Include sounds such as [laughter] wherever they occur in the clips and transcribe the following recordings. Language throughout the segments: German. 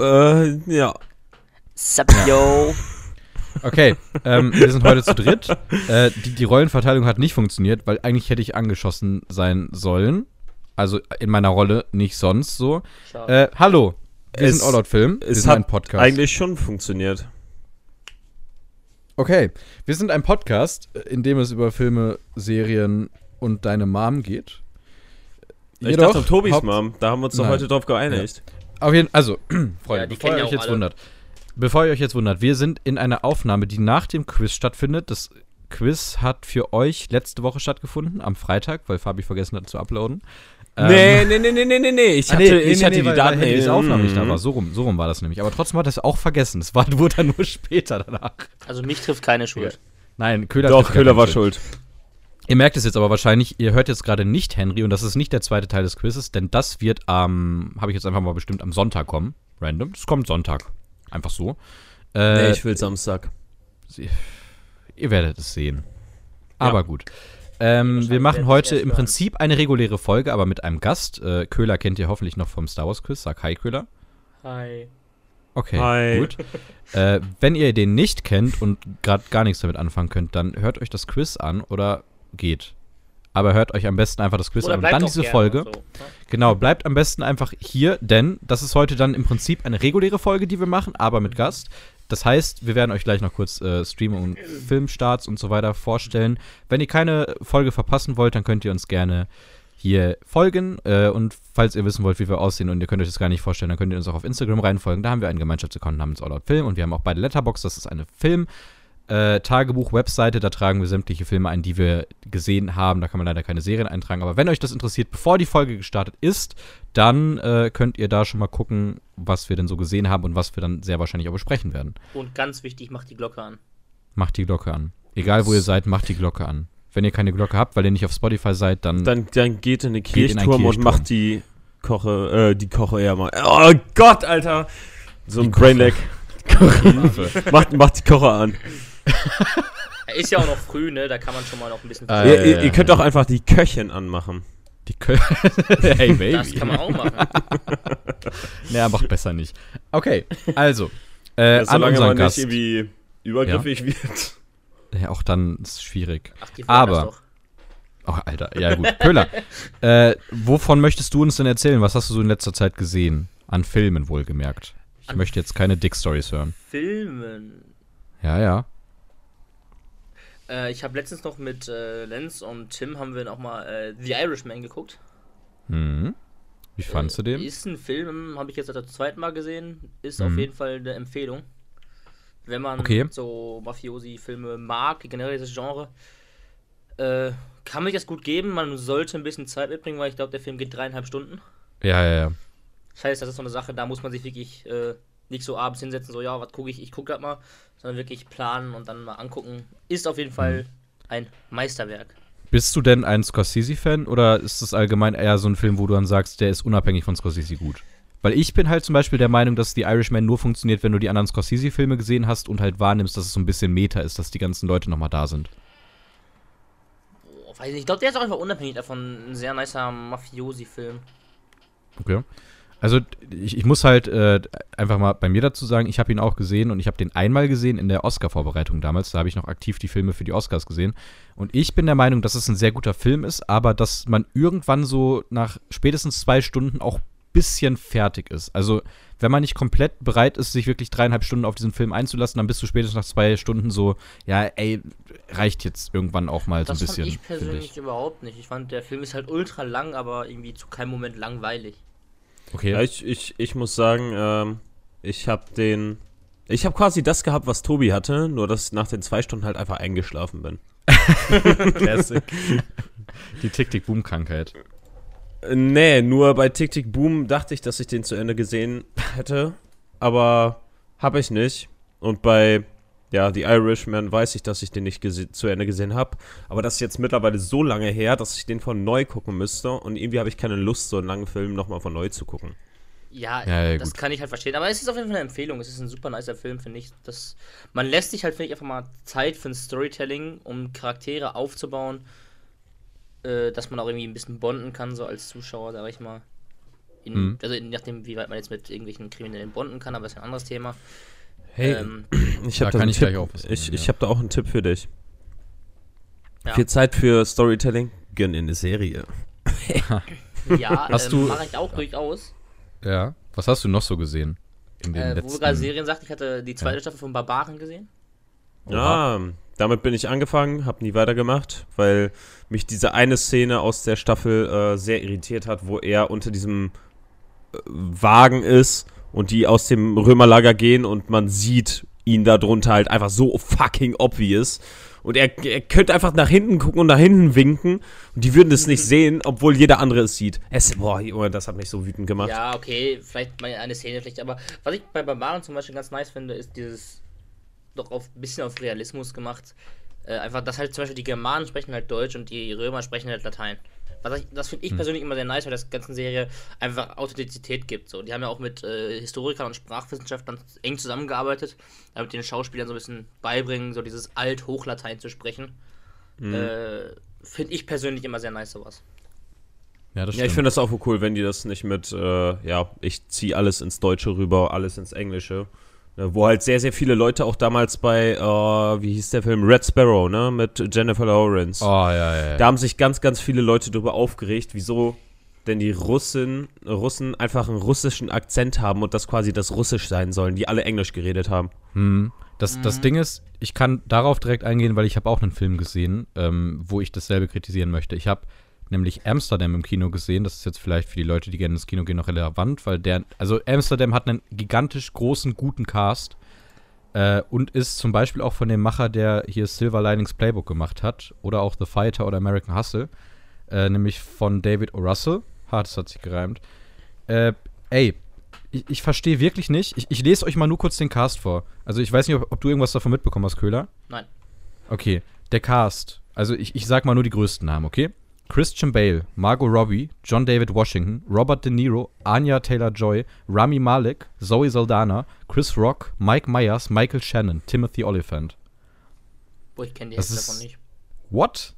äh, ja. Sup, yo. [laughs] Okay, ähm, wir sind heute zu dritt. Äh, die, die Rollenverteilung hat nicht funktioniert, weil eigentlich hätte ich angeschossen sein sollen. Also in meiner Rolle, nicht sonst so. Äh, hallo, wir Es- sind All Out Film. Wir Es sind hat ein Podcast. eigentlich schon funktioniert. Okay, wir sind ein Podcast, in dem es über Filme, Serien und deine Mom geht. Ich dachte um Tobis Haupt- Mom, da haben wir uns doch heute drauf geeinigt. Auf jeden also, [clears throat] Freunde, Ja, die bevor kennen ihr ja euch jetzt alle. wundert, bevor ihr euch jetzt wundert, wir sind in einer Aufnahme, die nach dem Quiz stattfindet. Das Quiz hat für euch letzte Woche stattgefunden, am Freitag, weil Fabi vergessen hat zu uploaden. Ähm, nee, nee, nee, nee, nee, nee, nee. Ich hatte, nee, nee, ich nee, hatte nee, die weil- Daten. weil Handys Aufnahme nicht da Mhm. war. So rum, so rum war das nämlich. Aber trotzdem hat er es auch vergessen. Es war, [laughs] wurde dann nur später danach. Also mich trifft keine Schuld. Nein, Köhler Doch, Köhler war schuld. Ihr merkt es jetzt aber wahrscheinlich, ihr hört jetzt gerade nicht Henry und das ist nicht der zweite Teil des Quizzes, denn das wird am, habe ich jetzt einfach mal bestimmt, am Sonntag kommen. Random. Das kommt Sonntag. Einfach so. Äh, Nee, ich will Samstag. ihr werdet es sehen. Aber Ja. gut. Ähm, wir machen heute im Prinzip eine reguläre Folge, aber mit einem Gast. Äh, Köhler kennt ihr hoffentlich noch vom Star Wars Quiz. Sag Hi, Köhler. Hi. Okay, Hi. gut. [laughs] äh, wenn ihr den nicht kennt und gerade gar nichts damit anfangen könnt, dann hört euch das Quiz an oder geht. Aber hört euch am besten einfach das Quiz Oder an und dann diese gerne Folge. so, ne? Genau, bleibt am besten einfach hier, denn das ist heute dann im Prinzip eine reguläre Folge, die wir machen, aber mit Gast. Das heißt, wir werden euch gleich noch kurz äh, Stream- und Filmstarts und so weiter vorstellen. Wenn ihr keine Folge verpassen wollt, dann könnt ihr uns gerne hier folgen. Äh, und falls ihr wissen wollt, wie wir aussehen und ihr könnt euch das gar nicht vorstellen, dann könnt ihr uns auch auf Instagram reinfolgen. Da haben wir einen Gemeinschaftsaccount namens All Out Film und wir haben auch beide Letterbox. Das ist eine Film- äh, Tagebuch-Webseite, da tragen wir sämtliche Filme ein, die wir gesehen haben. Da kann man leider keine Serien eintragen. Aber wenn euch das interessiert, bevor die Folge gestartet ist, dann äh, könnt ihr da schon mal gucken, was wir denn so gesehen haben und was wir dann sehr wahrscheinlich auch besprechen werden. Und ganz wichtig, macht die Glocke an. Macht die Glocke an. Egal wo ihr seid, macht die Glocke an. Wenn ihr keine Glocke habt, weil ihr nicht auf Spotify seid, dann. Dann, dann geht in in einen Kirchturm und Kirchturm. macht die Koche, äh, die Koche ja mal. Oh Gott, Alter! So ein. Brainlag. [laughs] macht, macht die Koche an. Er [laughs] ist ja auch noch früh, ne? Da kann man schon mal noch ein bisschen. Ah, ihr, ja, ihr, ja, ihr könnt ja. auch einfach die Köchin anmachen. die Kö [laughs] Hey, Baby. das kann man auch machen. [laughs] Naja, macht besser nicht. Okay, also. Äh, Ja, an solange unseren man Gast. nicht irgendwie übergriffig wird. Ja, auch dann ist es schwierig. Ach, die Aber-. Oh, Alter, ja gut. Köhler, äh, wovon möchtest du uns denn erzählen? Was hast du so in letzter Zeit gesehen? An Filmen wohlgemerkt. Ich An möchte jetzt keine Dick-Stories hören. Filmen. Ja, ja. Äh, ich habe letztens noch mit äh, Lenz und Tim haben wir noch mal äh, The Irishman geguckt. Mhm. Wie fandst du Äh, den? Ist ein Film, habe ich jetzt das zweite Mal gesehen. Ist Mhm. auf jeden Fall eine Empfehlung. Wenn man Okay. so Mafiosi-Filme mag, generell dieses Genre, äh, kann man sich das gut geben. Man sollte ein bisschen Zeit mitbringen, weil ich glaube, der Film geht dreieinhalb Stunden. Ja, ja, ja. Das heißt, das ist so eine Sache, da muss man sich wirklich äh, nicht so abends hinsetzen, so, ja, was gucke ich, ich gucke das mal, sondern wirklich planen und dann mal angucken. Ist auf jeden Mhm. Fall ein Meisterwerk. Bist du denn ein Scorsese-Fan oder ist das allgemein eher so ein Film, wo du dann sagst, der ist unabhängig von Scorsese gut? Weil ich bin halt zum Beispiel der Meinung, dass The Irishman nur funktioniert, wenn du die anderen Scorsese-Filme gesehen hast und halt wahrnimmst, dass es so ein bisschen Meta ist, dass die ganzen Leute nochmal da sind. Boah, weiß nicht, ich glaube, der ist auch einfach unabhängig davon ein sehr nicer Mafiosi-Film. Okay. Also ich, ich muss halt äh, einfach mal bei mir dazu sagen, ich habe ihn auch gesehen und ich habe den einmal gesehen in der Oscar-Vorbereitung damals. Da habe ich noch aktiv die Filme für die Oscars gesehen. Und ich bin der Meinung, dass es ein sehr guter Film ist, aber dass man irgendwann so nach spätestens zwei Stunden auch bisschen fertig ist. Also wenn man nicht komplett bereit ist, sich wirklich dreieinhalb Stunden auf diesen Film einzulassen, dann bist du spätestens nach zwei Stunden so, ja, ey, reicht jetzt irgendwann auch mal Das so ein bisschen. fand ich persönlich überhaupt nicht. Ich fand, der Film ist halt ultra lang, aber irgendwie zu keinem Moment langweilig. Okay. Ja, ich, ich, ich muss sagen, ähm, ich habe den. Ich habe quasi das gehabt, was Tobi hatte, nur dass ich nach den zwei Stunden halt einfach eingeschlafen bin. [laughs] Classic. Die Tick-Tick-Boom-Krankheit. Nee, nur bei Tick Tick Boom dachte ich, dass ich den zu Ende gesehen hätte, aber habe ich nicht. Und bei ja, The Irishman weiß ich, dass ich den nicht zu Ende gesehen habe, aber das ist jetzt mittlerweile so lange her, dass ich den von neu gucken müsste und irgendwie habe ich keine Lust, so einen langen Film nochmal von neu zu gucken. Ja, Ja, ja, das gut. kann ich halt verstehen. Aber es ist auf jeden Fall eine Empfehlung. Es ist ein super nicer Film, finde ich. Das, man lässt sich halt, finde ich, einfach mal Zeit für ein Storytelling, um Charaktere aufzubauen, äh, dass man auch irgendwie ein bisschen bonden kann, so als Zuschauer, sag ich mal. In, Mhm. Also je nachdem, wie weit man jetzt mit irgendwelchen Kriminellen bonden kann, aber das ist ein anderes Thema. Hey, Ähm, [clears throat] ich da habe kann einen ich Tipp. gleich auch was ich ich ja. habe da auch einen Tipp für dich. Ja. Viel Zeit für Storytelling? Gönn in eine Serie. [laughs] ja, [laughs] Hast ähm, du- mache ich auch durchaus. Ja. Was hast du noch so gesehen? In den Äh, wo wir letzten. gerade Serien sagt, ich hatte die zweite Staffel von Barbaren gesehen. Ja, damit bin ich angefangen, habe nie weitergemacht, weil mich diese eine Szene aus der Staffel äh, sehr irritiert hat, wo er unter diesem äh, Wagen ist und die aus dem Römerlager gehen und man sieht ihn da drunter halt einfach so fucking obvious. Und er, er könnte einfach nach hinten gucken und nach hinten winken und die würden es nicht sehen, obwohl jeder andere es sieht. Es, boah, das hat mich so wütend gemacht. Ja, okay, vielleicht mal eine Szene schlecht, aber was ich bei Barbaren zum Beispiel ganz nice finde, ist dieses doch auf ein bisschen auf Realismus gemacht. Äh, einfach, dass halt zum Beispiel die Germanen sprechen halt Deutsch und die Römer sprechen halt Latein. Was ich, das finde ich persönlich immer sehr nice, weil das ganzen Serie einfach Authentizität gibt. So. Die haben ja auch mit äh, Historikern und Sprachwissenschaftlern eng zusammengearbeitet, damit den Schauspielern so ein bisschen beibringen, so dieses Alt-Hochlatein zu sprechen. Äh, finde ich persönlich immer sehr nice sowas. Ja, das Ja, ich finde das auch cool, wenn die das nicht mit, äh, ja, ich ziehe alles ins Deutsche rüber, alles ins Englische. Ne, wo halt sehr, sehr viele Leute auch damals bei, äh, wie hieß der Film? Red Sparrow, ne? Mit Jennifer Lawrence. oh, ja, ja. ja. Da haben sich ganz, ganz viele Leute darüber aufgeregt, wieso denn die Russen, Russen einfach einen russischen Akzent haben und das quasi das Russisch sein sollen, die alle Englisch geredet haben. Hm. Das, das Ding ist, ich kann darauf direkt eingehen, weil ich habe auch einen Film gesehen, ähm, wo ich dasselbe kritisieren möchte. Ich habe nämlich Amsterdam im Kino gesehen. Das ist jetzt vielleicht für die Leute, die gerne ins Kino gehen, noch relevant, weil der, also Amsterdam hat einen gigantisch großen, guten Cast äh, und ist zum Beispiel auch von dem Macher, der hier Silver Linings Playbook gemacht hat oder auch The Fighter oder American Hustle, äh, nämlich von David O. Russell. Hart, das hat sich gereimt. Äh, ey, ich, ich verstehe wirklich nicht. Ich, ich lese euch mal nur kurz den Cast vor. Also ich weiß nicht, ob, ob du irgendwas davon mitbekommen hast, Köhler. Nein. Okay, der Cast. Also ich, ich sag mal nur die größten Namen, okay? Christian Bale, Margot Robbie, John David Washington, Robert De Niro, Anya Taylor-Joy, Rami Malek, Zoe Saldana, Chris Rock, Mike Myers, Michael Shannon, Timothy Oliphant. Wo ich kenne die Hälfte davon nicht. What?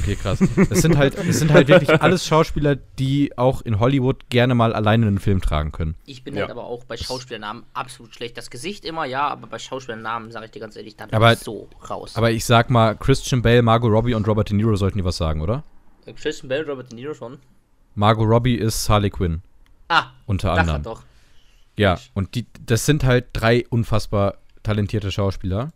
Okay, krass. Es sind halt, es sind halt wirklich alles Schauspieler, die auch in Hollywood gerne mal alleine einen Film tragen können. Ich bin Ja. halt aber auch bei Schauspielernamen absolut schlecht. Das Gesicht immer ja, aber bei Schauspielernamen sage ich dir ganz ehrlich, da bin Aber- ich so raus. Aber ich sag mal, Christian Bale, Margot Robbie und Robert De Niro sollten die was sagen, oder? Christian Bale, Robert De Niro schon. Margot Robbie ist Harley Quinn, Ah, unter anderem. doch. Ja, und die, das sind halt drei unfassbar talentierte Schauspieler.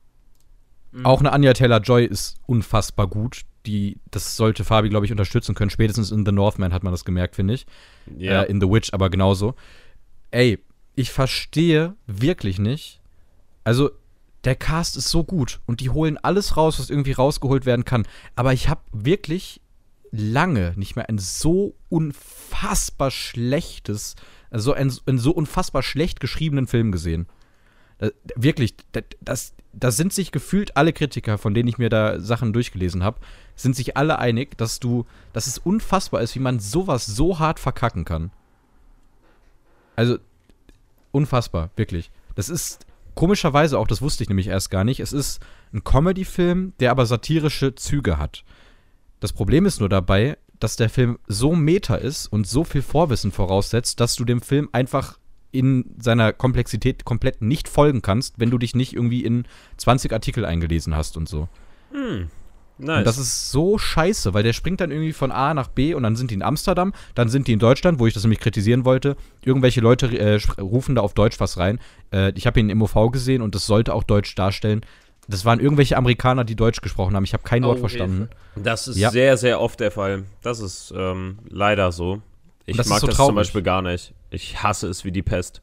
Mhm. Auch eine Anya Taylor-Joy ist unfassbar gut. Die, das sollte Fabi, glaube ich, unterstützen können. Spätestens in The Northman hat man das gemerkt, finde ich. Äh, in The Witch aber genauso. Ey, ich verstehe wirklich nicht. Also, der Cast ist so gut und die holen alles raus, was irgendwie rausgeholt werden kann. Aber ich habe wirklich lange nicht mehr ein so unfassbar schlechtes, also ein, einen so unfassbar schlecht geschriebenen Film gesehen. Da, wirklich, da, das, da sind sich gefühlt alle Kritiker, von denen ich mir da Sachen durchgelesen habe, sind sich alle einig, dass du, dass es unfassbar ist, wie man sowas so hart verkacken kann. Also, unfassbar, wirklich. Das ist komischerweise auch, das wusste ich nämlich erst gar nicht, es ist ein Comedy-Film, der aber satirische Züge hat. Das Problem ist nur dabei, dass der Film so meta ist und so viel Vorwissen voraussetzt, dass du dem Film einfach in seiner Komplexität komplett nicht folgen kannst, wenn du dich nicht irgendwie in 20 Artikel eingelesen hast und so. nice. Und das ist so scheiße, weil der springt dann irgendwie von A nach B und dann sind die in Amsterdam, dann sind die in Deutschland, wo ich das nämlich kritisieren wollte. Irgendwelche Leute äh, rufen da auf Deutsch was rein. Äh, ich habe ihn im OV gesehen und das sollte auch Deutsch darstellen. Das waren irgendwelche Amerikaner, die Deutsch gesprochen haben. Ich habe kein Oh, Wort verstanden. Das ist Ja. sehr, sehr oft der Fall. Das ist ähm, leider so. Ich das mag so das zum traurig. Beispiel gar nicht. Ich hasse es wie die Pest.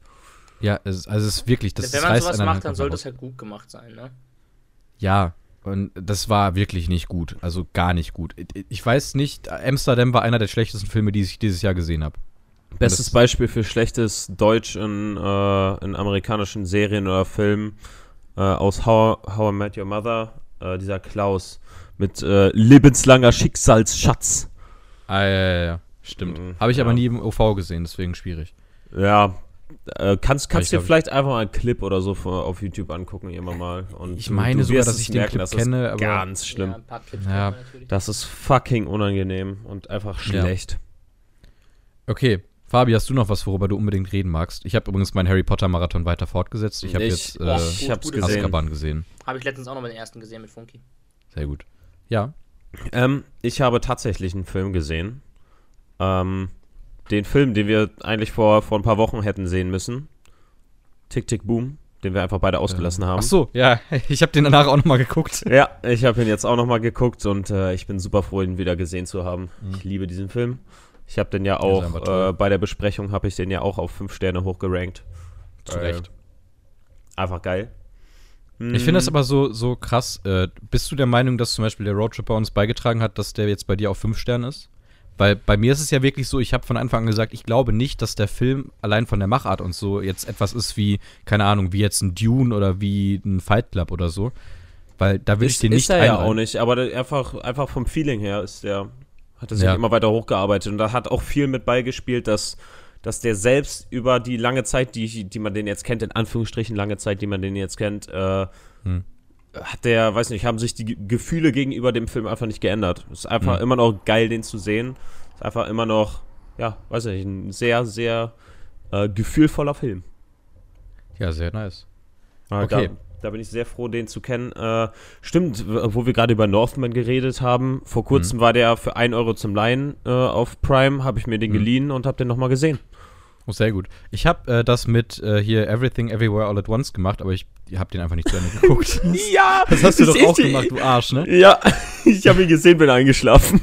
Ja, es, also es ist wirklich, das, Wenn man sowas macht, dann sollte es halt gut gemacht sein, ne? Ja, und das war wirklich nicht gut. Also gar nicht gut. Ich weiß nicht, Amsterdam war einer der schlechtesten Filme, die ich dieses Jahr gesehen habe. Bestes Beispiel für schlechtes Deutsch in, äh, in amerikanischen Serien oder Filmen äh, aus How, How I Met Your Mother, äh, dieser Klaus mit äh, lebenslanger Schicksalsschatz. Ah, ja, ja, ja. Stimmt. Mhm, Habe ich aber ja. nie im OV gesehen, deswegen schwierig. Ja, äh, kannst, kannst dir glaub, ich- vielleicht einfach mal einen Clip oder so von, auf YouTube angucken, immer mal. Und Ich meine sogar, dass ich den merken, Clip das kenne, ist aber- ganz schlimm. Ja, Ja. Das ist fucking unangenehm und einfach schlecht. Okay, Fabi, hast du noch was, worüber du unbedingt reden magst? Ich habe übrigens meinen Harry Potter Marathon weiter fortgesetzt. Ich habe jetzt Oh, äh, ich hab's gesehen. Azkaban gesehen. Habe ich letztens auch noch mal den ersten gesehen mit Funky. Sehr gut. Ja. Ähm, ich habe tatsächlich einen Film gesehen. Ähm, den Film, den wir eigentlich vor, vor ein paar Wochen hätten sehen müssen. Tick, Tick, Boom. Den wir einfach beide ausgelassen haben. Ach so, ja. [laughs] Ich habe den danach auch noch mal geguckt. [laughs] Ja, ich habe ihn jetzt auch nochmal geguckt und äh, ich bin super froh, ihn wieder gesehen zu haben. Mhm. Ich liebe diesen Film. Ich habe den ja ist auch, äh, bei der Besprechung habe ich den ja auch auf 5 Sterne hochgerankt. Zu Äh, Recht. Einfach geil. Ich finde das aber so, so krass. Äh, bist du der Meinung, dass zum Beispiel der Roadtrip bei uns beigetragen hat, dass der jetzt bei dir auf 5 Sterne ist? Weil bei mir ist es ja wirklich so, ich habe von Anfang an gesagt, ich glaube nicht, dass der Film allein von der Machart und so jetzt etwas ist wie, keine Ahnung, wie jetzt ein Dune oder wie ein Fight Club oder so. Weil da will ich ist, den nicht ist er ja auch nicht, aber einfach, einfach vom Feeling her ist der, hat er sich Ja. immer weiter hochgearbeitet und da hat auch viel mit beigespielt, dass, dass der selbst über die lange Zeit, die, die man den jetzt kennt, in Anführungsstrichen lange Zeit, die man den jetzt kennt, äh, Hm. hat der, weiß nicht, haben sich die Ge- Gefühle gegenüber dem Film einfach nicht geändert. Es ist einfach Hm. immer noch geil, den zu sehen. Ist einfach immer noch, ja, weiß nicht, ein sehr, sehr äh, gefühlvoller Film. Ja, sehr nice. Ah, Okay. Da, bin ich sehr froh, den zu kennen. Äh, stimmt, wo wir gerade über Northman geredet haben. Vor kurzem Mhm. war der für 1 Euro zum Leihen äh, auf Prime. Habe ich mir den Mhm. geliehen und habe den nochmal gesehen. Oh, sehr gut. Ich habe äh, das mit äh, hier Everything Everywhere All at Once gemacht, aber ich habe den einfach nicht zu Ende geguckt. [laughs] Ja! [laughs] Das hast du doch auch gemacht, du Arsch, ne? Ja, [laughs] ich habe ihn gesehen, bin eingeschlafen.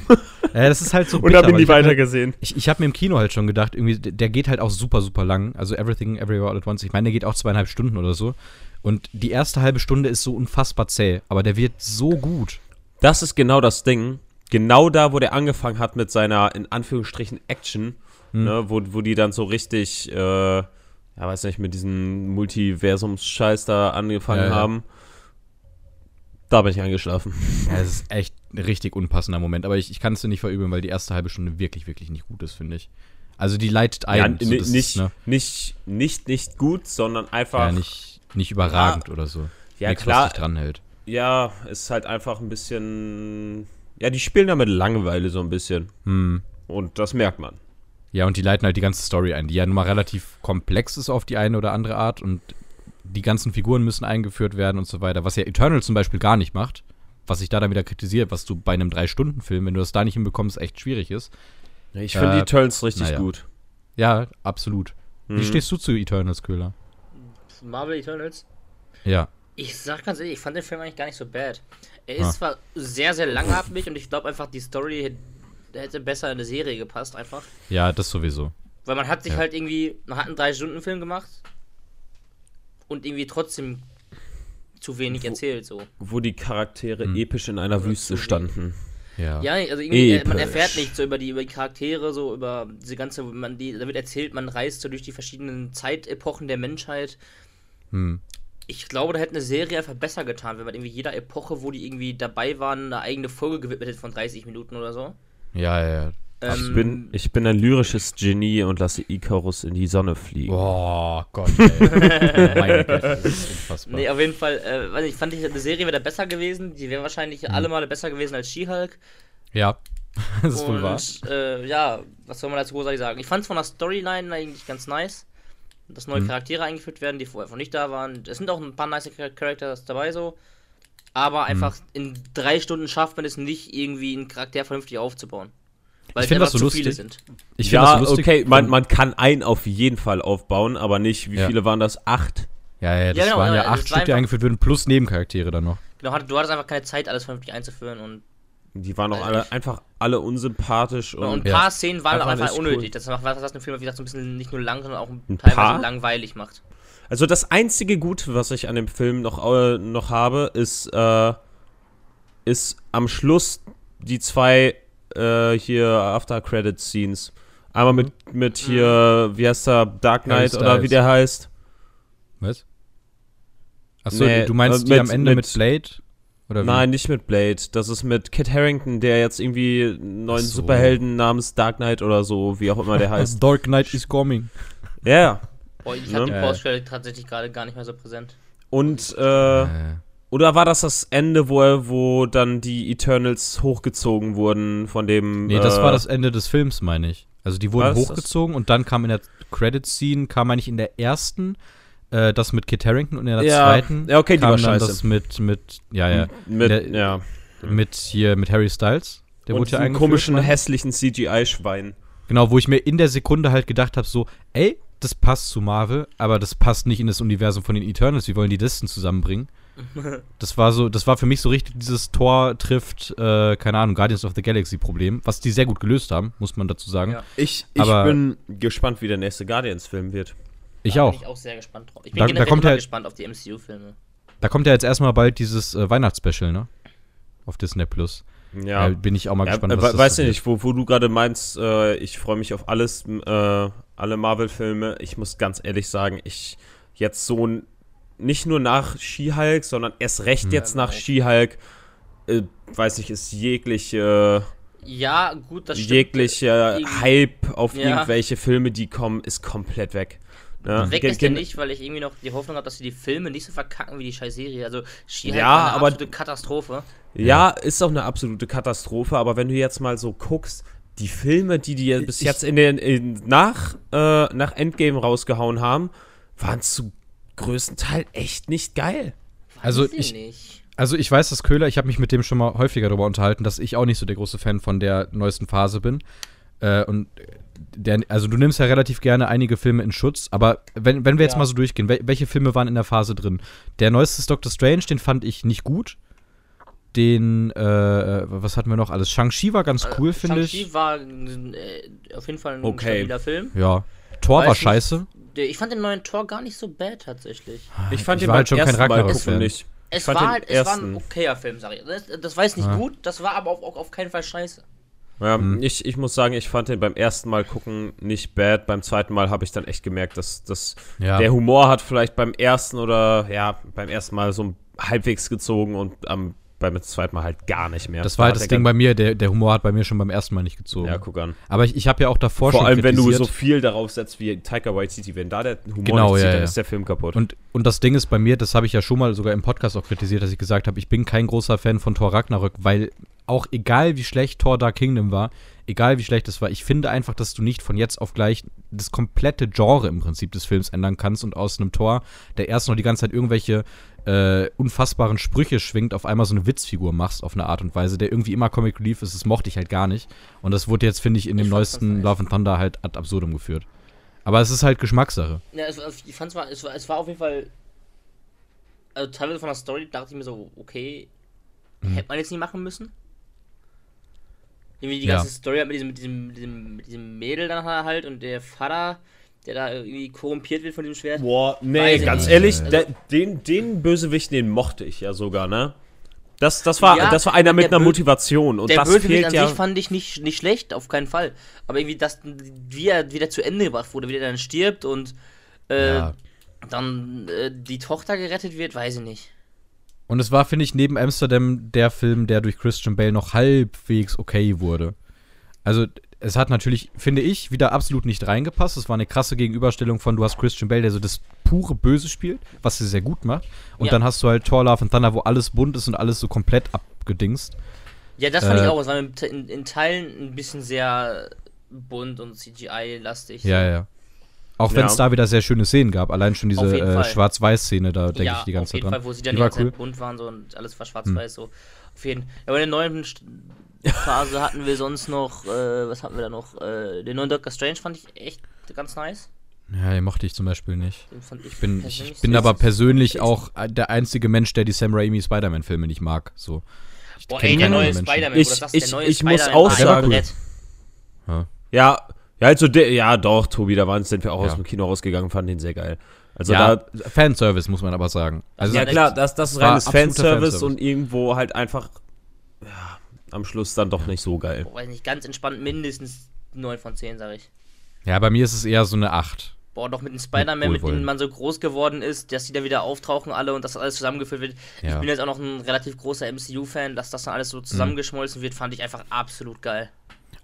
Ja, das ist halt so und habe ihn nie weitergesehen. Ich, ich habe mir im Kino halt schon gedacht, irgendwie, der der geht halt auch super, super lang. Also Everything Everywhere All at Once. Ich meine, der geht auch zweieinhalb Stunden oder so. Und die erste halbe Stunde ist so unfassbar zäh, aber der wird so gut. Das ist genau das Ding. Genau da, wo der angefangen hat mit seiner, in Anführungsstrichen, Action, Hm. ne, wo, wo die dann so richtig, äh, ja, weiß nicht, mit diesem Multiversums-Scheiß da angefangen Ja, ja. haben. Da bin ich eingeschlafen. Ja, es ist echt ein richtig unpassender Moment. Aber ich, ich kann es dir nicht verübeln, weil die erste halbe Stunde wirklich, wirklich nicht gut ist, finde ich. Also die leitet ein. Ja, so, das nicht, ne, nicht, nicht, nicht gut, sondern einfach. ja, nicht, nicht überragend oder so. Ja, Nichts, klar. was dich dranhält. Ja, ist halt einfach ein bisschen. Ja, die spielen damit Langeweile so ein bisschen. Hm. Und das merkt man. Ja, und die leiten halt die ganze Story ein, die ja nun mal relativ komplex ist auf die eine oder andere Art und die ganzen Figuren müssen eingeführt werden und so weiter, was ja Eternal zum Beispiel gar nicht macht, was ich da dann wieder kritisiert, was du bei einem Drei-Stunden-Film, wenn du das da nicht hinbekommst, echt schwierig ist. Ich finde Äh, die Turns richtig naja. gut. Ja, absolut. Wie Mhm. stehst du zu Eternals, Köhler? Marvel Eternals. Ja. Ich sag ganz ehrlich, ich fand den Film eigentlich gar nicht so bad. Er ist Ah. zwar sehr, sehr langatmig und ich glaube einfach, die Story hätte- hätte besser in eine Serie gepasst, einfach. Ja, das sowieso. Weil man hat sich Ja. halt irgendwie, man hat einen 3-Stunden-Film gemacht und irgendwie trotzdem zu wenig Wo- erzählt, so. Wo die Charaktere Hm. episch in einer Wüste standen. Ja. Ja, also irgendwie, äh, man Episch. erfährt nicht so über die, über die Charaktere, so über diese ganze, man, die, da wird erzählt, man reist so durch die verschiedenen Zeitepochen der Menschheit. Hm. Ich glaube, da hätte eine Serie einfach besser getan, wenn man irgendwie jeder Epoche, wo die irgendwie dabei waren, eine eigene Folge gewidmet hätte von 30 Minuten oder so. Ja, ja, ja. Ähm, Ich bin, ich bin ein lyrisches Genie und lasse Icarus in die Sonne fliegen. Boah, Gott, ey. [laughs] Meine Güte, das ist unfassbar. Nee, auf jeden Fall, äh, weiß nicht, fand ich, eine Serie wäre da besser gewesen. Die wäre wahrscheinlich alle Male besser gewesen als She-Hulk. ja, [laughs] das ist wohl wahr. Und äh, ja, was soll man dazu großartig sagen? Ich fand es von der Storyline eigentlich ganz nice. Dass neue Mhm. Charaktere eingeführt werden, die vorher einfach nicht da waren. Es sind auch ein paar nice Char- Characters dabei so. Aber Mhm. einfach in drei Stunden schafft man es nicht, irgendwie einen Charakter vernünftig aufzubauen. Weil Ich es find einfach das so zu viele lustig. sind. Ich finde ja, das so lustig. okay, man, man kann einen auf jeden Fall aufbauen, aber nicht, wie Ja. viele waren das? Acht? Ja, ja, das Ja, genau, waren ja acht Stück, die eingeführt würden, plus Nebencharaktere dann noch. Genau, du hattest einfach keine Zeit, alles vernünftig einzuführen und, Die waren auch Weiß alle einfach alle unsympathisch und, und ein Ja. paar Szenen waren auch Einfach einfach unnötig. cool. Das macht was das den Film, wie gesagt, so ein bisschen nicht nur lang, sondern auch Ein teilweise paar? langweilig macht. Also das einzige Gute, was ich an dem Film noch, äh, noch habe, ist, äh, ist am Schluss die zwei äh, hier After-Credit-Scenes. Einmal mit, mit hier, wie heißt der, Dark Knight oder wie der heißt. Was? Achso, Nee, du meinst äh, die mit- am Ende mit, mit- Blade? Nein, nicht mit Blade. Das ist mit Kit Harrington, der jetzt irgendwie einen neuen so. Superhelden namens Dark Knight oder so, wie auch immer der [laughs] heißt. Dark Knight is coming. Ja. Boah, ich Ne? habe die Äh. Baustelle tatsächlich gerade gar nicht mehr so präsent. Und, äh, Äh, oder war das das Ende, wo, er, wo dann die Eternals hochgezogen wurden von dem. nee, das äh, war das Ende des Films, meine ich. Also die wurden hochgezogen und dann kam in der Credit-Scene, kam eigentlich in der ersten äh, das mit Kit Harington und in der Ja. zweiten Ja, okay, die kam war dann scheiße. das mit, mit, ja, ja, Mit, Der- ja. mit hier, mit Harry Styles. Der und wurde ja komischen, hässlichen CGI-Schwein. Genau, wo ich mir in der Sekunde halt gedacht habe, so, ey, das passt zu Marvel, aber das passt nicht in das Universum von den Eternals. Wie wollen die das denn zusammenbringen? [laughs] Das war so, das war für mich so richtig dieses Tor trifft, äh, keine Ahnung, Guardians of the Galaxy Problem, was die sehr gut gelöst haben, muss man dazu sagen. Ja. Ich, ich Aber- bin gespannt, wie der nächste Guardians-Film wird. Ich Da auch. Bin ich auch sehr gespannt drauf. Ich bin Da- da generell kommt immer halt- gespannt auf die MCU-Filme. Da kommt ja jetzt erstmal bald dieses äh, Weihnachtsspecial, ne? Auf Disney Plus. Ja. Da bin ich auch mal Ja, gespannt, äh, was we- das weißt so du wird. nicht, wo, wo du gerade meinst, äh, ich freue mich auf alles, äh, alle Marvel-Filme. Ich muss ganz ehrlich sagen, ich jetzt so nicht nur nach She-Hulk, sondern erst recht jetzt Ja, nach. She-Hulk, äh, weiß nicht, ist jegliche, Ja, gut, das stimmt. jegliche Irgendwie- Hype auf Ja. irgendwelche Filme, die kommen, ist komplett weg. Ja, Weg ist der gen- nicht, weil ich irgendwie noch die Hoffnung habe, dass sie die Filme nicht so verkacken wie die scheiß Serie. Also, She-Hulk Ja, war eine aber- absolute Katastrophe. Ja, ist auch eine absolute Katastrophe, aber wenn du jetzt mal so guckst, die Filme, die die bis Ich- jetzt in den in, nach, äh, nach Endgame rausgehauen haben, waren zu größten Teil echt nicht geil. Also ich- nicht. Also ich weiß, dass Köhler, ich habe mich mit dem schon mal häufiger darüber unterhalten, dass ich auch nicht so der große Fan von der neuesten Phase bin. Äh, und der, also du nimmst ja relativ gerne einige Filme in Schutz, aber wenn, wenn wir jetzt Ja. mal so durchgehen, wel, welche Filme waren in der Phase drin? Der neueste ist Doctor Strange, den fand ich nicht gut. Den, äh, was hatten wir noch alles? Shang-Chi war ganz cool, finde ich. Äh, Shang-Chi war äh, auf jeden Fall ein Okay. stabiler Film. Ja. Thor Weiß war nicht. scheiße. Der- Ich fand den neuen Tor gar nicht so bad tatsächlich. Ich fand Ich den war halt schon kein gucken nicht. Ich Es fand war den halt, es war ein okayer Film, sag ich. Das, das war jetzt nicht Ja. gut, das war aber auch, auch auf keinen Fall scheiße. Ja, Mhm. ich, ich muss sagen, ich fand den beim ersten Mal gucken nicht bad. Beim zweiten Mal habe ich dann echt gemerkt, dass, dass Ja. der Humor hat vielleicht beim ersten oder ja, beim ersten Mal so halbwegs gezogen und am, beim zweiten Mal halt gar nicht mehr. Das war Da halt das Ding bei mir, der, der Humor hat bei mir schon beim ersten Mal nicht gezogen. Ja, guck an. Aber ich, ich habe ja auch davor Vor schon allem, wenn du so viel darauf setzt wie Taika Waititi, wenn da der Humor Genau, nicht zieht, ja, dann ja. ist der Film kaputt. Und, und das Ding ist bei mir, das habe ich ja schon mal sogar im Podcast auch kritisiert, dass ich gesagt habe, ich bin kein großer Fan von Thor Ragnarök, weil auch egal wie schlecht Thor Dark Kingdom war, egal wie schlecht es war, ich finde einfach, dass du nicht von jetzt auf gleich das komplette Genre im Prinzip des Films ändern kannst und aus einem Thor, der erst noch die ganze Zeit irgendwelche äh, unfassbaren Sprüche schwingt, auf einmal so eine Witzfigur machst auf eine Art und Weise, der irgendwie immer Comic Relief ist, das mochte ich halt gar nicht. Und das wurde jetzt, finde ich, in dem Ich das neuesten. Love and Thunder halt ad absurdum geführt. Aber es ist halt Geschmackssache. Ja, war- ich fand zwar, es war, es war auf jeden Fall. Also teilweise von der Story dachte ich mir so, okay, Mhm. hätte man jetzt nicht machen müssen. Irgendwie die Ja. ganze Story halt mit diesem, mit diesem, mit diesem, mit diesem Mädel dann halt und der Vater, der da irgendwie korrumpiert wird von dem Schwert. Boah, nee, ganz nicht. ehrlich, Also- den, den Bösewicht, den mochte ich ja sogar, ne? Das, das, war, Ja, das war einer mit einer Bö- Motivation und der das Bösewicht fehlt an ja. sich fand ich nicht, nicht schlecht, auf keinen Fall. Aber irgendwie, das, wie er wieder zu Ende gebracht wurde, wie er dann stirbt und äh, Ja. dann äh, die Tochter gerettet wird, weiß ich nicht. Und es war, finde ich, neben Amsterdam der Film, der durch Christian Bale noch halbwegs okay wurde. Also, es hat natürlich, finde ich, wieder absolut nicht reingepasst. Es war eine krasse Gegenüberstellung von, du hast Christian Bale, der so das pure Böse spielt, was er sehr gut macht. Und Ja. dann hast du halt Thor, Love and Thunder, wo alles bunt ist und alles so komplett abgedingst. Ja, das fand Äh, ich auch. Es war in, in, in Teilen ein bisschen sehr bunt und CGI-lastig. Ja, ja. Auch wenn Ja. es da wieder sehr schöne Szenen gab. Allein schon Auf diese jeden äh. Schwarz-Weiß-Szene, da denke ja, ich die ganze auf jeden Zeit dran. Fall, wo sie dann Die die war ganze cool. Hm. Zeit bunt waren so und alles war schwarz-weiß so. Auf jeden Fall. Ja, bei der neuen St- Phase hatten wir sonst noch, äh, was hatten wir da noch? Äh, den neuen Doctor Strange fand ich echt ganz nice. Ja, den mochte ich zum Beispiel nicht. Den fand ich, Ich bin, ich bin aber persönlich auch der einzige Mensch, der die Sam Raimi Spider-Man-Filme nicht mag. So. Ich Boah, ey, der neue. Spider-Man, Ich- ich- der neue ich muss Spider-Man auch war sagen- komplett- Ja, ja, also der, ja, doch, Tobi, da waren, sind wir auch Ja. aus dem Kino rausgegangen, fanden den sehr geil. Also ja, da, Fanservice muss man aber sagen. Also ja klar, das, das ist reines Fanservice, Fanservice. und irgendwo halt einfach, ja, am Schluss dann doch nicht so geil. Boah, weiß nicht, ganz entspannt mindestens 9 von 10, sag ich. ja, bei mir ist es eher so eine 8. Boah, doch mit dem Spider-Man, mit Wohlwollen. dem man so groß geworden ist, dass die da wieder auftauchen alle und dass alles zusammengeführt wird. Ich Ja. bin jetzt auch noch ein relativ großer MCU-Fan, dass das dann alles so zusammengeschmolzen wird, fand ich einfach absolut geil.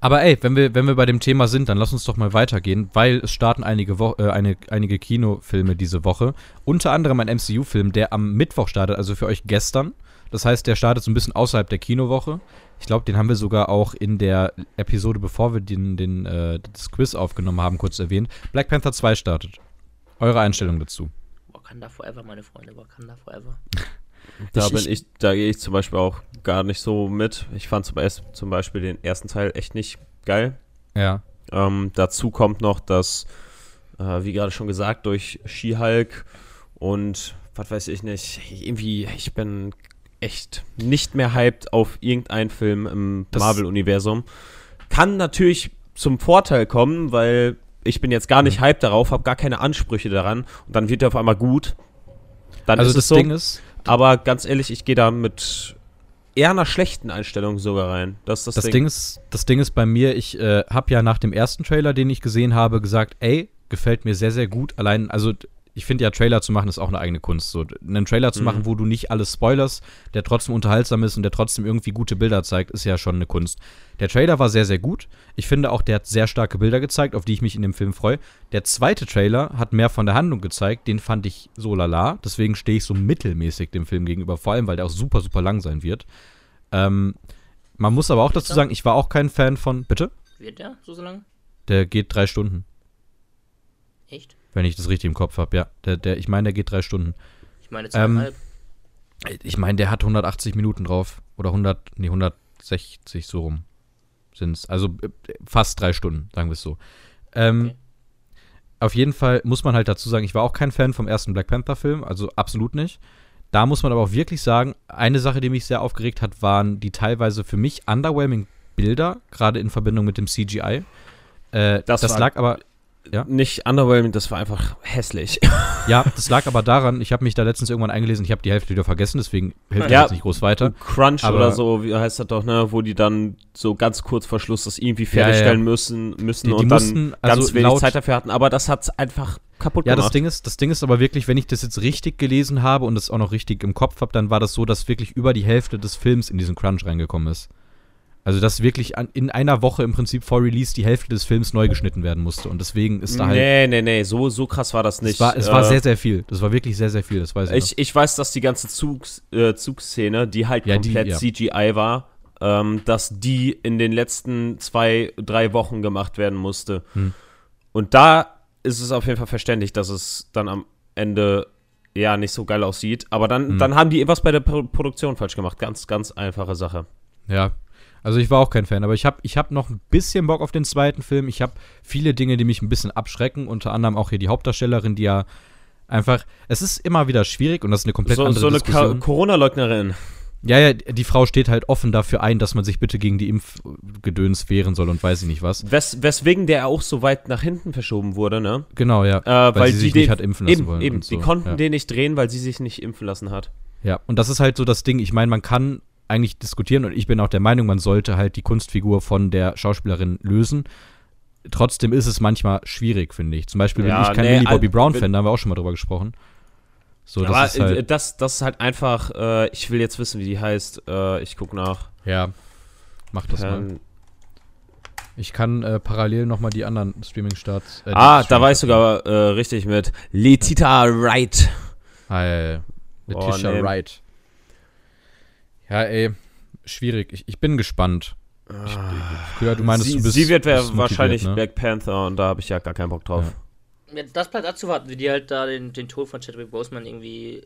Aber ey, wenn wir, wenn wir bei dem Thema sind, dann lass uns doch mal weitergehen, weil es starten einige, Wo äh, eine, einige Kinofilme diese Woche. Unter anderem ein MCU-Film, der am Mittwoch startet, also für euch gestern. Das heißt, der startet so ein bisschen außerhalb der Kinowoche. Ich glaube, den haben wir sogar auch in der Episode, bevor wir den, den, äh, das Quiz aufgenommen haben, kurz erwähnt. Black Panther 2 startet. Eure Einstellung dazu. Wakanda Forever, meine Freunde, Wakanda Forever. [laughs] Da Ich- bin ich- ich, da gehe ich zum Beispiel auch gar nicht so mit. Ich fand zum, zum Beispiel den ersten Teil echt nicht geil. Ja. Ähm, dazu kommt noch, dass, äh, wie gerade schon gesagt, durch She-Hulk und was weiß ich nicht, irgendwie, ich bin echt nicht mehr hyped auf irgendeinen Film im Marvel-Universum. Kann natürlich zum Vorteil kommen, weil ich bin jetzt gar nicht Mhm. hyped darauf, habe gar keine Ansprüche daran und dann wird er auf einmal gut. Dann Also ist das so. Ding ist, Aber ganz ehrlich, ich gehe da mit eher einer schlechten Einstellung sogar rein. Das das, das Ding. Ding ist, das Ding ist bei mir, ich äh, habe ja nach dem ersten Trailer, den ich gesehen habe, gesagt, ey, gefällt mir sehr, sehr gut. Allein, also ich finde ja, Trailer zu machen ist auch eine eigene Kunst. So, einen Trailer zu Mhm. machen, wo du nicht alles spoilerst, der trotzdem unterhaltsam ist und der trotzdem irgendwie gute Bilder zeigt, ist ja schon eine Kunst. Der Trailer war sehr, sehr gut. Ich finde auch, der hat sehr starke Bilder gezeigt, auf die ich mich in dem Film freue. Der zweite Trailer hat mehr von der Handlung gezeigt, den fand ich so lala. Deswegen stehe ich so mittelmäßig dem Film gegenüber, vor allem, weil der auch super, super lang sein wird. Ähm, man muss aber auch dazu sagen, ich war auch kein Fan von. Bitte? Wird der so, so lang? Der geht drei Stunden, Echt? Wenn ich das richtig im Kopf habe. Ja, der, der, ich meine, der geht drei Stunden. Ich meine Ähm, zweieinhalb. Ich meine, der hat 180 Minuten drauf. Oder 100, nee, 160 so rum sind's. Also äh, fast drei Stunden, sagen wir es so. Ähm, Okay. Auf jeden Fall muss man halt dazu sagen, ich war auch kein Fan vom ersten Black Panther-Film, also absolut nicht. Da muss man aber auch wirklich sagen, eine Sache, die mich sehr aufgeregt hat, waren die teilweise für mich underwhelming Bilder, gerade in Verbindung mit dem CGI. Äh, Das das lag aber Ja? Nicht underwhelming, das war einfach hässlich. [laughs] Ja, das lag aber daran, ich habe mich da letztens irgendwann eingelesen, ich habe die Hälfte wieder vergessen, deswegen hilft Ja. das nicht groß weiter. Crunch Aber- oder so, wie heißt das doch, ne? Wo die dann so ganz kurz vor Schluss das irgendwie fertigstellen müssen, müssen Die- die und mussten, dann ganz also wenig Zeit dafür hatten. Aber das hat's einfach kaputt Ja, das gemacht. Ding ist, das Ding ist aber wirklich, wenn ich das jetzt richtig gelesen habe und es auch noch richtig im Kopf habe, dann war das so, dass wirklich über die Hälfte des Films in diesen Crunch reingekommen ist. Also dass wirklich an, in einer Woche im Prinzip vor Release die Hälfte des Films neu geschnitten werden musste und deswegen ist da halt nee, nee, nee, so, so krass war das nicht. es war, es war Äh, sehr sehr viel. Das war wirklich sehr sehr viel, das weiß ich. Ich, ich weiß, dass die ganze Zugs, äh, Zugszene, die halt Ja, die, komplett ja. CGI war, ähm, dass die in den letzten zwei, drei Wochen gemacht werden musste. Hm. Und da ist es auf jeden Fall verständlich, dass es dann am Ende ja nicht so geil aussieht. Aber dann, Hm. dann haben die etwas bei der Pro Produktion falsch gemacht. Ganz, ganz einfache Sache. noch. Ja. Also ich war auch kein Fan, aber ich habe ich hab noch ein bisschen Bock auf den zweiten Film. Ich habe viele Dinge, die mich ein bisschen abschrecken, unter anderem auch hier die Hauptdarstellerin, die ja einfach, es ist immer wieder schwierig und das ist eine komplett So, andere so eine Diskussion. Corona-Leugnerin. Ja, ja, die Frau steht halt offen dafür ein, dass man sich bitte gegen die Impfgedöns wehren soll und weiß ich nicht was. Wes weswegen der auch so weit nach hinten verschoben wurde, ne? Genau, ja. Äh, weil, sie die sich nicht hat impfen lassen eben, wollen. Eben, so. die konnten ja. den nicht drehen, weil sie sich nicht impfen lassen hat. ja, und das ist halt so das Ding. Ich meine, man kann eigentlich diskutieren und ich bin auch der Meinung, man sollte halt die Kunstfigur von der Schauspielerin lösen. Trotzdem ist es manchmal schwierig, finde ich. Zum Beispiel bin Ja, ich kein nee, Millie Bobby al- Brown-Fan, da haben wir auch schon mal drüber gesprochen. So, das Aber ist halt, äh, das, das ist halt einfach, äh, ich will jetzt wissen, wie die heißt. Äh, ich guck nach. ja, mach das mal. Ähm, Ich kann äh, parallel nochmal die anderen Streaming-Starts. äh, ah, da Streaming- war ich sogar äh, richtig mit. Letita Wright. Ah, ja, ja. Oh, Letitia nee. Wright. Ja, ey, schwierig. Ich, ich bin gespannt. Ich, Köhler, du meinst, Ah. sie, du bist sie wird bist wahrscheinlich ne? Black Panther und da habe ich ja gar keinen Bock drauf. Ja, das bleibt abzuwarten, wie die halt da den, den Tod von Chadwick Boseman irgendwie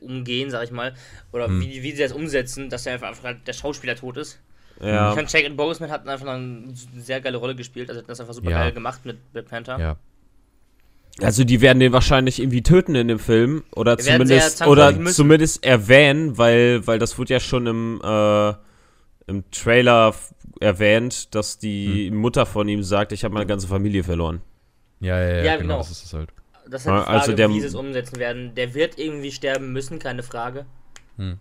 umgehen, sag ich mal. Oder Hm. wie, wie sie das umsetzen, dass der einfach, einfach halt der Schauspieler tot ist. Ja. Ich fand, Chadwick Boseman hat einfach eine sehr geile Rolle gespielt, also hat das einfach super Ja. geil gemacht mit Black Panther. Ja. Also die werden den wahrscheinlich irgendwie töten in dem Film oder sehr zumindest zwangsläufig oder müssen. zumindest erwähnen, weil weil das wurde ja schon im äh, im Trailer erwähnt, dass die Hm. Mutter von ihm sagt, ich habe meine ganze Familie verloren. Ja, ja, ja, Ja, genau, genau. das ist es halt. Das ist halt die Ja, Frage, also der- wie sie es umsetzen werden. Der wird irgendwie sterben müssen, keine Frage. Hm.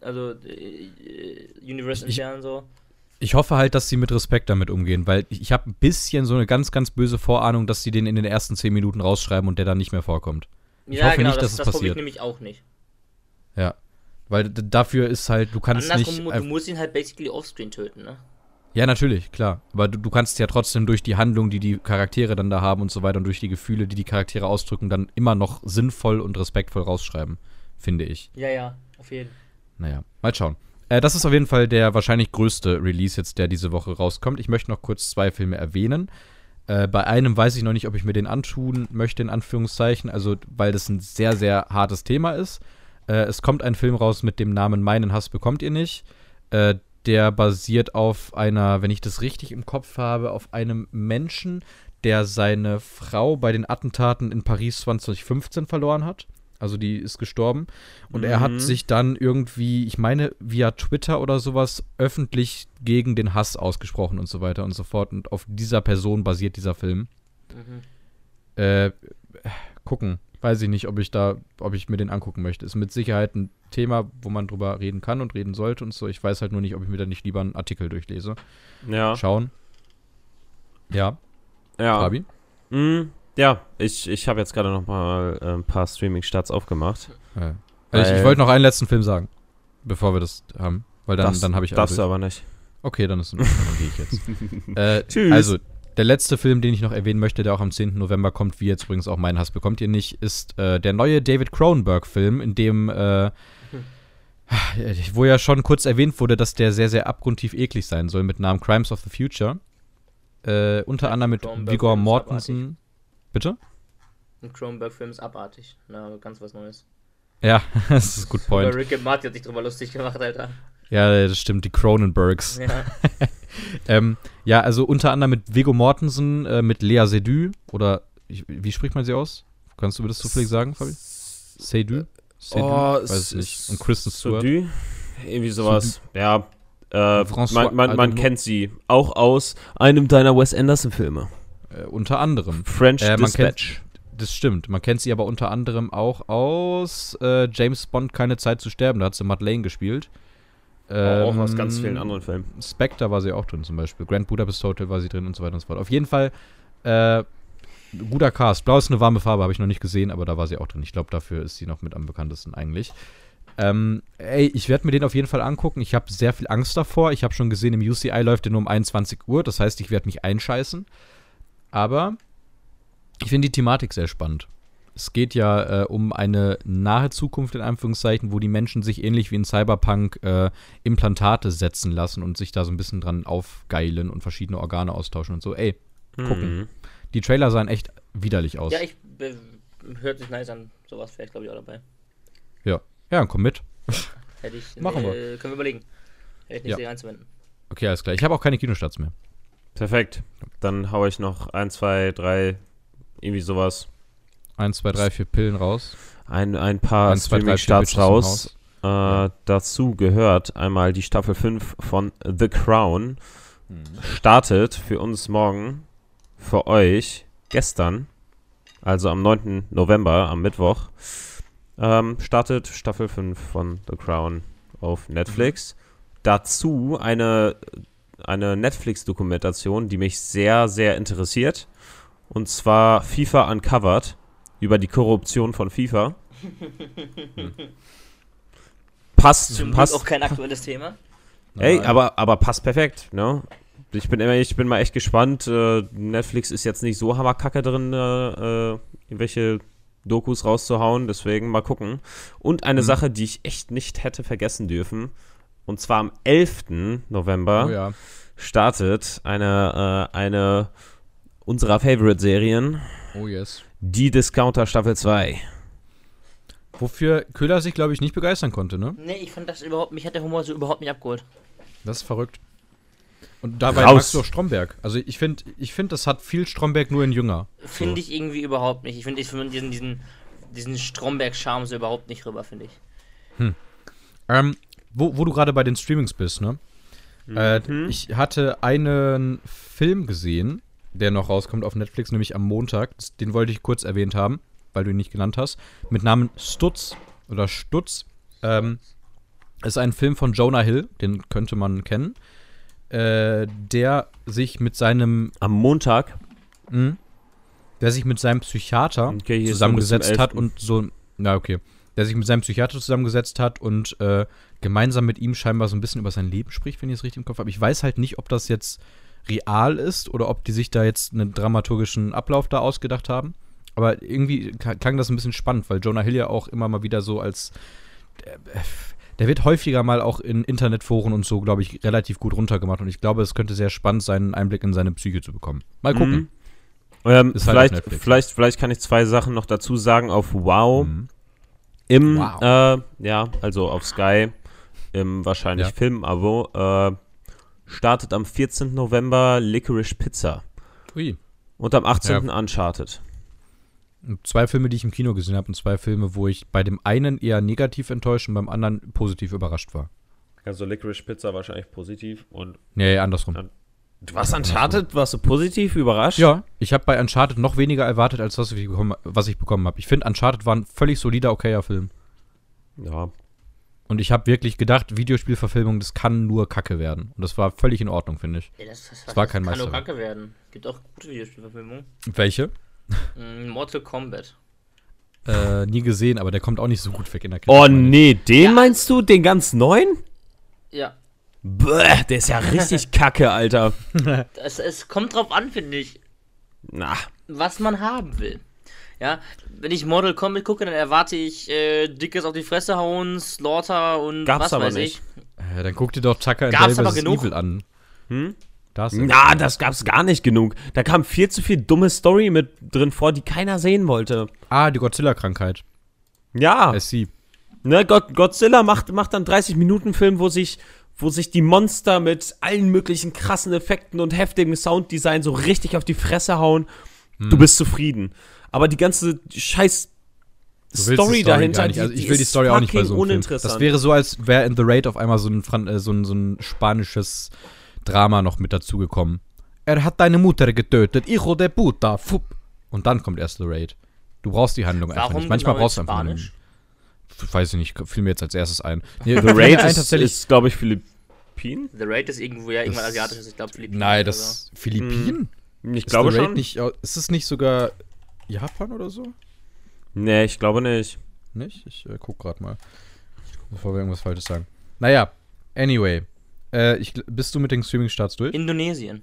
Also, äh, äh, Universe Ich- intern so. Ich hoffe halt, dass sie mit Respekt damit umgehen, weil ich, ich habe ein bisschen so eine ganz, ganz böse Vorahnung, dass sie den in den ersten zehn Minuten rausschreiben und der dann nicht mehr vorkommt. Ich ja, hoffe genau, nicht, das, dass es das hoffe ich passiert. nämlich auch nicht. Ja. Weil dafür ist halt, du kannst Andersrum, nicht. du einf- musst ihn halt basically offscreen töten, ne? Ja, natürlich, klar. Aber du, du kannst ja trotzdem durch die Handlung, die die Charaktere dann da haben und so weiter und durch die Gefühle, die die Charaktere ausdrücken, dann immer noch sinnvoll und respektvoll rausschreiben, finde ich. Ja, ja. Auf jeden. Naja, mal schauen. Äh, das ist auf jeden Fall der wahrscheinlich größte Release jetzt, der diese Woche rauskommt. Ich möchte noch kurz zwei Filme erwähnen. Äh, bei einem weiß ich noch nicht, ob ich mir den antun möchte, in Anführungszeichen, also weil das ein sehr, sehr hartes Thema ist. Äh, es kommt ein Film raus mit dem Namen Meinen Hass bekommt ihr nicht. Äh, der basiert auf einer, wenn ich das richtig im Kopf habe, auf einem Menschen, der seine Frau bei den Attentaten in Paris 2015 verloren hat. Also die ist gestorben. Und er hat Mhm. sich dann irgendwie, ich meine, via Twitter oder sowas öffentlich gegen den Hass ausgesprochen und so weiter und so fort. Und auf dieser Person basiert dieser Film. Mhm. Äh, gucken. Weiß ich nicht, ob ich da, ob ich mir den angucken möchte. Ist mit Sicherheit ein Thema, wo man drüber reden kann und reden sollte und so. Ich weiß halt nur nicht, ob ich mir da nicht lieber einen Artikel durchlese. Ja. Schauen. Ja, Ja. Fabi? Mm, ja, ich, ich habe jetzt gerade noch mal äh, ein paar Streaming-Starts aufgemacht. Äh, also ich, ich wollte noch einen letzten Film sagen, bevor wir das haben. Weil dann, Darfst- dann habe ich Darfst du aber nicht. Okay, dann ist Ordnung, dann gehe ich jetzt. [laughs] äh, Tschüss. Also, der letzte Film, den ich noch erwähnen möchte, der auch am 10. November kommt, wie jetzt übrigens auch mein Hass bekommt ihr nicht, ist äh, der neue David Cronenberg-Film, in dem, äh, wo ja schon kurz erwähnt wurde, dass der sehr, sehr abgrundtief eklig sein soll, mit Namen Crimes of the Future. Äh, unter anderem mit ist Mortensen. Bitte? Ein Cronenberg-Film ist abartig. Na, ganz was Neues. Ja, [laughs] das ist ein good Über point. Rick and Marty hat sich drüber lustig gemacht, Alter. Ja, das stimmt, die Cronenbergs. Ja. [laughs] Ähm, ja, also unter anderem mit Viggo Mortensen, äh, mit Lea Seydoux oder ich, wie spricht man sie aus? Kannst du mir das zufällig sagen, Fabi? Seydoux? Seydoux? Oh, Weiß es nicht. Und Kristen Stewart. Sodü? Irgendwie sowas. Ja. Äh, François- man man, man also- kennt sie auch aus einem deiner Wes Anderson-Filme. Äh, unter anderem. French Äh, man kennt- Dispatch. Das stimmt. Man kennt sie aber unter anderem auch aus äh, James Bond Keine Zeit zu sterben. Da hat sie Madeleine gespielt. auch aus Ähm, ganz vielen anderen Filmen. Spectre war sie auch drin zum Beispiel. Grand Budapest Hotel war sie drin und so weiter und so fort. Auf jeden Fall äh, guter Cast. Blau ist eine warme Farbe, habe ich noch nicht gesehen, aber da war sie auch drin. Ich glaube, dafür ist sie noch mit am bekanntesten eigentlich. Ähm, ey, ich werde mir den auf jeden Fall angucken. Ich habe sehr viel Angst davor. Ich habe schon gesehen, im UCI läuft der nur um 21 Uhr. Das heißt, ich werde mich einscheißen. Aber ich finde die Thematik sehr spannend. Es geht ja äh, um eine nahe Zukunft in Anführungszeichen, wo die Menschen sich ähnlich wie in Cyberpunk äh, Implantate setzen lassen und sich da so ein bisschen dran aufgeilen und verschiedene Organe austauschen und so. Ey, gucken. Mhm. die Trailer sahen echt widerlich aus. ja, ich be- hört sich nice an. Sowas vielleicht, glaube ich, auch dabei. ja. ja, komm mit. Hätte ich. Machen wir. äh, Können wir überlegen. Hätte ich nicht Ja. sehr einzuwenden. Okay, alles klar. Ich habe auch keine Kinostarts mehr. Perfekt. Dann hau ich noch ein, zwei, drei, irgendwie sowas. Eins, zwei, drei, vier Pillen raus. Ein, ein paar Streaming-Starts raus. Äh, dazu gehört einmal die Staffel 5 von The Crown. Startet für uns morgen, für euch gestern, also am 9. November, am Mittwoch, ähm, startet Staffel 5 von The Crown auf Netflix. Dazu eine, eine Netflix-Dokumentation, die mich sehr, sehr interessiert. Und zwar FIFA Uncovered über die Korruption von FIFA. Passt, Zum Glück passt. auch kein aktuelles Thema. [laughs] Ey, aber, aber passt perfekt, ne? Ich bin immer, ich bin mal echt gespannt. Äh, Netflix ist jetzt nicht so hammerkacke drin, äh, äh, irgendwelche Dokus rauszuhauen, deswegen mal gucken. Und eine Mhm. Sache, die ich echt nicht hätte vergessen dürfen, und zwar am 11. November Oh ja. startet eine, äh, eine unserer Favorite-Serien, Oh yes. die Discounter Staffel 2. Wofür Köhler sich, glaube ich, nicht begeistern konnte, ne? Nee, ich fand das überhaupt, mich hat der Humor so überhaupt nicht abgeholt. Das ist verrückt. Und dabei Raus. magst du auch Stromberg. Also ich finde, ich find, das hat viel Stromberg nur in jünger. Finde ich irgendwie überhaupt nicht. Ich finde ich find diesen, diesen, diesen Stromberg-Charme so überhaupt nicht rüber, finde ich. Ähm, wo, wo du gerade bei den Streamings bist, ne? Äh, ich hatte einen Film gesehen, der noch rauskommt auf Netflix, nämlich am Montag. Den wollte ich kurz erwähnt haben, weil du ihn nicht genannt hast. Mit Namen Stutz oder Stutz. Ähm, ist ein Film von Jonah Hill, den könnte man kennen. Äh, der sich mit seinem Am Montag. Mhm. Der sich mit seinem Psychiater Okay, zusammengesetzt hat 11.. und so. Na, okay. Der sich mit seinem Psychiater zusammengesetzt hat und äh, gemeinsam mit ihm scheinbar so ein bisschen über sein Leben spricht, wenn ich es richtig im Kopf habe. Ich weiß halt nicht, ob das jetzt real ist oder ob die sich da jetzt einen dramaturgischen Ablauf da ausgedacht haben. Aber irgendwie klang das ein bisschen spannend, weil Jonah Hill ja auch immer mal wieder so als. Äh, der wird häufiger mal auch in Internetforen und so, glaube ich, relativ gut runtergemacht. Und ich glaube, es könnte sehr spannend sein, einen Einblick in seine Psyche zu bekommen. Mal gucken. Mhm. Ähm, halt vielleicht, vielleicht, vielleicht kann ich zwei Sachen noch dazu sagen auf Wow. Mhm. Im, Wow. äh, ja, also auf Sky, im wahrscheinlich Ja. Filmabo, äh, startet am 14. November Licorice Pizza Ui. und am 18. Uncharted. Zwei Filme, die ich im Kino gesehen habe und zwei Filme, wo ich bei dem einen eher negativ enttäuscht und beim anderen positiv überrascht war. Also Licorice Pizza wahrscheinlich positiv und Nee, andersrum. Ja. Du warst Uncharted, warst du positiv überrascht? Ja, ich habe bei Uncharted noch weniger erwartet, als was ich bekommen, was ich bekommen habe. Ich finde, Uncharted war ein völlig solider, okayer Film. Ja. Und ich habe wirklich gedacht, Videospielverfilmung, das kann nur Kacke werden. Und das war völlig in Ordnung, finde ich. Ja, das, das, Es war kein kann nur. Kacke werden. Gibt auch gute Videospielverfilmungen. Welche? Mm, Mortal Kombat. Äh, nie gesehen, aber der kommt auch nicht so gut weg in der Kindheit. Oh nee, den meinst du? Den ganz neuen? Ja. Bäh, der ist ja richtig [laughs] kacke, Alter. Es, es kommt drauf an, finde ich, Na, was man haben will. Ja, wenn ich Mortal Kombat gucke, dann erwarte ich äh, dickes auf die Fresse hauen, Slaughter und Gab's was aber weiß nicht. Äh, dann guck dir doch Tucker Gab's vs. genug? Evil an. Hm? Da ist Na, das gab's gar nicht genug. Da kam viel zu viel dumme Story mit drin vor, die keiner sehen wollte. Ah, die Godzilla-Krankheit. Ja, I see. ne, God Godzilla macht, macht dann 30 Minuten Film, wo sich, wo sich die Monster mit allen möglichen krassen Effekten und heftigem Sounddesign so richtig auf die Fresse hauen. Hm. Du bist zufrieden. Aber die ganze scheiß Story, die dahinter, nicht. die, Also ich die will die ist Story auch nicht bei fucking so einem Film. Das wäre so, als wäre in The Raid auf einmal so ein, Fran äh, so ein, so ein spanisches Drama noch mit dazugekommen. Er hat deine Mutter getötet, hijo de puta, fupp. Und dann kommt erst The Raid. Du brauchst die Handlung einfach Warum nicht. Manchmal genau brauchst du einfach Spanisch? Weiß ich nicht, fiel mir jetzt als erstes ein. Nee, [laughs] The Raid ist, tatsächlich. ist glaube ich, Philippinen. The Raid ist irgendwo ja irgendwann asiatisches, ich glaube Philippinen. nein, das Philippinen? Ich Ist glaube The Raid schon. Nicht, ist es nicht sogar Japan oder so? Nee, ich glaube nicht. Nicht? Ich äh, guck gerade mal. Bevor wir irgendwas Falsches sagen. Naja, anyway. Äh, ich, bist du mit den Streaming-Starts durch? so. Indonesien.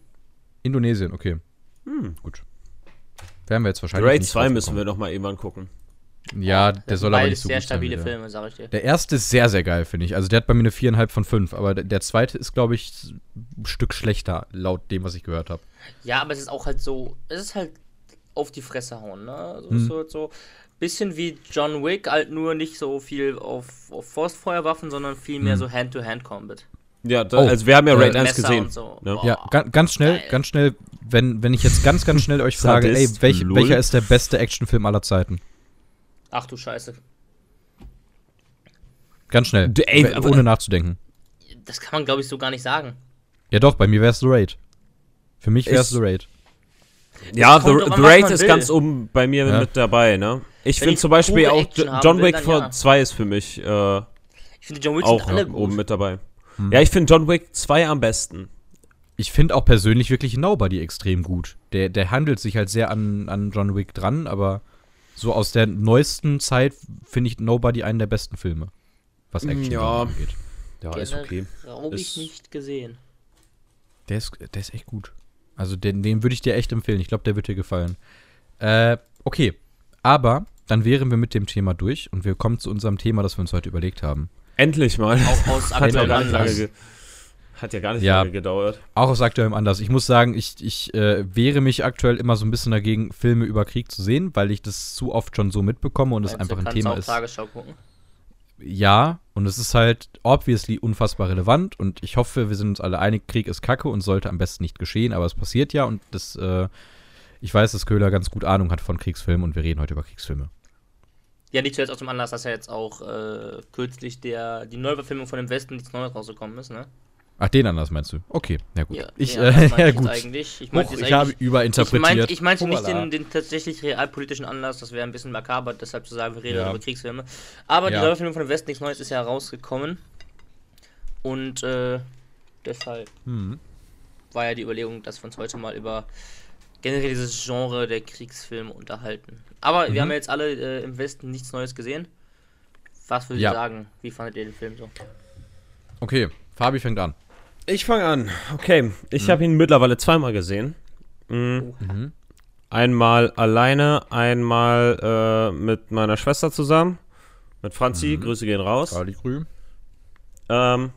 Indonesien, okay. Hm. Gut. Werden wir jetzt The wahrscheinlich. Raid nicht 2 drauf müssen wir noch mal irgendwann gucken. Ja, der soll aber Beides nicht so sehr gut sein. stabile der. Filme, sag ich dir. Der erste ist sehr, sehr geil, finde ich. Also der hat bei mir eine viereinhalb von fünf. Aber der, der zweite ist, glaube ich, ein Stück schlechter, laut dem, was ich gehört habe. Ja, aber es ist auch halt so, es ist halt auf die Fresse hauen, ne? Also Hm. es ist so, so bisschen wie John Wick, halt nur nicht so viel auf, auf Forstfeuerwaffen, sondern viel mehr Hm. so Hand-to-Hand-Combat. Ja, da, Oh, also wir haben ja äh, Raid 1 Messer gesehen. und so. Boah. Ja, ga ganz schnell, geil. ganz schnell, wenn, wenn ich jetzt ganz, ganz schnell euch [laughs] frage, ey, welch, welcher ist der beste Actionfilm aller Zeiten? Ach du Scheiße. Ganz schnell. Du, ey, aber- ohne nachzudenken. Das kann man, glaube ich, so gar nicht sagen. Ja doch, bei mir wäre es The Raid. Für mich wäre es The Raid. Ja, The, The Raid ist will. ganz oben bei mir Ja. mit dabei, ne? Ich finde zum Beispiel auch Action John Wick dann vor ja. 2 ist für mich äh, Ich finde, John Wick auch sind alle oben gut. mit dabei. Hm. Ja, ich finde John Wick 2 am besten. Ich finde auch persönlich wirklich Nobody extrem gut. Der, der handelt sich halt sehr an, an John Wick dran, aber so aus der neuesten Zeit finde ich Nobody einen der besten Filme. Was Action Ja. angeht. Ja, ist okay. Glaube ich Ist- nicht gesehen. Der ist, der ist echt gut. Also den, den würde ich dir echt empfehlen. Ich glaube, der wird dir gefallen. Äh, okay. Aber dann wären wir mit dem Thema durch und wir kommen zu unserem Thema, das wir uns heute überlegt haben. Endlich mal. Auch aus [laughs] Hat ja hat ja gar nicht Ja. lange gedauert. Auch aus aktuellem Anlass. Ich muss sagen, ich, ich äh, wehre mich aktuell immer so ein bisschen dagegen, Filme über Krieg zu sehen, weil ich das zu oft schon so mitbekomme und es einfach ein kannst Thema auch ist. Tagesschau gucken. Ja, und es ist halt obviously unfassbar relevant und ich hoffe, wir sind uns alle einig, Krieg ist Kacke und sollte am besten nicht geschehen, aber es passiert ja und das, äh, ich weiß, dass Köhler ganz gut Ahnung hat von Kriegsfilmen und wir reden heute über Kriegsfilme. Ja, nicht zuletzt aus dem Anlass, dass ja jetzt auch äh, kürzlich der, die Neuverfilmung von dem Westen nichts Neues rausgekommen ist, ne? Ach, den anders meinst du? Okay, ja gut. Ja, ich, ja, äh, [laughs] ja ich gut. Eigentlich. Ich, jetzt ich habe überinterpretiert. Ich, meinte, ich meinte nicht den, den tatsächlich realpolitischen Anlass, das wäre ein bisschen makaber, deshalb zu sagen, wir reden Ja. über Kriegsfilme. Aber die Ja. Neuverfilmung von Westen nichts Neues ist ja rausgekommen. Und äh, deshalb Hm. war ja die Überlegung, dass wir uns heute mal über generell dieses Genre der Kriegsfilme unterhalten. Aber Mhm. wir haben ja jetzt alle äh, im Westen nichts Neues gesehen. Was würdet ihr sagen? Wie fandet ihr den Film so? Okay, Fabi fängt an. Ich fange an. Okay, ich habe ihn mittlerweile zweimal gesehen. Mhm. Mhm. Einmal alleine, einmal äh, mit meiner Schwester zusammen. Mit Franzi, Mhm. Grüße gehen raus. Charlie Grü. Ähm,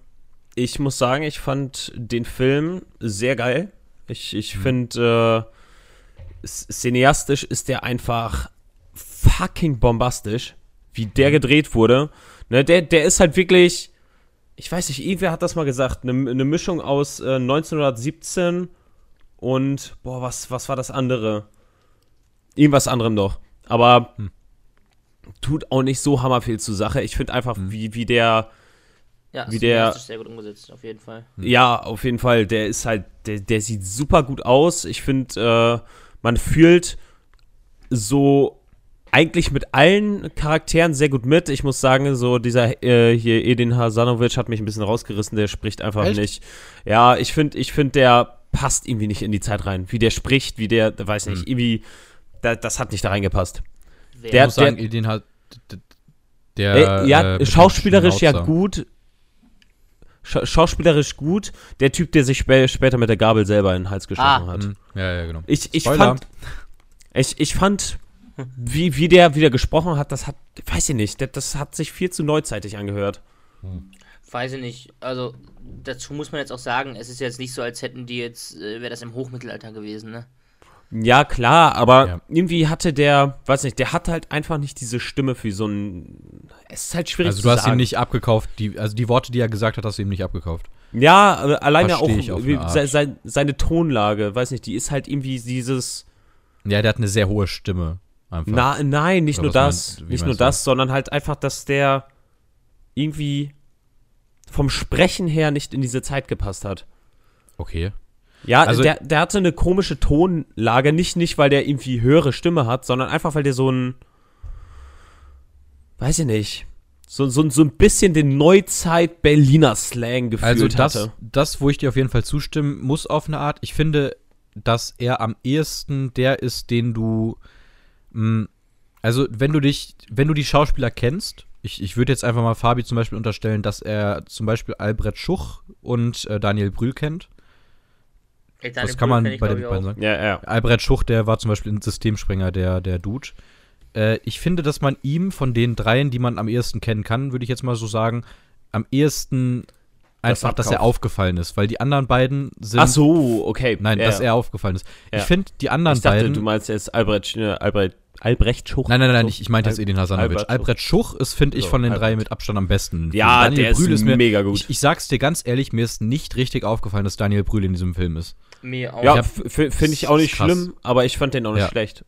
ich muss sagen, ich fand den Film sehr geil. Ich, ich finde, äh, cineastisch ist der einfach fucking bombastisch, wie der gedreht wurde. Ne, der, der ist halt wirklich, ich weiß nicht, irgendwer hat das mal gesagt, eine, eine Mischung aus äh, 1917 und, boah, was, was war das andere? Irgendwas anderem doch. Aber Hm. tut auch nicht so hammerviel zur Sache. Ich finde einfach, Hm. wie, wie der, Ja, Wie der- sehr gut umgesetzt, auf jeden Fall. ja, auf jeden Fall, der ist halt, der, der sieht super gut aus. Ich finde, äh, man fühlt so eigentlich mit allen Charakteren sehr gut mit. Ich muss sagen, so dieser äh, hier Edin Hasanovic hat mich ein bisschen rausgerissen, der spricht einfach Echt? nicht. Ja, ich finde, ich finde, der passt irgendwie nicht in die Zeit rein. Wie der spricht, wie der, weiß nicht, Hm. irgendwie, da, das hat nicht da reingepasst. Wer? Der- ich muss sagen, den hat. Der, Äh, ja, äh, dem schauspielerisch ja gut. Scha schauspielerisch gut. Der Typ, der sich spä später mit der Gabel selber in den Hals geschossen Ah. hat. Mhm. Ja, ja, genau. Ich, ich Spoiler. fand, ich, ich fand, wie, wie der wieder gesprochen hat, das hat, weiß ich nicht, das, das hat sich viel zu neuzeitig angehört. Weiß ich nicht. Also, dazu muss man jetzt auch sagen, es ist jetzt nicht so, als hätten die jetzt, äh, wäre das im Hochmittelalter gewesen, ne? Ja, klar, aber Ja. irgendwie hatte der, weiß nicht, der hat halt einfach nicht diese Stimme für so ein. Es ist halt schwierig Also zu du hast sagen. ihm nicht abgekauft, die, also die Worte, die er gesagt hat, hast du ihm nicht abgekauft. Ja, äh, alleine auch Versteh ich auf wie, se, se, seine Tonlage, weiß nicht, die ist halt irgendwie dieses. Ja, der hat eine sehr hohe Stimme. Einfach. Na, nein, nicht Oder nur das, wie nicht nur du? das, sondern halt einfach, dass der irgendwie vom Sprechen her nicht in diese Zeit gepasst hat. Okay. Ja, Also- der, der hatte eine komische Tonlage, nicht, nicht weil der irgendwie höhere Stimme hat, sondern einfach weil der so ein, weiß ich nicht, so, so, so ein bisschen den Neuzeit-Berliner Slang gefühlt Also das, hatte. das, wo ich dir auf jeden Fall zustimmen muss auf eine Art, ich finde, dass er am ehesten der ist, den du, also wenn du dich, wenn du die Schauspieler kennst, ich, ich würde jetzt einfach mal Fabi zum Beispiel unterstellen, dass er zum Beispiel Albrecht Schuch und äh, Daniel Brühl kennt. Ey, Daniel Das kann Brühl man kenn ich, bei den beiden sagen. Ja, ja. Albrecht Schuch, der war zum Beispiel ein Systemsprenger, der, der Dude. Äh, ich finde, dass man ihm von den dreien, die man am ehesten kennen kann, würde ich jetzt mal so sagen, am ehesten einfach, dass er aufgefallen ist, weil die anderen beiden sind. Ach so, okay. Nein, ja, dass er aufgefallen ist. Ja. Ich finde, die anderen Ich dachte, beiden. du meinst jetzt Albrecht, äh, Albrecht, Albrecht Schuch. nein, nein, nein, ich, ich meinte jetzt Edin Hasanovic. Albert Albrecht, Schuch. Ist, finde ich, So, von den Albert. drei mit Abstand am besten. Ja, Daniel der ist, Brühl ist mir. mega gut. Ich, ich sag's dir ganz ehrlich, mir ist nicht richtig aufgefallen, dass Daniel Brühl in diesem Film ist. Mir auch. ja, finde ich auch nicht krass. schlimm, aber ich fand den auch nicht Ja. schlecht.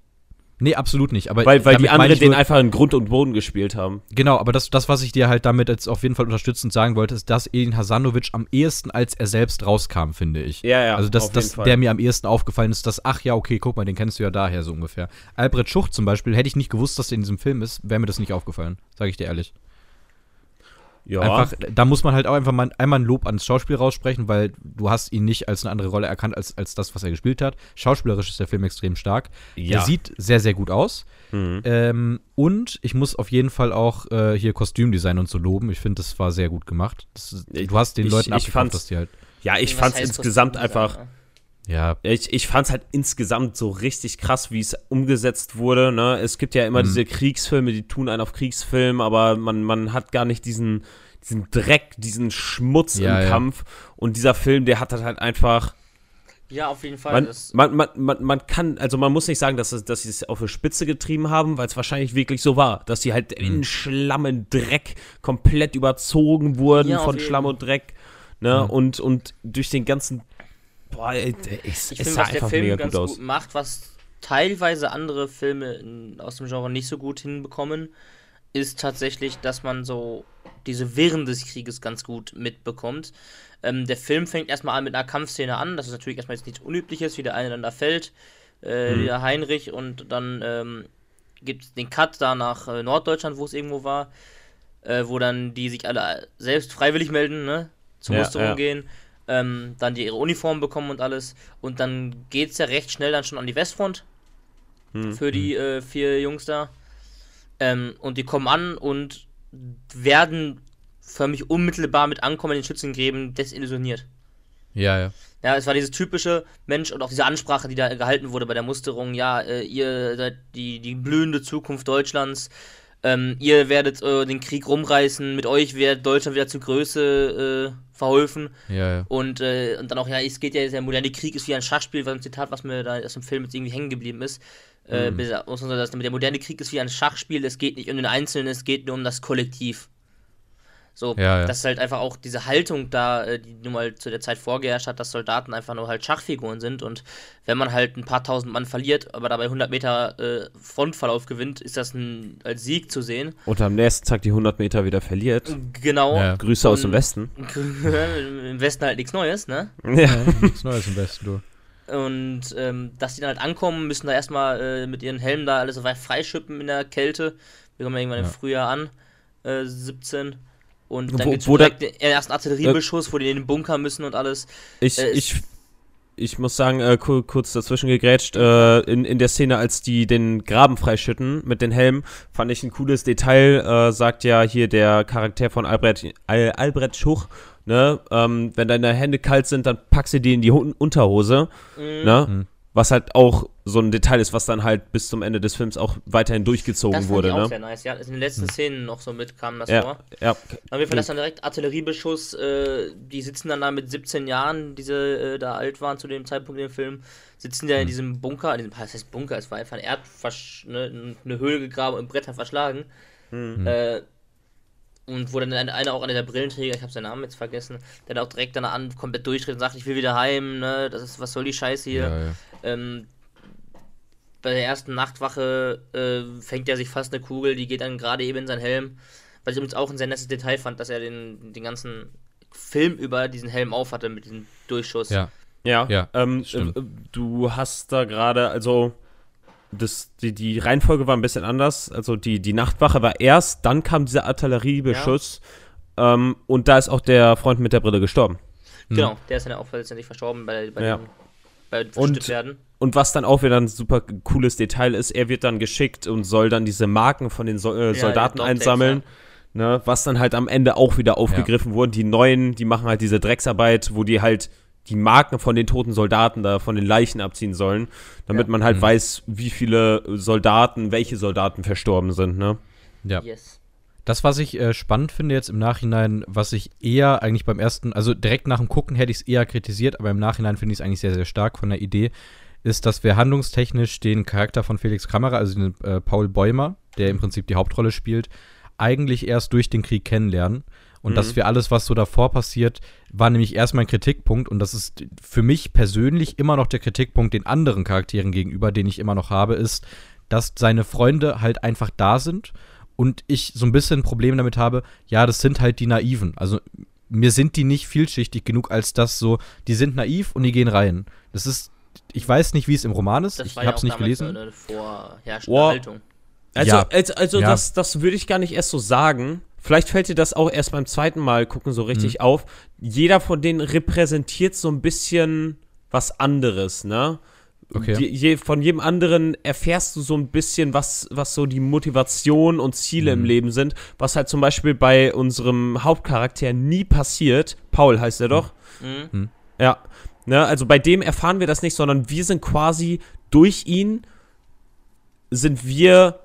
Nee, absolut nicht. Aber Weil, weil die anderen den einfach in Grund und Boden gespielt haben. Genau, aber das, das, was ich dir halt damit jetzt auf jeden Fall unterstützend sagen wollte, ist, dass Edin Hasanovic am ehesten als er selbst rauskam, finde ich. Ja, ja, Also, dass, dass der mir am ehesten aufgefallen ist, dass, ach ja, okay, guck mal, den kennst du ja daher so ungefähr. Albrecht Schucht zum Beispiel, hätte ich nicht gewusst, dass der in diesem Film ist, wäre mir das nicht aufgefallen, sage ich dir ehrlich. Ja, Einfach, da muss man halt auch einfach mal einmal ein Lob ans Schauspiel raussprechen, weil du hast ihn nicht als eine andere Rolle erkannt, als, als das, was er gespielt hat. Schauspielerisch ist der Film extrem stark. Ja. Er sieht sehr, sehr gut aus. Mhm. Ähm, und ich muss auf jeden Fall auch äh, hier Kostümdesign und so loben. Ich finde, das war sehr gut gemacht. Das, du hast den ich- Leuten ich abgekauft, dass die halt. ja, ich fand's heißt insgesamt einfach. Ja, Ich, ich fand's halt insgesamt so richtig krass, wie es umgesetzt wurde. Ne? Es gibt ja immer Mhm. diese Kriegsfilme, die tun einen auf Kriegsfilm, aber man, man hat gar nicht diesen, diesen Dreck, diesen Schmutz Ja, im ja. Kampf. Und dieser Film, der hat das halt einfach. Ja, auf jeden Fall. Man, man, man, man, man kann, also man muss nicht sagen, dass, es, dass sie es auf eine Spitze getrieben haben, weil es wahrscheinlich wirklich so war, dass sie halt Mhm. in Schlamm und Dreck komplett überzogen wurden Ja, von. Schlamm und Dreck. Ne? Mhm. Und, und durch den ganzen. Boah, ey, ey, es, ich es finde, was der Film ganz gut gut, macht, was teilweise andere Filme in, aus dem Genre nicht so gut hinbekommen, ist tatsächlich, dass man so diese Wirren des Krieges ganz gut mitbekommt. Ähm, der Film fängt erstmal an mit einer Kampfszene an. Das ist natürlich erstmal jetzt nichts Unübliches, wie der eine dann da fällt, äh, Mhm. der Heinrich, und dann ähm, gibt es den Cut da nach äh, Norddeutschland, wo es irgendwo war, äh, wo dann die sich alle selbst freiwillig melden, ne? Zur Ja, Musterung ja. gehen, ähm, dann die ihre Uniform bekommen und alles. Und dann geht es ja recht schnell dann schon an die Westfront Hm. für die äh, vier Jungs da. Ähm, und die kommen an und werden förmlich unmittelbar mit Ankommen in den Schützengräben desillusioniert. ja, ja. Ja, es war dieses typische Mensch und auch diese Ansprache, die da gehalten wurde bei der Musterung. Ja, äh, ihr seid die, die blühende Zukunft Deutschlands. Ähm, ihr werdet äh, den Krieg rumreißen, mit euch wird Deutschland wieder zur Größe äh, verholfen. Ja, ja. Und, äh, und dann auch, ja, es geht ja, der moderne Krieg ist wie ein Schachspiel, was ein Zitat, was mir da aus dem Film jetzt irgendwie hängen geblieben ist. Äh, Mhm. der moderne Krieg ist wie ein Schachspiel, es geht nicht um den Einzelnen, es geht nur um das Kollektiv. So, Ja, ja. das ist halt einfach auch diese Haltung da, äh, die nun mal zu der Zeit vorgeherrscht hat, dass Soldaten einfach nur halt Schachfiguren sind und wenn man halt ein paar tausend Mann verliert, aber dabei 100 Meter äh, Frontverlauf gewinnt, ist das ein, als Sieg zu sehen. Und am nächsten Tag die 100 Meter wieder verliert. Genau. Ja. Grüße aus dem Westen. [laughs] Im Westen halt nichts Neues, ne? Ja. Nichts Neues im Besten, du. Und ähm, dass die dann halt ankommen, müssen da erstmal äh, mit ihren Helmen da alles so weit freischippen in der Kälte. Wir kommen ja irgendwann im Ja. Frühjahr an, äh, 17. Und dann Wo- gibt's wo da- direkt den ersten Artilleriebeschuss, wo die in den Bunker müssen und alles. Ich, Äh, ich, ich muss sagen, äh, ku- kurz dazwischen gegrätscht, äh, in, in der Szene, als die den Graben freischütten mit den Helmen, fand ich ein cooles Detail, äh, sagt ja hier der Charakter von Albrecht, Al, Albrecht Schuch, ne, ähm, wenn deine Hände kalt sind, dann packst du die in die Unterhose, Mhm. ne, Mhm. Was halt auch so ein Detail ist, was dann halt bis zum Ende des Films auch weiterhin durchgezogen Das wurde, ich auch ne. sehr nice. Ja, in den letzten Szenen noch so mit kam das Ja, vor. ja, Auf jeden Fall, das dann direkt Artilleriebeschuss. Äh, die sitzen dann da mit 17 Jahren, diese äh, da alt waren zu dem Zeitpunkt im Film, sitzen ja in diesem Bunker, in diesem, was heißt Bunker, es war einfach ein Erdversch, ne, eine Höhle gegraben und Bretter verschlagen. Äh, und wo dann einer auch einer der Brillenträger, ich habe seinen Namen jetzt vergessen, der dann auch direkt danach an komplett durchdreht und sagt, ich will wieder heim, ne, das ist, was soll die Scheiße hier. Ja, ja. Ähm, bei der ersten Nachtwache äh, fängt er sich fast eine Kugel, die geht dann gerade eben in seinen Helm. Was ich übrigens auch ein sehr nettes Detail fand, dass er den, den ganzen Film über diesen Helm aufhatte mit diesem Durchschuss. Ja. Ja, Ja, ähm, äh, du hast da gerade, also das, die, die Reihenfolge war ein bisschen anders. Also die, die Nachtwache war erst, dann kam dieser Artilleriebeschuss ähm, und da ist auch der Freund mit der Brille gestorben. Genau, der ist dann auch letztendlich verstorben bei, bei Ja. dem bei Und- werden. Und was dann auch wieder ein super cooles Detail ist, er wird dann geschickt und soll dann diese Marken von den so äh, Ja, Soldaten Tags, einsammeln. Ne, was dann halt am Ende auch wieder aufgegriffen wurde. Die Neuen, die machen halt diese Drecksarbeit, wo die halt die Marken von den toten Soldaten da von den Leichen abziehen sollen, damit Ja. man halt Mhm. weiß, wie viele Soldaten, welche Soldaten verstorben sind, ne? ja. Yes. Das, was ich äh, spannend finde jetzt im Nachhinein, was ich eher eigentlich beim ersten, also direkt nach dem Gucken hätte ich es eher kritisiert, aber im Nachhinein finde ich es eigentlich sehr, sehr stark von der Idee, ist, dass wir handlungstechnisch den Charakter von Felix Kammerer, also den äh, Paul Bäumer, der im Prinzip die Hauptrolle spielt, eigentlich erst durch den Krieg kennenlernen. Und Mhm. dass wir alles, was so davor passiert, war nämlich erstmal ein Kritikpunkt. Und das ist für mich persönlich immer noch der Kritikpunkt den anderen Charakteren gegenüber, den ich immer noch habe, ist, dass seine Freunde halt einfach da sind und ich so ein bisschen ein Problem damit habe, ja, das sind halt die Naiven. Also mir sind die nicht vielschichtig genug, als dass so, die sind naiv und die gehen rein. Das ist, ich weiß nicht, wie es im Roman ist, Das ich ja habe es nicht damals gelesen. eine vorherrschende Oh. Haltung. Also, Ja. also, also Ja. das, das würde ich gar nicht erst so sagen. Vielleicht fällt dir das auch erst beim zweiten Mal gucken so richtig Mhm. auf. Jeder von denen repräsentiert so ein bisschen was anderes, ne? Okay. Die, je, von jedem anderen erfährst du so ein bisschen, was, was so die Motivation und Ziele im Mhm. Leben sind, was halt zum Beispiel bei unserem Hauptcharakter nie passiert. Paul heißt er doch. Mhm. Ja, ne, also bei dem erfahren wir das nicht, sondern wir sind quasi durch ihn sind wir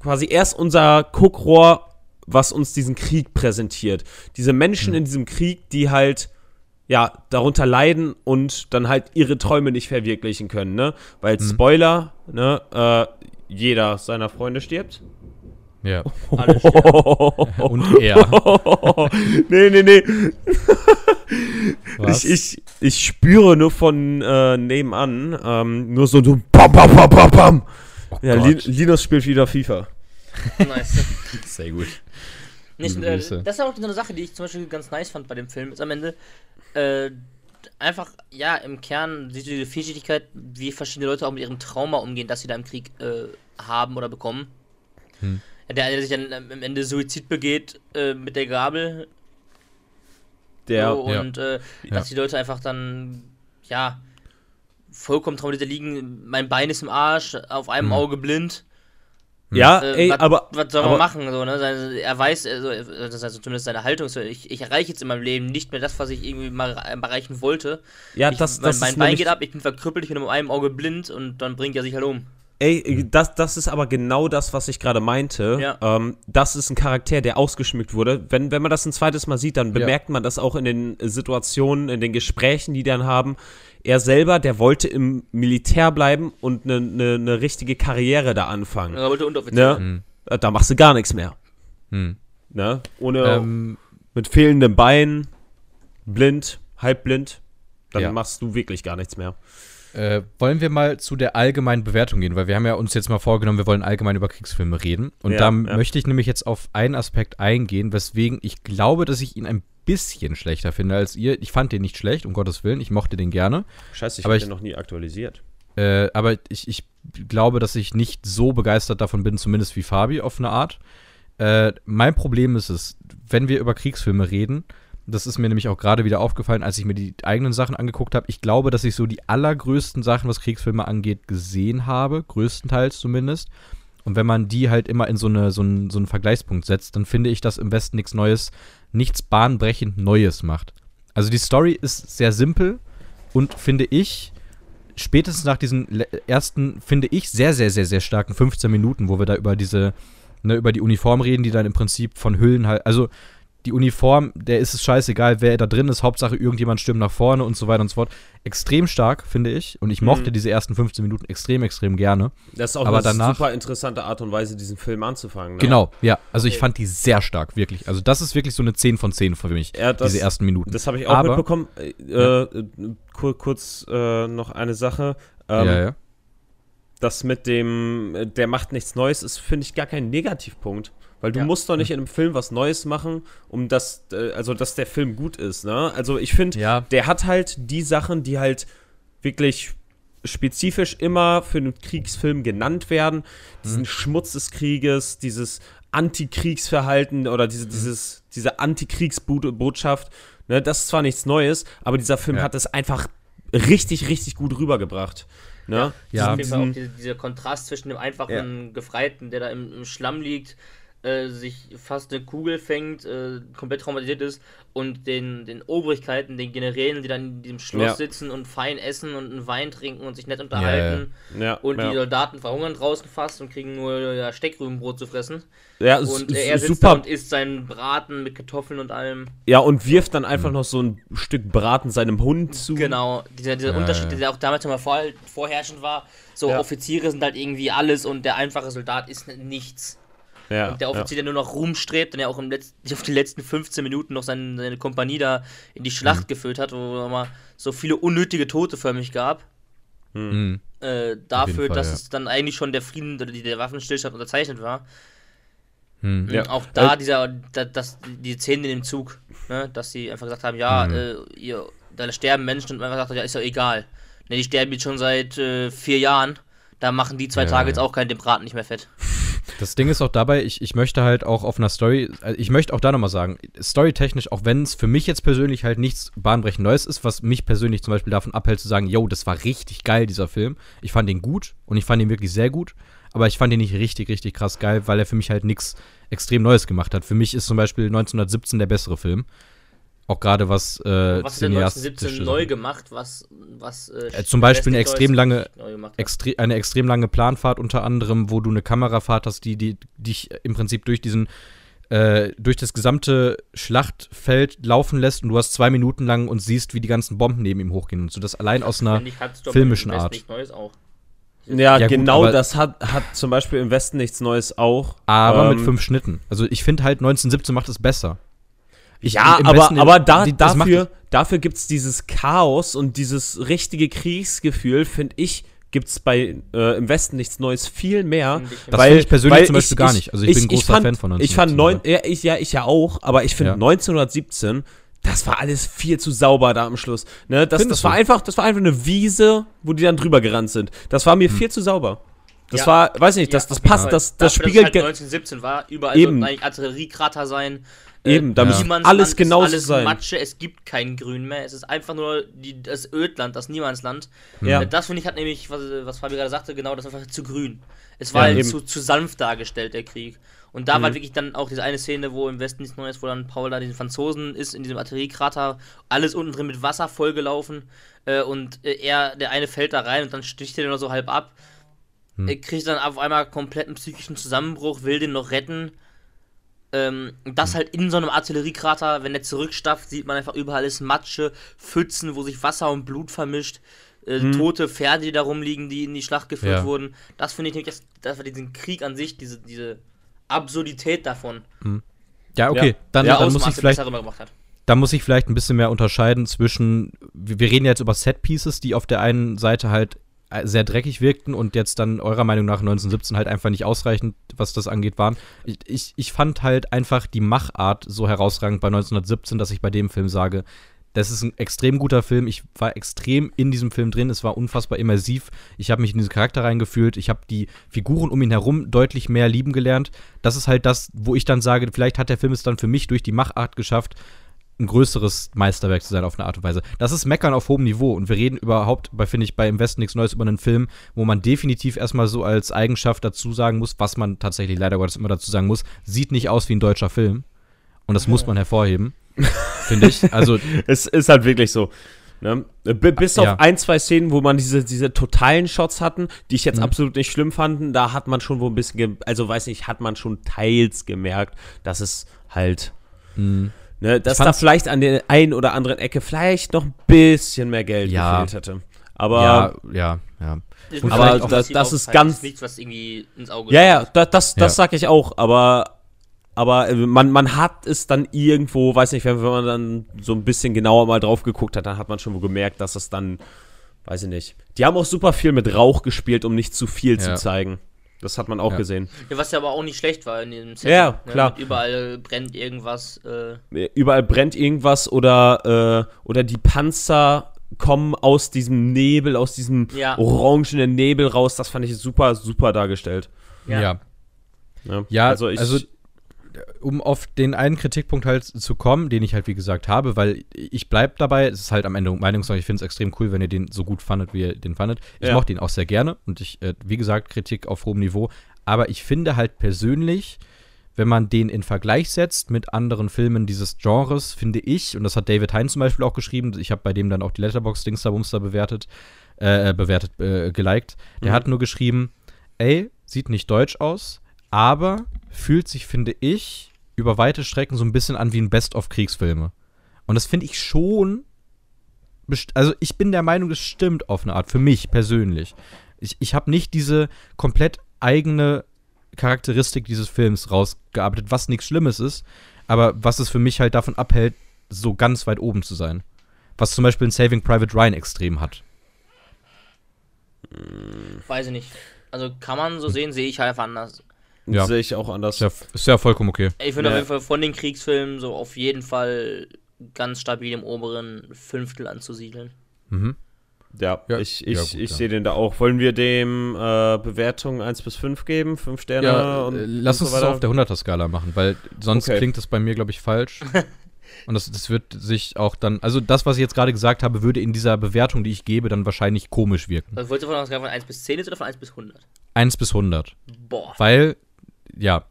quasi erst unser Guckrohr, was uns diesen Krieg präsentiert. Diese Menschen in diesem Krieg, die halt ja darunter leiden und dann halt ihre Träume nicht verwirklichen können, ne? Weil Spoiler, ne, äh, jeder seiner Freunde stirbt. Ja. Alle sterben. [laughs] Und er. [laughs] nee, nee, nee. Was? Ich, ich, ich spüre nur von äh, nebenan, ähm, nur so, so bam, bam, bam, bam, bam. Oh Ja. Lin Linus spielt wieder FIFA. Nice. [laughs] Sehr gut. Nicht, äh, das ist auch so eine Sache, die ich zum Beispiel ganz nice fand bei dem Film, ist am Ende äh, einfach, ja, im Kern diese, diese Vielschichtigkeit, wie verschiedene Leute auch mit ihrem Trauma umgehen, das sie da im Krieg äh, haben oder bekommen. Hm. Ja, Der, der sich dann am Ende Suizid begeht äh, mit der Gabel Der, so, ja. und äh, Ja. dass die Leute einfach dann, ja, vollkommen traumatisiert liegen, mein Bein ist im Arsch, auf einem Hm. Auge blind. Ja, Äh, ey, wat- aber, was soll aber- man machen? So, ne? Also, er weiß, also, das also zumindest seine Haltung, so, ich, ich erreiche jetzt in meinem Leben nicht mehr das, was ich irgendwie mal erreichen wollte. ja, ich, das, mein das mein ist Bein geht ab, ich bin verkrüppelt, ich bin mit einem Auge blind und dann bringt er sich halt um. Ey, das, das ist aber genau das, was ich gerade meinte. Ja. Ähm, das ist ein Charakter, der ausgeschmückt wurde. Wenn, wenn man das ein zweites Mal sieht, dann bemerkt man das auch in den Situationen, in den Gesprächen, die die dann haben. Er selber, der wollte im Militär bleiben und eine ne, ne richtige Karriere da anfangen. Er wollte Unteroffizier. Ne? Äh, Da machst du gar nichts mehr. Hm. Ne? Ohne, Ähm, mit fehlenden Beinen, blind, halbblind, dann Ja. machst du wirklich gar nichts mehr. Äh, wollen wir mal zu der allgemeinen Bewertung gehen, weil wir haben ja uns jetzt mal vorgenommen, wir wollen allgemein über Kriegsfilme reden. Und Ja, da ja. möchte ich nämlich jetzt auf einen Aspekt eingehen, weswegen ich glaube, dass ich ihn ein bisschen schlechter finde als ihr. Ich fand den nicht schlecht, um Gottes Willen. Ich mochte den gerne. Scheiße, ich habe den noch nie aktualisiert. Äh, aber ich, ich glaube, dass ich nicht so begeistert davon bin, zumindest wie Fabi auf eine Art. Äh, mein Problem ist es, wenn wir über Kriegsfilme reden, das ist mir nämlich auch gerade wieder aufgefallen, als ich mir die eigenen Sachen angeguckt habe. Ich glaube, dass ich so die allergrößten Sachen, was Kriegsfilme angeht, gesehen habe, größtenteils zumindest. Und wenn man die halt immer in so, eine, so, einen, so einen Vergleichspunkt setzt, dann finde ich, dass im Westen nichts Neues, nichts bahnbrechend Neues macht. Also die Story ist sehr simpel und finde ich, spätestens nach diesen ersten, finde ich, sehr, sehr, sehr, sehr starken 15 Minuten, wo wir da über diese, ne, über die Uniform reden, die dann im Prinzip von Hüllen halt, also die Uniform, der ist es scheißegal, wer da drin ist, Hauptsache irgendjemand stürmt nach vorne und so weiter und so fort. Extrem stark, finde ich. Und ich mochte diese ersten 15 Minuten extrem, extrem gerne. Das ist auch Aber eine danach- super interessante Art und Weise, diesen Film anzufangen. Ne? Genau, ja. Also ich Okay. fand die sehr stark, wirklich. Also das ist wirklich so eine 10 von 10 für mich, Ja, das- diese ersten Minuten. Das habe ich auch Aber- mitbekommen. Äh, äh, kur kurz äh, noch eine Sache. Ähm, ja, ja. Das mit dem, äh, der macht nichts Neues, ist, finde ich, gar kein Negativpunkt. Weil du Ja. musst doch nicht in einem Film was Neues machen, um das, äh, also dass der Film gut ist, ne? Also ich finde, Ja. der hat halt die Sachen, die halt wirklich spezifisch immer für einen Kriegsfilm genannt werden. Diesen Schmutz des Krieges, dieses Antikriegsverhalten oder diese, dieses, diese Antikriegsbotschaft. Ne, das ist zwar nichts Neues, aber dieser Film Ja. hat es einfach richtig, richtig gut rübergebracht. Ne? Ja. Auch Diesen- diese, dieser Kontrast zwischen dem einfachen Gefreiten, der da im, im Schlamm liegt, äh, sich fast eine Kugel fängt, äh, komplett traumatisiert ist, und den, den Obrigkeiten, den Generälen, die dann in diesem Schloss Ja. sitzen und fein essen und einen Wein trinken und sich nett unterhalten. ja, Und ja. die Soldaten verhungern draußen fast und kriegen nur Steckrübenbrot zu fressen. ja, Und äh, er sitzt super. und isst seinen Braten mit Kartoffeln und allem. Ja, und wirft dann einfach noch so ein Stück Braten seinem Hund zu. Genau, dieser, dieser Ja, Unterschied, der auch damals immer vor, vorherrschend war. So. Offiziere sind halt irgendwie alles und der einfache Soldat ist nichts. Ja, Und der Offizier, der nur noch rumstrebt und der auch im Letz auf die letzten 15 Minuten noch seine, seine Kompanie da in die Schlacht geführt hat, wo es mal so viele unnötige Tote für mich gab. Mhm. Äh, dafür, Fall, dass ja. es dann eigentlich schon der Frieden oder die, der Waffenstillstand unterzeichnet war. Mhm. Ja. Mhm, Auch da Äh, dieser, da, das, die Szene in dem Zug, ne, dass sie einfach gesagt haben, ja, Mhm. äh, ihr, da sterben Menschen und man einfach sagt, ja, ist ja egal. Ne, die sterben jetzt schon seit äh, vier Jahren. Da machen die zwei Ja, Tage ja. jetzt auch keinen dem Braten nicht mehr fett. [laughs] Das Ding ist auch dabei, ich, ich möchte halt auch auf einer Story, also ich möchte auch da nochmal sagen, storytechnisch, auch wenn es für mich jetzt persönlich halt nichts bahnbrechend Neues ist, was mich persönlich zum Beispiel davon abhält zu sagen, yo, das war richtig geil, dieser Film. Ich fand ihn gut und ich fand ihn wirklich sehr gut, aber ich fand ihn nicht richtig, richtig krass geil, weil er für mich halt nichts extrem Neues gemacht hat. Für mich ist zum Beispiel 1917 der bessere Film. Auch gerade was äh, Was cineastische 1917 neu gemacht, was, was äh, Äh, zum Beispiel eine extrem lange- hat? extre eine extrem lange Planfahrt unter anderem, wo du eine Kamerafahrt hast, die, die dich im Prinzip durch diesen äh, durch das gesamte Schlachtfeld laufen lässt und du hast zwei Minuten lang und siehst, wie die ganzen Bomben neben ihm hochgehen und so das allein aus einer filmischen Art. Nicht Neues auch. Ja, Ja, gut, genau aber- das hat, hat zum Beispiel im Westen nichts Neues auch. aber mit Ähm, fünf Schnitten. Also ich finde halt 1917 macht es besser. Ich- Ja, im aber, aber da, die- dafür, dafür gibt es dieses Chaos und dieses richtige Kriegsgefühl, finde ich, gibt es bei äh, im Westen nichts Neues viel mehr. Ich Das weil- finde ich persönlich weil zum Beispiel gar nicht. Also ich bin großer fand, Fan von Ich fand 1917, neun, ja, ich, ja, ich ja auch, aber ich finde Ja. 1917, das war alles viel zu sauber da am Schluss. Ne? Das, Findest das war du? einfach, das war einfach eine Wiese, wo die dann drüber gerannt sind. Das war mir viel zu sauber. Das Ja. war, weiß nicht, das, Ja, das passt, das, das Dafür, spiegelt. Halt 1917 war, überall Eben. eigentlich Artilleriekrater sein. Eben, da muss Niemandsland alles alles sein. Matsche, es gibt kein Grün mehr. Es ist einfach nur die, das Ödland, das Niemandsland. Ja. Äh, Das finde ich hat nämlich, was, was Fabi gerade sagte, genau, das war einfach zu grün. Es war Ja, halt. Mhm. zu, zu sanft dargestellt, der Krieg. Und da war wirklich dann auch diese eine Szene, wo im Westen nichts Neues, wo dann Paul da den Franzosen ist, in diesem Artilleriekrater, alles unten drin mit Wasser vollgelaufen. Äh, und äh, er, der eine fällt da rein und dann sticht er nur so halb ab. Hm. Er kriegt dann auf einmal kompletten psychischen Zusammenbruch, will den noch retten. Ähm, das halt in so einem Artilleriekrater, wenn er zurückstafft, sieht man einfach überall ist Matsche, Pfützen, wo sich Wasser und Blut vermischt. Äh, hm. Tote Pferde, die da rumliegen, die in die Schlacht geführt ja. wurden. Das finde ich nämlich, das, das war diesen Krieg an sich, diese, diese Absurdität davon. Hm. Ja, okay, ja. dann, ja, dann muss ich vielleicht. Da muss ich vielleicht ein bisschen mehr unterscheiden zwischen, wir reden jetzt über Set-Pieces, die auf der einen Seite halt sehr dreckig wirkten und jetzt dann eurer Meinung nach 1917 halt einfach nicht ausreichend, was das angeht, waren. Ich, ich, ich fand halt einfach die Machart so herausragend bei 1917, dass ich bei dem Film sage, das ist ein extrem guter Film. Ich war extrem in diesem Film drin. Es war unfassbar immersiv. Ich habe mich in diesen Charakter reingefühlt. Ich habe die Figuren um ihn herum deutlich mehr lieben gelernt. Das ist halt das, wo ich dann sage, vielleicht hat der Film es dann für mich durch die Machart geschafft, ein größeres Meisterwerk zu sein auf eine Art und Weise. Das ist Meckern auf hohem Niveau und wir reden überhaupt, bei finde ich, bei Im Westen nichts Neues über einen Film, wo man definitiv erstmal so als Eigenschaft dazu sagen muss, was man tatsächlich leider Gottes immer dazu sagen muss, sieht nicht aus wie ein deutscher Film. Und das ja. muss man hervorheben, [laughs] finde ich. Also es ist halt wirklich so. Ne? Bis auf ja. ein, zwei Szenen, wo man diese, diese totalen Shots hatten, die ich jetzt mhm. absolut nicht schlimm fand, da hat man schon wo ein bisschen, also weiß nicht, hat man schon teils gemerkt, dass es halt mhm Ne, dass da vielleicht an der einen oder anderen Ecke vielleicht noch ein bisschen mehr Geld ja. gefehlt hätte. Aber ja, ja, ja. Aber das, das ist ganz nichts, was irgendwie ins Auge Ja, ja, das, das, das ja. sag ich auch. Aber aber äh, man, man hat es dann irgendwo, weiß nicht, wenn, wenn man dann so ein bisschen genauer mal drauf geguckt hat, dann hat man schon gemerkt, dass es dann, weiß ich nicht. Die haben auch super viel mit Rauch gespielt, um nicht zu viel ja. zu zeigen. Das hat man auch ja. gesehen. Ja, was ja aber auch nicht schlecht war in dem Set. Ja, ne? klar. überall brennt irgendwas. Äh. Überall brennt irgendwas oder, äh, oder die Panzer kommen aus diesem Nebel, aus diesem ja. orangenen Nebel raus. Das fand ich super, super dargestellt. Ja. Ja, ja also, ich, also um auf den einen Kritikpunkt halt zu kommen, den ich halt wie gesagt habe, weil ich bleib dabei, es ist halt am Ende Meinungssache, ich finde es extrem cool, wenn ihr den so gut fandet, wie ihr den fandet. Ich ja. mochte ihn auch sehr gerne und ich, äh, wie gesagt, Kritik auf hohem Niveau, aber ich finde halt persönlich, wenn man den in Vergleich setzt mit anderen Filmen dieses Genres, finde ich, und das hat David Hein zum Beispiel auch geschrieben, ich habe bei dem dann auch die Letterbox-Dingster-Bumster bewertet, äh, äh, bewertet, äh, geliked, der mhm. hat nur geschrieben, ey, sieht nicht deutsch aus, aber fühlt sich, finde ich, über weite Strecken so ein bisschen an wie ein Best-of-Kriegsfilme. Und das finde ich schon. Also, ich bin der Meinung, das stimmt auf eine Art, für mich persönlich. Ich, ich habe nicht diese komplett eigene Charakteristik dieses Films rausgearbeitet, was nichts Schlimmes ist, aber was es für mich halt davon abhält, so ganz weit oben zu sein. Was zum Beispiel ein Saving Private Ryan extrem hat. Weiß ich nicht. Also kann man so sehen, sehe ich halt einfach anders. Ja. Sehe ich auch anders. Ist ja, ist ja vollkommen okay. Ich finde ja. auf jeden Fall von den Kriegsfilmen so auf jeden Fall ganz stabil im oberen Fünftel anzusiedeln. Mhm. Ja, ja, ich, ich, ja, ich sehe den da auch. Wollen wir dem äh, Bewertungen 1 bis 5 geben? 5 Sterne? Ja, und, äh, lass und uns so das auf der 100er-Skala machen, weil sonst okay. klingt das bei mir, glaube ich, falsch. [laughs] und das, das wird sich auch dann, also das, was ich jetzt gerade gesagt habe, würde in dieser Bewertung, die ich gebe, dann wahrscheinlich komisch wirken. Also wolltest du von einer Skala von 1 bis 10 jetzt oder von 1 bis 100? 1 bis 100. Boah. Weil ja.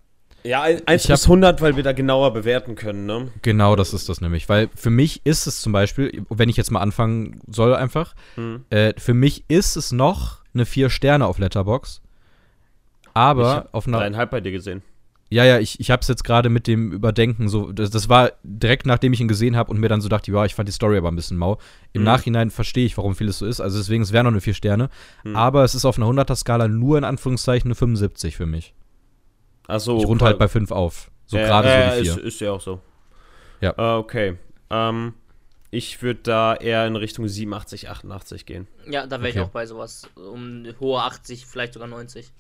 Ja, 1 bis 100, weil wir da genauer bewerten können, ne? Genau, das ist das nämlich. Weil für mich ist es zum Beispiel, wenn ich jetzt mal anfangen soll einfach, hm. äh, für mich ist es noch eine 4 Sterne auf Letterbox. Aber auf einer. Dreieinhalb bei dir gesehen. Ja, ja, ich, ich habe es jetzt gerade mit dem Überdenken so. Das, das war direkt nachdem ich ihn gesehen habe und mir dann so dachte, ja, ich fand die Story aber ein bisschen mau. Im mhm. Nachhinein verstehe ich, warum vieles so ist. Also deswegen, es wäre noch eine 4 Sterne. Mhm. Aber es ist auf einer 100er-Skala nur in Anführungszeichen eine 75 für mich. Achso. Ich runde halt bei 5 auf. So ja, gerade ja, so die 4. Ist, ist ja auch so. Ja. Uh, okay. Ähm, ich würde da eher in Richtung 87, 88 gehen. Ja, da wäre okay. ich auch bei sowas. Um hohe 80, vielleicht sogar 90.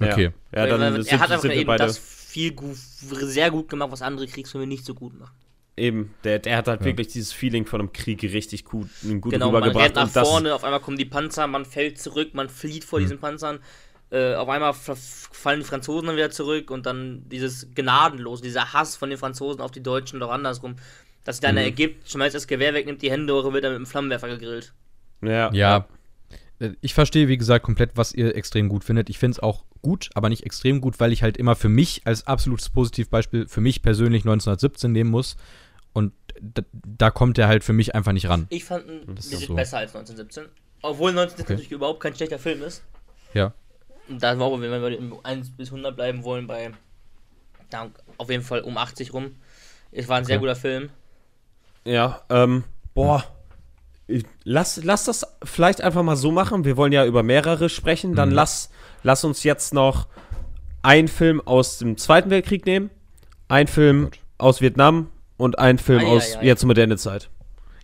Okay. Ja, ja dann er sind, hat einfach eben beide das viel gut, sehr gut gemacht, was andere Kriegsfilme nicht so gut machen. Eben, der, der hat halt ja. wirklich dieses Feeling von einem Krieg richtig gut, gut genau, rübergebracht. Man rennt nach vorne, auf einmal kommen die Panzer, man fällt zurück, man flieht vor mhm. diesen Panzern äh, auf einmal fallen die Franzosen dann wieder zurück und dann dieses Gnadenlos, dieser Hass von den Franzosen auf die Deutschen doch andersrum, dass sich dann mhm. ergibt, schmeißt das Gewehr weg, nimmt die Hände hoch und wird dann mit dem Flammenwerfer gegrillt. Ja. Ja. Äh, ich verstehe, wie gesagt, komplett, was ihr extrem gut findet. Ich finde es auch gut, aber nicht extrem gut, weil ich halt immer für mich als absolutes Positivbeispiel für mich persönlich 1917 nehmen muss. Und da, da kommt er halt für mich einfach nicht ran. Ich fand ihn so. besser als 1917. Obwohl 1917 okay. natürlich überhaupt kein schlechter Film ist. Ja. Da war, wenn wir im 1 bis 100 bleiben wollen, bei ja, auf jeden Fall um 80 rum. Es war ein sehr Okay. guter Film. Ja, ähm, boah. Ich- Lass, lass das vielleicht einfach mal so machen. Wir wollen ja über mehrere sprechen. Dann Mhm. lass, lass uns jetzt noch einen Film aus dem Zweiten Weltkrieg nehmen, einen Film Gut. aus Vietnam und einen Film ei, aus ei. jetzt moderne Zeit.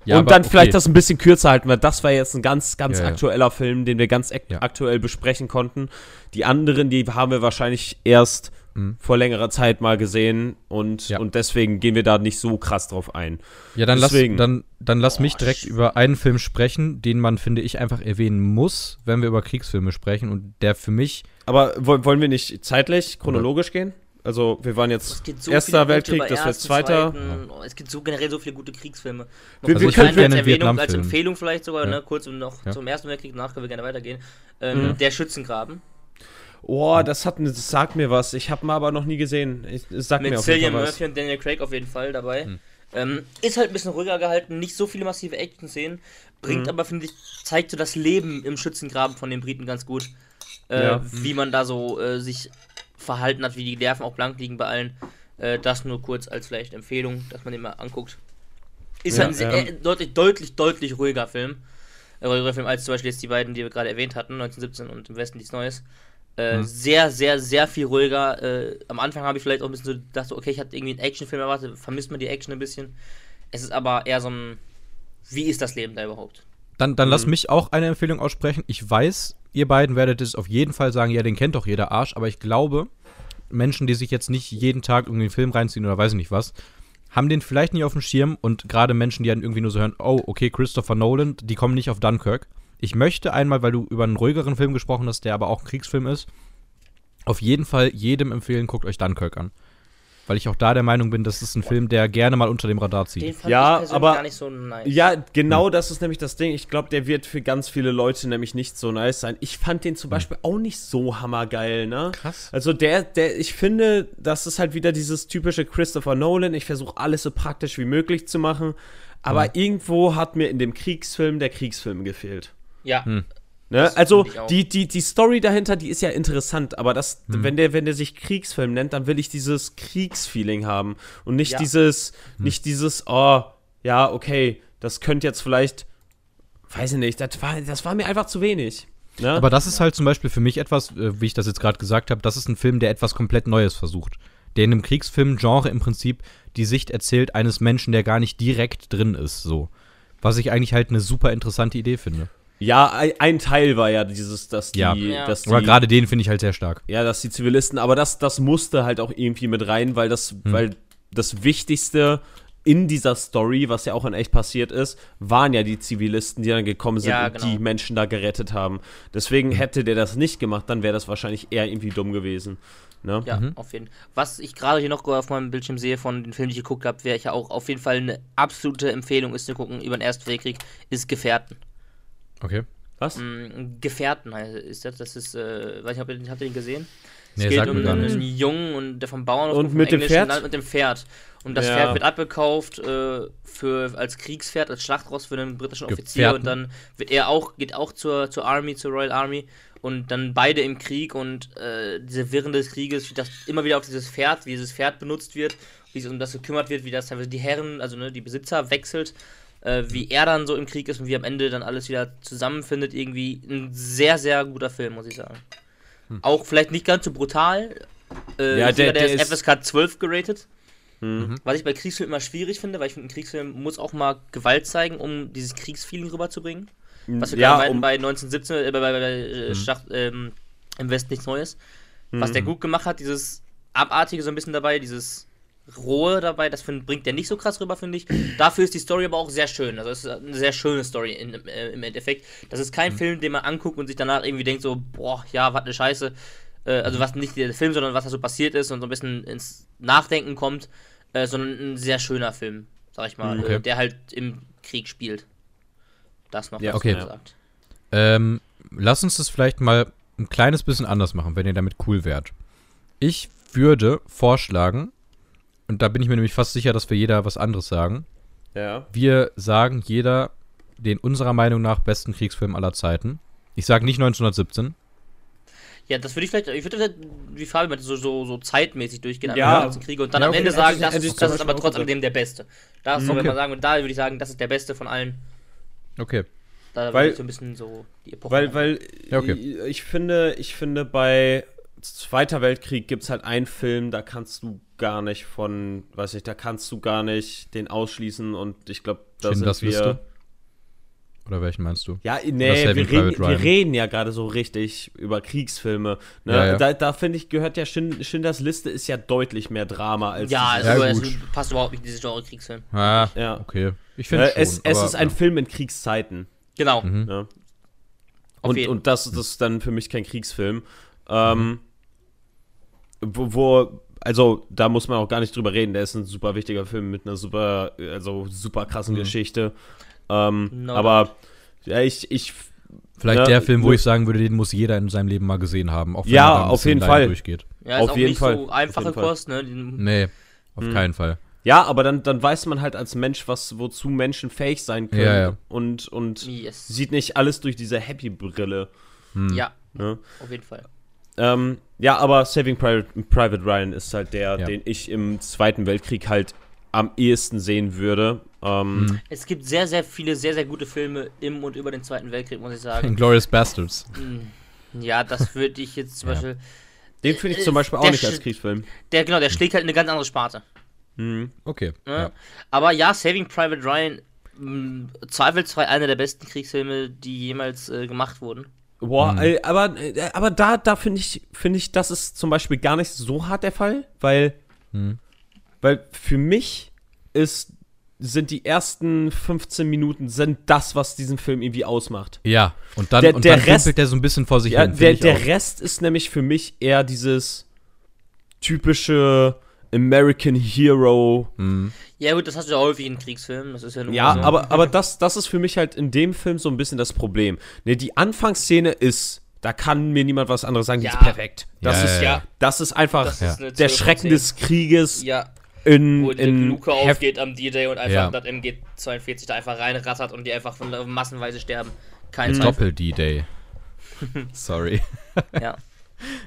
Ja, und aber dann vielleicht okay. das ein bisschen kürzer halten, weil das war jetzt ein ganz, ganz Ja, ja. aktueller Film, den wir ganz ak Ja. aktuell besprechen konnten. Die anderen, die haben wir wahrscheinlich erst Mhm. vor längerer Zeit mal gesehen und, Ja. und deswegen gehen wir da nicht so krass drauf ein. Ja, dann lass, Deswegen. dann, dann lass mich Boah, direkt über einen Film sprechen, den man, finde ich, einfach erwähnen muss, wenn wir über Kriegsfilme sprechen und der für mich, Aber woll- wollen wir nicht zeitlich, chronologisch gehen? Also, wir waren jetzt so Erster Weltkrieg, das wird Zweiter. Zweiten. Es gibt so generell so viele gute Kriegsfilme. Noch Wir- wir als können gerne einen Erwähnung, als Vietnamfilm. Empfehlung vielleicht sogar, Ja. ne, kurz und noch Ja. zum Ersten Weltkrieg, danach können wir gerne weitergehen. Ähm, Mhm. Der Schützengraben Oh, das hat das sagt mir was. Ich habe mal aber noch nie gesehen. Ich, es sagt mir mit auf Cillian was. Murphy und Daniel Craig auf jeden Fall dabei. Hm. Ähm, ist halt ein bisschen ruhiger gehalten, nicht so viele massive Action-Szenen, bringt Mhm. aber, finde ich, zeigt so das Leben im Schützengraben von den Briten ganz gut. Äh, Ja. Wie man da so äh, sich verhalten hat, wie die Nerven auch blank liegen bei allen. Äh, das nur kurz als vielleicht Empfehlung, dass man den mal anguckt. Ist Ja, halt ein sehr, ähm. äh, deutlich, deutlich, deutlich ruhiger Film. Äh, ruhiger Film als zum Beispiel jetzt die beiden, die wir gerade erwähnt hatten, 1917 und im Westen nichts Neues. Äh, Mhm. Sehr, sehr, sehr viel ruhiger. Äh, am Anfang habe ich vielleicht auch ein bisschen so gedacht, okay, ich hatte irgendwie einen Actionfilm erwartet, vermisst man die Action ein bisschen. Es ist aber eher so ein, wie ist das Leben da überhaupt? dann, dann lass Mhm. mich auch eine Empfehlung aussprechen. Ich weiß, ihr beiden werdet es auf jeden Fall sagen, ja, den kennt doch jeder Arsch, aber ich glaube, Menschen, die sich jetzt nicht jeden Tag irgendwie einen Film reinziehen oder weiß ich nicht was, haben den vielleicht nicht auf dem Schirm und gerade Menschen, die dann irgendwie nur so hören, oh, okay, Christopher Nolan, die kommen nicht auf Dunkirk. Ich möchte einmal, weil du über einen ruhigeren Film gesprochen hast, der aber auch ein Kriegsfilm ist, auf jeden Fall jedem empfehlen, guckt euch Dunkirk an. Weil ich auch da der Meinung bin, das ist ein Film, der gerne mal unter dem Radar zieht. Den fand Ja, ich persönlich aber- gar nicht so nice. Ja, genau das ist nämlich das Ding. Ich glaube, der wird für ganz viele Leute nämlich nicht so nice sein. Ich fand den zum Beispiel auch nicht so hammergeil, ne? Krass. Also der, der, ich finde, das ist halt wieder dieses typische Christopher Nolan. Ich versuche alles so praktisch wie möglich zu machen. Aber Mhm. irgendwo hat mir in dem Kriegsfilm der Kriegsfilm gefehlt. Ja, Hm. Ne? Also die, die, die Story dahinter, die ist ja interessant, aber das, Mhm. wenn der, wenn der sich Kriegsfilm nennt, dann will ich dieses Kriegsfeeling haben und nicht Ja. dieses, Mhm. nicht dieses, oh, ja, okay, das könnte jetzt vielleicht, weiß ich nicht, das war, das war mir einfach zu wenig. Ne? Aber das ist halt zum Beispiel für mich etwas, äh, wie ich das jetzt gerade gesagt habe, das ist ein Film, der etwas komplett Neues versucht. Der in einem Kriegsfilm-Genre im Prinzip die Sicht erzählt eines Menschen, der gar nicht direkt drin ist, so. Was ich eigentlich halt eine super interessante Idee finde. Ja, ein, Teil war ja dieses, dass die, Ja. Ja. dass die, Aber gerade den finde ich halt sehr stark. ja, dass die Zivilisten, aber das, das musste halt auch irgendwie mit rein, weil das, Hm. weil das Wichtigste in dieser Story, was ja auch in echt passiert ist, waren ja die Zivilisten, die dann gekommen sind Ja, und genau. die Menschen da gerettet haben. Deswegen Hm. hätte der das nicht gemacht, dann wäre das wahrscheinlich eher irgendwie dumm gewesen. Ne? Ja, Mhm. auf jeden Fall. Was ich gerade hier noch auf meinem Bildschirm sehe von den Filmen, die ich geguckt habe, wäre ich ja auch auf jeden Fall eine absolute Empfehlung ist zu gucken über den Ersten Weltkrieg, ist Gefährten. Okay. Was? Mm, Gefährten heißt ist das. Das ist, äh, weiß nicht, habt ihr, habt ihr den gesehen? Nee, es geht um einen. Jungen und der vom Bauernhof Und vom mit dem englischen Pferd? Land mit dem Pferd. Und das Ja. Pferd wird abgekauft äh, für, als Kriegspferd, als Schlachtross für einen britischen Offizier. Gefährten? Und dann wird er auch, geht auch zur, zur Army, zur Royal Army. Und dann beide im Krieg und äh, diese Wirren des Krieges, wie das immer wieder auf dieses Pferd, wie dieses Pferd benutzt wird, wie es um das gekümmert wird, wie das teilweise die Herren, also ne, die Besitzer wechselt, äh, wie er dann so im Krieg ist und wie am Ende dann alles wieder zusammenfindet. Irgendwie ein sehr, sehr guter Film, muss ich sagen. Auch vielleicht nicht ganz so brutal. Äh, Ja, der- der, der, ist FSK 12 geratet. Hm. Was ich bei Kriegsfilmen immer schwierig finde, weil ich finde, ein Kriegsfilm muss auch mal Gewalt zeigen, um dieses Kriegsfeeling rüberzubringen. Was wir ja, gerade meinten um, bei 1917, äh, bei, bei, bei äh, Schlacht, ähm, im Westen nichts Neues. Was Mhm. der gut gemacht hat, dieses Abartige so ein bisschen dabei, dieses Rohe dabei, das find, bringt der nicht so krass rüber, finde ich. Dafür ist die Story aber auch sehr schön. Also es ist eine sehr schöne Story in, äh, im Endeffekt. Das ist Mhm. kein Film, den man anguckt und sich danach irgendwie denkt so, boah, ja, was eine Scheiße. Äh, also was nicht der Film, sondern was da so passiert ist und so ein bisschen ins Nachdenken kommt, äh, sondern ein sehr schöner Film, sag ich mal, Mhm, Okay. äh, der halt im Krieg spielt. Das noch Ja, okay. gesagt. Ähm, lass uns das vielleicht mal ein kleines bisschen anders machen, wenn ihr damit cool wärt. Ich würde vorschlagen, und da bin ich mir nämlich fast sicher, dass wir jeder was anderes sagen. ja. Wir sagen jeder den unserer Meinung nach besten Kriegsfilm aller Zeiten. Ich sage nicht 1917. Ja, das würde ich vielleicht, ich würde vielleicht, wie Fabi meinte, so, so, so zeitmäßig durchgehen, Ja. ja. Kriege und dann Ja, am okay, Ende hätte sagen, ich- das, hätte ich ist, das ist aber auch trotz gesagt. alledem der Beste. Da ist so, Okay. man sagen, da würde ich sagen, das ist der Beste von allen. Okay. Da Weil- weil, ich so ein bisschen so die Epoche. Weil, weil Ja, okay. ich, ich finde, ich finde, bei Zweiter Weltkrieg gibt es halt einen Film, da kannst du gar nicht von, weiß ich, da kannst du gar nicht den ausschließen und ich glaube, da sind Schindlers wir. Liste? Oder welchen meinst du? Ja, nee, wir reden, wir reden ja gerade so richtig über Kriegsfilme. Ne? Ja, ja. Da, da finde ich, gehört ja Schind Schindlers Liste ist ja deutlich mehr Drama als ja, also Ja, es passt überhaupt nicht in dieses Genre Kriegsfilm. Ah, Ja. okay. Ich finde äh, es, es aber, ist ein ja. Film in Kriegszeiten. Genau. Mhm. Ne? Und, und das, das ist dann für mich kein Kriegsfilm. Ähm, wo, wo, also da muss man auch gar nicht drüber reden. Der ist ein super wichtiger Film mit einer super, also super krassen Mhm. Geschichte. Ähm, No aber ja, ich, ich, Vielleicht Ja, der Film, wo nur- ich sagen würde, den muss jeder in seinem Leben mal gesehen haben. Auch wenn Ja, er auf jeden Fall. durchgeht. Ja, ist auf auch jeden nicht Fall. so Auf einfache. Kost, ne? Nee, auf Hm. keinen Fall. ja, aber dann, dann weiß man halt als Mensch, was, wozu Menschen fähig sein können. Ja, ja. Und, und Yes. sieht nicht alles durch diese Happy-Brille. Hm. Ja, Ne? auf jeden Fall. Ähm, ja, aber Saving Private, Private Ryan ist halt der, Ja. den ich im Zweiten Weltkrieg halt am ehesten sehen würde. Ähm, Mhm. Es gibt sehr, sehr viele, sehr, sehr gute Filme im und über den Zweiten Weltkrieg, muss ich sagen. [laughs] Inglourious Bastards. Mm, ja, das würde ich jetzt zum Ja. Beispiel. Den finde ich zum Äh, Beispiel auch nicht als Kriegsfilm. Der, genau, der schlägt halt in eine ganz andere Sparte. Mhm. Okay. Ne? Ja. Aber ja, Saving Private Ryan, mh, zweifelsfrei einer der besten Kriegsfilme, die jemals äh, gemacht wurden. Boah, Mhm. aber, äh, aber da, da finde ich, finde ich, das ist zum Beispiel gar nicht so hart der Fall, weil, Mhm. weil für mich ist, sind die ersten 15 Minuten sind das, was diesen Film irgendwie ausmacht. Ja, und dann, Der- und der dann Rest- der so ein bisschen vor sich Ja, hin. der, der auch. Rest ist nämlich für mich eher dieses typische American Hero. Mhm. Ja, gut, das hast du ja häufig in Kriegsfilmen. Das ist ja nur Ja, so. aber, aber das, das ist für mich halt in dem Film so ein bisschen das Problem. Ne, die Anfangsszene ist, da kann mir niemand was anderes sagen, die Ja. ist perfekt. Das, Ja, ist, ja, das ist einfach Das ist der 12 von Schrecken 10. des Krieges Ja, in, wo die in Luke heft- aufgeht am D-Day und einfach Ja. das MG42 da einfach reinrattert und die einfach von, massenweise sterben. Mhm. Kein Zweifel. Doppel-D-Day. [laughs] Sorry. Ja.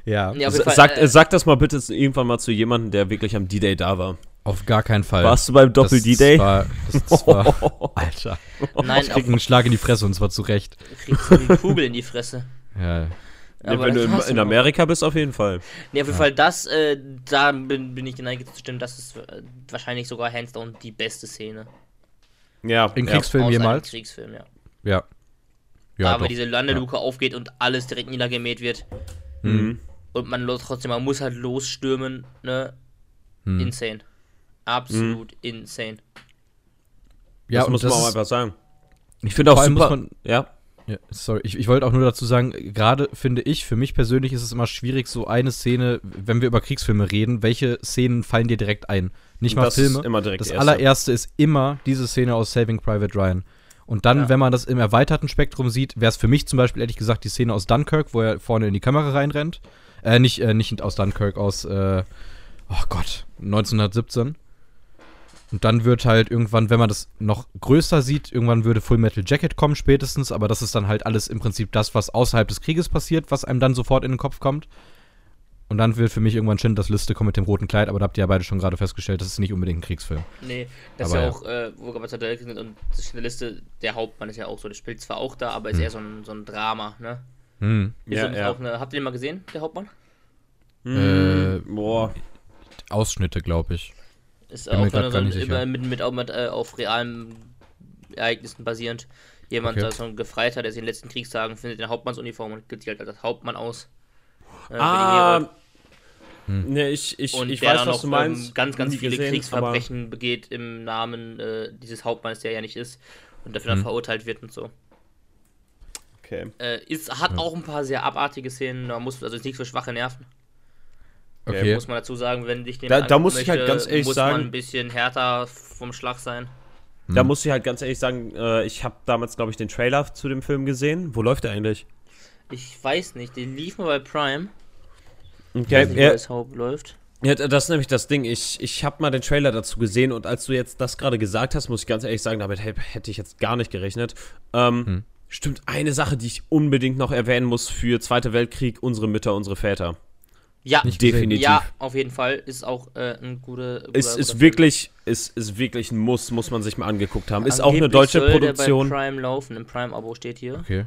Ja, Ja, Sag, äh, sag das mal bitte irgendwann mal zu jemandem, der wirklich am D-Day da war. auf gar keinen Fall. Warst du beim Das Doppel-D-Day? war- Das [laughs] war, Alter. Nein, Ich krieg einen Schlag in die Fresse und zwar zu Recht. kriegst du die Kugel in die Fresse. Ja. Ja, Aber wenn du das in, in. Amerika bist, auf jeden Fall. Nee, auf jeden Fall, das, äh, da bin, bin ich geneigt zu stimmen, das ist äh, wahrscheinlich sogar hands down die beste Szene. Ja, In ja. Kriegsfilmen Aus einem jemals? Kriegsfilm, ja. Ja. da, Ja, wo doch. diese Landeluke aufgeht und alles direkt niedergemäht wird. Mhm. Und man trotzdem, man muss halt losstürmen, ne? Hm. Insane. Absolut insane. Ja, das und muss das man auch einfach sagen. Ich finde auch super. man- ja. Ja, sorry, ich, ich wollte auch nur dazu sagen, gerade finde ich, für mich persönlich ist es immer schwierig, so eine Szene, wenn wir über Kriegsfilme reden, welche Szenen fallen dir direkt ein? Nicht mal das Filme. ist immer direkt das die erste. allererste ist immer diese Szene aus Saving Private Ryan. Und dann, Ja. wenn man das im erweiterten Spektrum sieht, wäre es für mich zum Beispiel ehrlich gesagt die Szene aus Dunkirk, wo er vorne in die Kamera reinrennt. Äh, nicht, äh, nicht aus Dunkirk, aus, äh, oh Gott, 1917. Und dann wird halt irgendwann, wenn man das noch größer sieht, irgendwann würde Full Metal Jacket kommen spätestens, aber das ist dann halt alles im Prinzip das, was außerhalb des Krieges passiert, was einem dann sofort in den Kopf kommt. Und dann wird für mich irgendwann Schindlers Liste kommen mit dem roten Kleid, aber da habt ihr ja beide schon gerade festgestellt, das ist nicht unbedingt ein Kriegsfilm. Nee, das Aber ist ja ja. auch, äh, wo sind und das ist eine Liste, der Hauptmann ist ja auch so, der spielt zwar auch da, aber ist eher so ein, so ein Drama, ne? Hm. Ist Ja, ja. auch eine, habt ihr den mal gesehen, der Hauptmann? Mhm. Äh, Boah. Ausschnitte, glaube ich. Ist Bin auch so, gar nicht sicher. mit, mit, auch mit äh, auf realen Ereignissen basierend. Jemand, Okay. der so ein Gefreiter, der sich in den letzten Kriegstagen findet in der Hauptmannsuniform und gibt sich halt als Hauptmann aus. Äh, Ah. Heere. Ne, ich, ich, und ich der weiß, dann was noch du meinst. ähm, ganz, ganz viele gesehen, Kriegsverbrechen begeht im Namen äh, dieses Hauptmanns, der ja nicht ist und dafür dann Mhm. verurteilt wird und so. Okay. Äh, ist, hat auch ein paar sehr abartige Szenen, da muss, also ist nichts für schwache Nerven. Okay. Muss man dazu sagen, wenn dich den Da- da muss ich halt ganz ehrlich muss sagen- man ein bisschen härter vom Schlag sein. Da Hm. muss ich halt ganz ehrlich sagen, äh, ich habe damals, glaube ich, den Trailer zu dem Film gesehen. Wo läuft der eigentlich? Ich weiß nicht, den lief mal bei Prime. Ich Okay, weiß nicht, Haupt läuft. ja, das ist nämlich das Ding. Ich, ich habe mal den Trailer dazu gesehen und als du jetzt das gerade gesagt hast, muss ich ganz ehrlich sagen, damit hä- hätte ich jetzt gar nicht gerechnet. Ähm, Hm. Stimmt, eine Sache, die ich unbedingt noch erwähnen muss für Zweiter Weltkrieg, unsere Mütter, unsere Väter. Ja, Nicht. Definitiv. ja, auf jeden Fall. Ist auch äh, ein guter. guter Ist, ist wirklich, ist, ist wirklich ein Muss, muss man sich mal angeguckt haben. Ist auch eine Angeblich deutsche soll Produktion. Der bei Prime laufen, im Prime-Abo steht hier. Okay.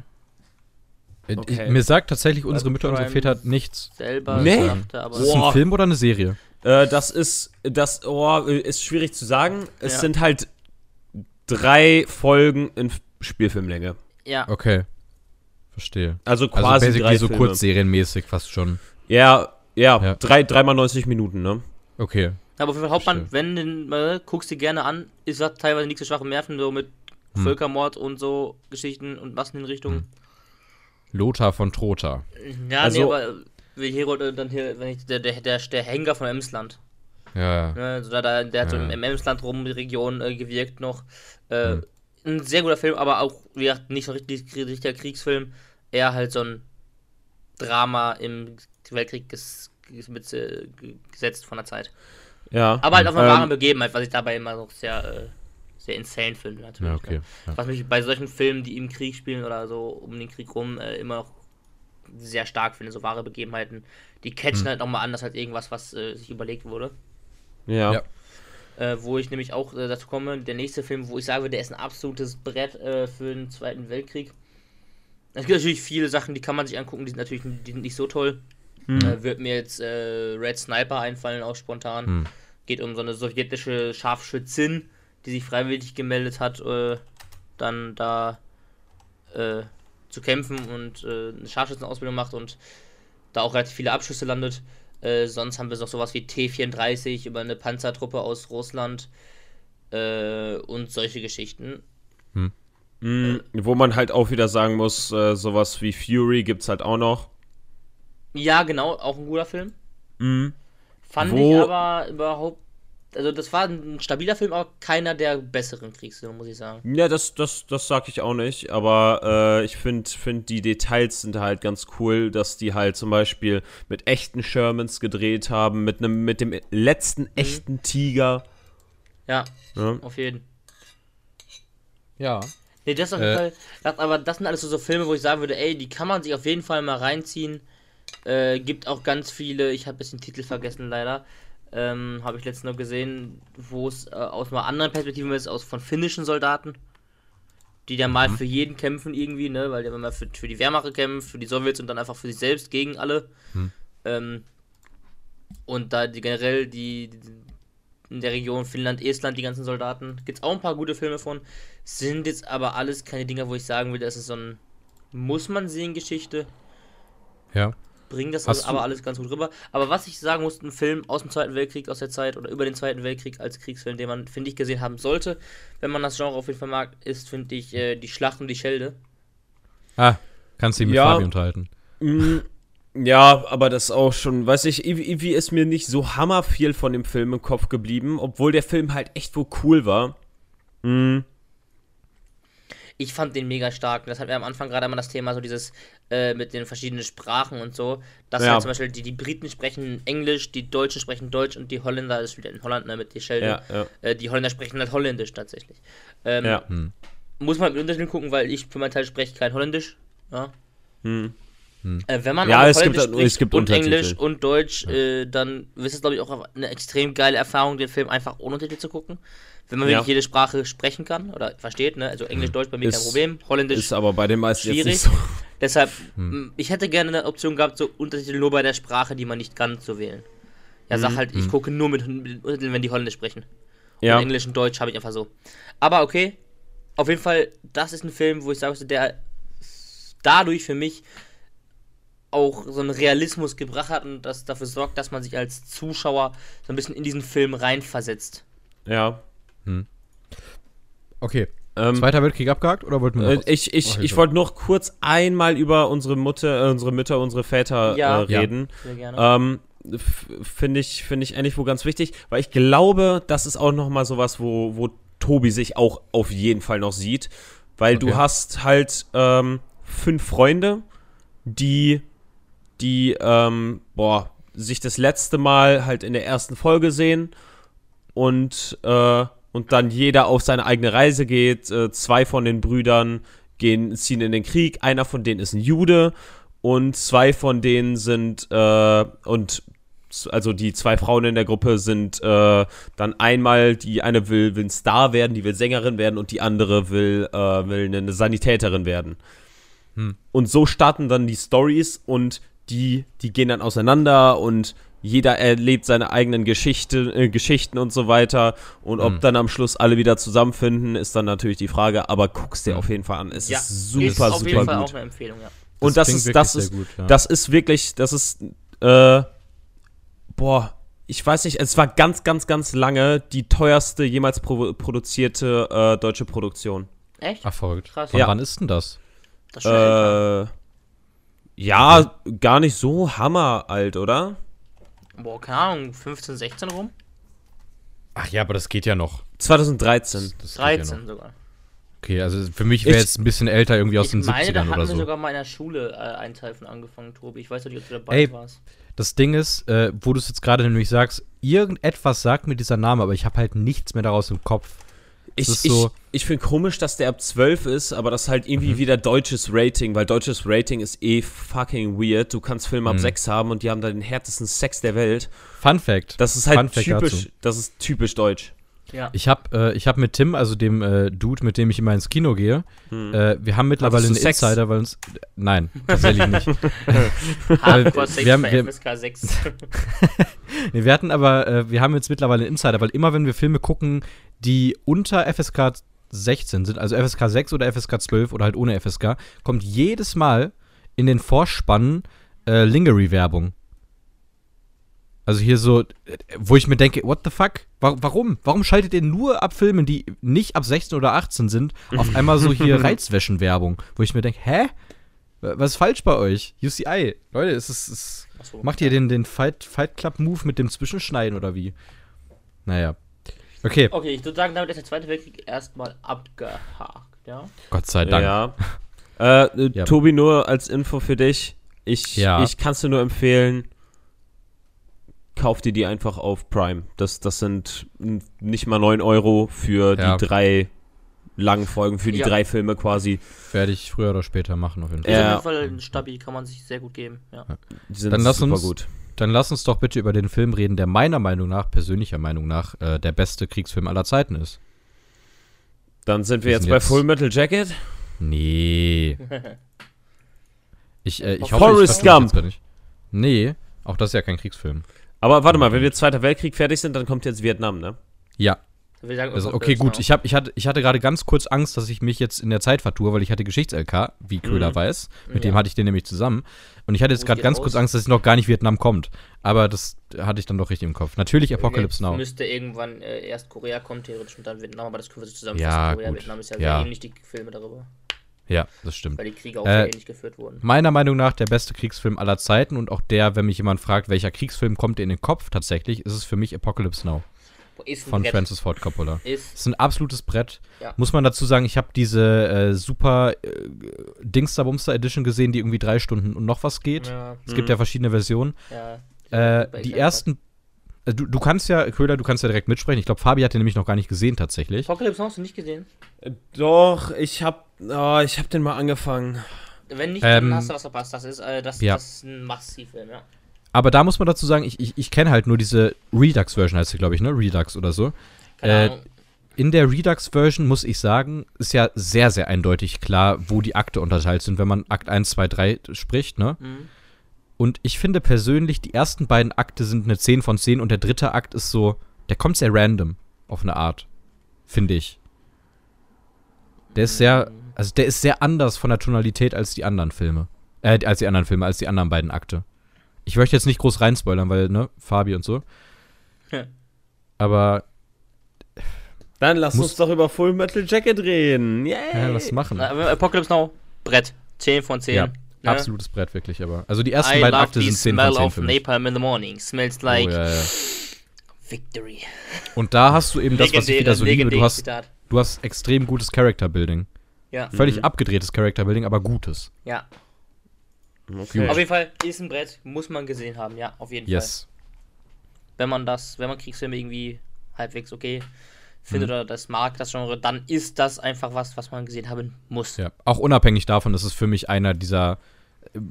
Äh, Okay. Ich, mir sagt tatsächlich unsere Mütter, unsere Väter nichts. Selber Nee. sagte, aber Ist das ein Boah. Film oder eine Serie? Äh, das ist, das oh, ist schwierig zu sagen. Es Ja. sind halt drei Folgen in Spielfilmlänge. ja. Okay. Verstehe. Also Also quasi basically drei so Filme. kurzserienmäßig fast schon. Ja, ja, Ja. Drei, dreimal 90 Minuten, ne? Okay. Aber auf jeden Fall Hauptmann, wenn den äh, guckst dir gerne an, ist hat teilweise nicht so schwache Nerven, so mit Hm. Völkermord und so Geschichten und Massenhinrichtungen. Lothar von Trotha. Ja, Also- nee, aber wie hier äh, dann hier, wenn ich der, der, der, der Henker von Emsland. Ja, ja. Ne, also da, da, der hat so Ja. im, im Emsland rum die Region äh, gewirkt noch. Äh, Hm. Ein sehr guter Film, aber auch, wie gesagt, nicht so richtig richtiger Kriegsfilm. Eher halt so ein Drama im Weltkrieg ges, ges, mit, äh, ge- gesetzt von der Zeit. Ja. Aber halt auf einer Ähm, wahren Begebenheit, was ich dabei immer noch sehr, sehr insane finde, natürlich. Ja, okay. Ne? Ja. Was mich bei solchen Filmen, die im Krieg spielen oder so um den Krieg rum, äh, immer noch sehr stark finde, so wahre Begebenheiten. Die catchen Hm. halt nochmal anders als irgendwas, was äh, sich überlegt wurde. ja. Ja. Äh, wo ich nämlich auch äh, dazu komme, der nächste Film, wo ich sage, der ist ein absolutes Brett äh, für den Zweiten Weltkrieg. Es gibt natürlich viele Sachen, die kann man sich angucken, die sind natürlich die sind nicht so toll. Hm. Äh, wird mir jetzt äh, Red Sniper einfallen, auch spontan. Hm. Geht um so eine sowjetische Scharfschützin, die sich freiwillig gemeldet hat, äh, dann da äh, zu kämpfen und äh, eine Scharfschützenausbildung macht und da auch relativ viele Abschüsse landet. Äh, sonst haben wir noch sowas wie T-34 über eine Panzertruppe aus Russland äh, und solche Geschichten. Mhm. Wo man halt auch wieder sagen muss, äh, sowas wie Fury gibt's halt auch noch. Ja, genau, auch ein guter Film. Mhm. Fand Wo- ich aber überhaupt. Also, das war ein stabiler Film, aber keiner der besseren Kriegsfilme, muss ich sagen. Ja, das, das, das sag ich auch nicht, aber äh, ich finde, find, die Details sind halt ganz cool, dass die halt zum Beispiel mit echten Shermans gedreht haben, mit einem, mit dem letzten echten Tiger. Ja, Ne? auf jeden. Ja. Nee, das auf Äh. jeden Fall. Das, aber das sind alles so, so Filme, wo ich sagen würde, ey, die kann man sich auf jeden Fall mal reinziehen. Äh, gibt auch ganz viele, ich habe jetzt den Titel vergessen leider. Ähm, habe ich letztens noch gesehen, wo es äh, aus einer anderen Perspektive ist, aus von finnischen Soldaten. Die dann mal für jeden kämpfen irgendwie, ne? Weil die mal für, für die Wehrmacht kämpfen, für die Sowjets und dann einfach für sich selbst gegen alle. Hm. Ähm, und da die generell die, die in der Region Finnland, Estland, die ganzen Soldaten. Gibt es auch ein paar gute Filme von. Sind jetzt aber alles keine Dinger, wo ich sagen will, das ist so ein Muss man sehen Geschichte. Ja. Bringt das also aber alles ganz gut rüber. Aber was ich sagen muss, ein Film aus dem Zweiten Weltkrieg, aus der Zeit oder über den Zweiten Weltkrieg als Kriegsfilm, den man, finde ich, gesehen haben sollte, wenn man das Genre auf jeden Fall mag, ist, finde ich, äh, Die Schlacht um die Schelde. Ah, kannst du dich mit Ja. Fabi unterhalten. Mm, Ja, aber das auch schon, weiß ich, irgendwie ist mir nicht so hammer viel von dem Film im Kopf geblieben, obwohl der Film halt echt wohl cool war. Mm, Ich fand den mega stark. Das hatten wir am Anfang gerade immer das Thema, so dieses äh, mit den verschiedenen Sprachen und so. Dass Ja. halt zum Beispiel die, die Briten sprechen Englisch, die Deutschen sprechen Deutsch und die Holländer, das ist wieder in Holland, ne, mit die Schelde. ja, ja, Äh, die Holländer sprechen halt Holländisch tatsächlich. Ähm, ja. Hm. Muss man mit Unterschieden gucken, weil ich für meinen Teil spreche kein Holländisch. Ja. Hm. Äh, wenn man Ja, aber es gibt- Holländisch es gibt und. Englisch und Deutsch, äh, dann ist es, glaube ich, auch eine extrem geile Erfahrung, den Film einfach ohne Untertitel zu gucken. Wenn man Ja. wirklich jede Sprache sprechen kann oder versteht, ne? Also Englisch, Deutsch bei mir kein Ist- Problem. Holländisch Ist aber bei den meisten jetzt schwierig. nicht so. Deshalb, m, ich hätte gerne eine Option gehabt, so Untertitel nur bei der Sprache, die man nicht kann, zu wählen. Ja, Mhm. sag halt, ich gucke nur mit, mit Untertiteln, wenn die Holländisch sprechen. Ja. Und Englisch und Deutsch habe ich einfach so. Aber okay, auf jeden Fall, das ist ein Film, wo ich sage, der dadurch für mich auch so einen Realismus gebracht hat und das dafür sorgt, dass man sich als Zuschauer so ein bisschen in diesen Film reinversetzt. Ja. Okay. Ähm, Zweiter Weltkrieg abgehakt oder wollten wir Äh, noch was? ich ich, Oh, ich wollte noch kurz einmal über unsere Mutter, äh, unsere Mütter, unsere Väter Ja. äh, Ja. reden. Sehr gerne. Ähm, Finde ich, finde ich eigentlich wohl ganz wichtig, weil ich glaube, das ist auch noch mal sowas, wo, wo Tobi sich auch auf jeden Fall noch sieht, weil du Okay. hast halt ähm, fünf Freunde, die, die, ähm, boah, sich das letzte Mal halt in der ersten Folge sehen und, äh, und dann jeder auf seine eigene Reise geht. Äh, zwei von den Brüdern gehen, ziehen in den Krieg. Einer von denen ist ein Jude und zwei von denen sind, äh, und also die zwei Frauen in der Gruppe sind äh, dann einmal, die eine will, will ein Star werden, die will Sängerin werden und die andere will, äh, will eine Sanitäterin werden. Hm. Und so starten dann die Stories und die, die gehen dann auseinander und jeder erlebt seine eigenen Geschichte, äh, Geschichten und so weiter. Und ob Hm. dann am Schluss alle wieder zusammenfinden, ist dann natürlich die Frage. Aber guck's dir Hm. auf jeden Fall an. Es ja, ist super, ist auf super jeden Fall auch gut. eine Empfehlung, ja. Und das klingt ist, wirklich das ist, gut, ja. das ist wirklich, das ist, äh, boah, ich weiß nicht, es war ganz, ganz, ganz lange die teuerste jemals pro produzierte äh, deutsche Produktion. Echt? Verrückt. Krass. Von Ja. wann ist denn das? Das ist schon älter. Äh, ja, gar nicht so hammeralt, oder? Boah, keine Ahnung, 15, 16 rum? Ach ja, aber das geht ja noch. 2013. Das ja 13 noch. sogar. Okay, also für mich wäre Ich- jetzt ein bisschen älter, irgendwie aus Ich den meine, da 70ern hatten oder wir so. sogar mal in der Schule äh, einen Teil von angefangen, Tobi. Ich weiß nicht, ob du dabei Ey, warst. Das Ding ist, äh, wo du es jetzt gerade nämlich sagst, irgendetwas sagt mir dieser Name, aber ich habe halt nichts mehr daraus im Kopf. Ich, ist ich, so- ich finde komisch, dass der ab 12 ist, aber das ist halt irgendwie Mhm. wieder deutsches Rating, weil deutsches Rating ist eh fucking weird. Du kannst Filme ab Mhm. 6 haben und die haben da den härtesten Sex der Welt. Fun Fact. Das ist halt typisch, dazu. das ist typisch deutsch. Ja. Ich habe äh, ich hab mit Tim, also dem äh, Dude, mit dem ich immer ins Kino gehe, Hm. äh, wir haben mittlerweile einen Sex? Insider, weil uns. Nein, [laughs] tatsächlich nicht. [laughs] Hardcore Sex wir haben- bei wir- FSK 6. [laughs] Nee, wir hatten aber, äh, wir haben jetzt mittlerweile einen Insider, weil immer wenn wir Filme gucken, die unter FSK 16 sind, also FSK 6 oder FSK 12 oder halt ohne FSK, kommt jedes Mal in den Vorspannen äh, Lingerie-Werbung. Also hier so, äh, wo ich mir denke, what the fuck? Wa warum? Warum schaltet ihr nur ab Filmen, die nicht ab 16 oder 18 sind, auf [laughs] einmal so hier Reizwäschen-Werbung? Wo ich mir denke, hä? Wa- Was ist falsch bei euch? UCI. Leute, es ist, es ist Achso. Macht ihr den, den Fight, Fight Club Move mit dem Zwischenschneiden oder wie? Naja. Okay, Okay, ich würde sagen, damit ist der Zweite Weltkrieg erstmal abgehakt, ja? Gott sei Dank. Ja. [laughs] Äh, äh, Ja. Tobi, nur als Info für dich. Ich, Ja. ich kann es dir nur empfehlen, kauf dir die einfach auf Prime. Das, das sind nicht mal 9 Euro für Ja. die drei langen Folgen, für die Ja. drei Filme quasi. Werde ich früher oder später machen auf jeden Fall. Ja. auf jeden Fall ein Stabi, kann man sich sehr gut geben, ja. Die sind Dann lass super uns- gut. Dann lass uns doch bitte über den Film reden, der meiner Meinung nach, persönlicher Meinung nach, äh, der beste Kriegsfilm aller Zeiten ist. Dann sind wir Wir jetzt sind bei jetzt- Full Metal Jacket. Nee. [laughs] Ich, äh, ich hoffe, Forrest ich Gump. jetzt gar nicht. Nee, auch das ist ja kein Kriegsfilm. Aber warte mal, wenn wir Zweiter Weltkrieg fertig sind, dann kommt jetzt Vietnam, ne? Ja, sagen, also, okay, gut. Ich, hab, ich, hatte, ich hatte gerade ganz kurz Angst, dass ich mich jetzt in der Zeit vertue, weil ich hatte Geschichts-LK, wie Köhler Mhm. weiß. Mit Ja. dem hatte ich den nämlich zusammen. Und ich hatte jetzt gerade ganz raus? kurz Angst, dass noch gar nicht Vietnam kommt. Aber das hatte ich dann doch richtig im Kopf. Natürlich Apocalypse Now. müsste irgendwann äh, erst Korea kommen, theoretisch, und dann Vietnam, aber das können wir so zusammenfassen. Ja, Korea, gut. Vietnam ist ja, Ja. sehr ähnlich, die Filme darüber, Ja, das stimmt. weil die Kriege auch Äh, sehr ähnlich geführt wurden. Meiner Meinung nach der beste Kriegsfilm aller Zeiten und auch der, wenn mich jemand fragt, welcher Kriegsfilm kommt dir in den Kopf tatsächlich, ist es für mich Apocalypse Now Ist von Brett. Francis Ford Coppola. Ist, ist ein absolutes Brett. Ja. Muss man dazu sagen, ich habe diese äh, super äh, Dingster Bumster Edition gesehen, die irgendwie drei Stunden und noch was geht. ja, Es gibt ja verschiedene Versionen. ja. Äh, die ersten. äh, Du, du kannst ja, Köhler, du kannst ja direkt mitsprechen. Ich glaube, Fabi hat den nämlich noch gar nicht gesehen, tatsächlich. Apocalypse Now hast du nicht gesehen? Äh, Doch, ich hab, oh, ich hab den mal angefangen. Wenn nicht, Ähm, dann hast du was verpasst. Das ist, äh, das, ja. das ist ein Massivfilm, ja. Aber da muss man dazu sagen, ich, ich, ich kenne halt nur diese Redux-Version, heißt sie, glaube ich, ne? Redux oder so. Keine Äh. In der Redux-Version, muss ich sagen, ist ja sehr, sehr eindeutig klar, wo die Akte unterteilt sind, wenn man Akt 1, 2, 3 spricht, ne? Mhm. Und ich finde persönlich, die ersten beiden Akte sind eine 10 von 10 und der dritte Akt ist so, der kommt sehr random auf eine Art, finde ich. Der ist sehr, also der ist sehr anders von der Tonalität als die anderen Filme. Äh, als die anderen Filme, als die anderen beiden Akte. Ich möchte jetzt nicht groß reinspoilern, weil, ne, Fabi und so. Ja. Aber, Dann lass uns doch über Full Metal Jacket reden. Yay! ja, lass machen. Apocalypse Now, Brett. 10 von 10. Ja, ne? Absolutes Brett, wirklich, aber. Also die ersten I beiden Akte sind 10 smell von 10 of für mich. napalm in the morning. Smells like oh, ja, ja. victory. Und da hast du eben das, was ich wieder so liebe. Du hast, du hast extrem gutes Character-Building. Ja, Völlig Mhm. abgedrehtes Character-Building, aber gutes. ja. Okay. Auf jeden Fall ist ein Brett, muss man gesehen haben, ja, auf jeden Fall. Yes. Wenn man das, wenn man Kriegsfilme irgendwie halbwegs okay findet oder das mag, das Genre, dann ist das einfach was, was man gesehen haben muss. Ja, auch unabhängig davon, das ist für mich einer dieser,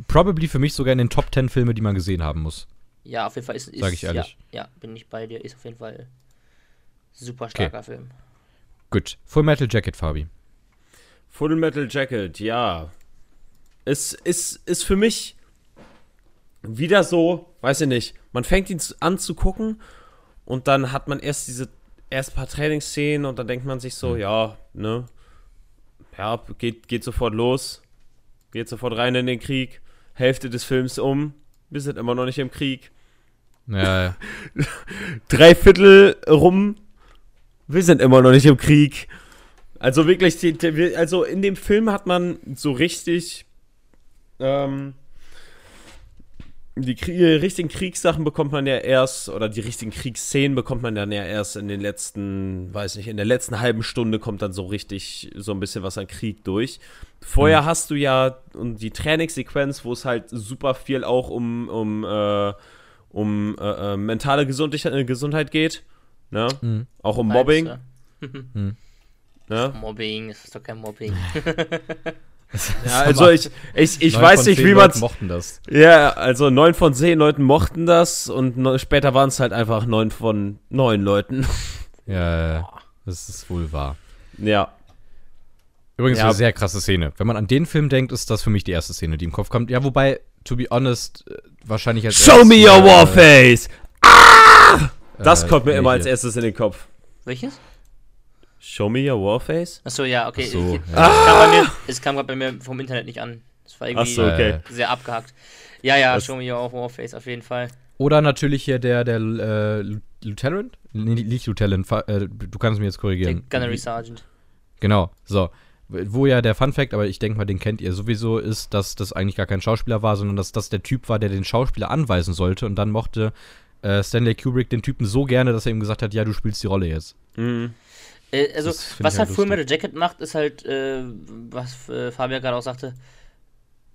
probably für mich sogar in den Top 10 Filme, die man gesehen haben muss. Ja, auf jeden Fall ist, ist Sag ich ehrlich. Ja, ja, bin ich bei dir, ist auf jeden Fall super starker Film. Gut. Full Metal Jacket, Fabi. Full Metal Jacket, ja. Es ist, ist für mich wieder so, weiß ich nicht, man fängt ihn an zu gucken und dann hat man erst diese erst ein paar Trainingsszenen und dann denkt man sich so, ja, ne, ja, geht, geht sofort los, geht sofort rein in den Krieg, Hälfte des Films um, wir sind immer noch nicht im Krieg, Ja, ja. [laughs] drei Viertel rum, wir sind immer noch nicht im Krieg. Also wirklich, die, die, also in dem Film hat man so richtig ähm, die richtigen Kriegssachen bekommt man ja erst, oder die richtigen Kriegsszenen bekommt man dann ja erst in den letzten, weiß nicht, in der letzten halben Stunde kommt dann so richtig so ein bisschen was an Krieg durch. Vorher Mhm. hast du ja und die Trainingssequenz, wo es halt super viel auch um, um, äh, um äh, äh, mentale Gesundheit, äh, Gesundheit geht. Ne? Mhm. Auch um Mobbing. [laughs] Meinst Ne? Mobbing, das ist doch kein Mobbing. [laughs] [laughs] Ja, also ich, ich, ich Neun weiß von nicht, zehn wie Leuten man mochten das. Ja, also neun von zehn Leuten mochten das und ne, später waren es halt einfach neun von neun Leuten. Ja, ja, ja. das ist wohl wahr. ja. Übrigens Ja. eine sehr krasse Szene. Wenn man an den Film denkt, ist das für mich die erste Szene, die im Kopf kommt. Ja, wobei, to be honest, äh, wahrscheinlich als Show me your äh, Warface! Ah! Das äh, kommt mir nee, immer als erstes in den Kopf. Welches? Show me your Warface? Achso, ja, okay. Ach so, Ich- ja. Es kam, bei mir, es kam gerade bei mir vom Internet nicht an. Das war irgendwie Ach so, okay. Sehr abgehackt. Ja, ja, Das- Show me your Warface, auf jeden Fall. Oder natürlich hier der, der äh, Lieutenant? Nee, nicht Lieutenant, äh, du kannst mich jetzt Der korrigieren. Gunnery Sergeant. Genau, so. Wo ja der Fun Fact, aber ich denke mal, den kennt ihr sowieso, ist, dass das eigentlich gar kein Schauspieler war, sondern dass das der Typ war, der den Schauspieler anweisen sollte. Und dann mochte äh, Stanley Kubrick den Typen so gerne, dass er ihm gesagt hat, ja, du spielst die Rolle jetzt. Mhm. Äh, also, was halt halt Full. Metal Jacket macht, ist halt, äh, was äh, Fabian gerade auch sagte,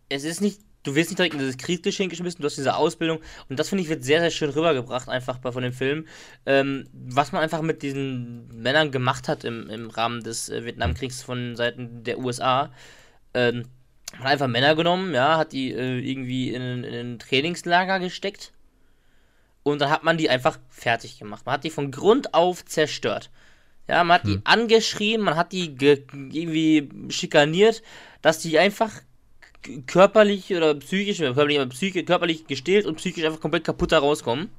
es ist nicht, du wirst nicht direkt in dieses Kriegsgeschehen geschmissen, du hast diese Ausbildung und das finde ich wird sehr, sehr schön rübergebracht einfach bei, von dem Film, ähm, was man einfach mit diesen Männern gemacht hat im, im Rahmen des äh, Vietnamkriegs von Seiten der USA. Ähm, man hat einfach Männer genommen, ja, hat die äh, irgendwie in, in ein Trainingslager gesteckt und dann hat man die einfach fertig gemacht. Man hat die von Grund auf zerstört. Ja, man hat die angeschrien, man hat die ge irgendwie schikaniert, dass die einfach körperlich oder psychisch, oder körperlich, aber psychisch, körperlich gestillt und psychisch einfach komplett kaputt da rauskommen.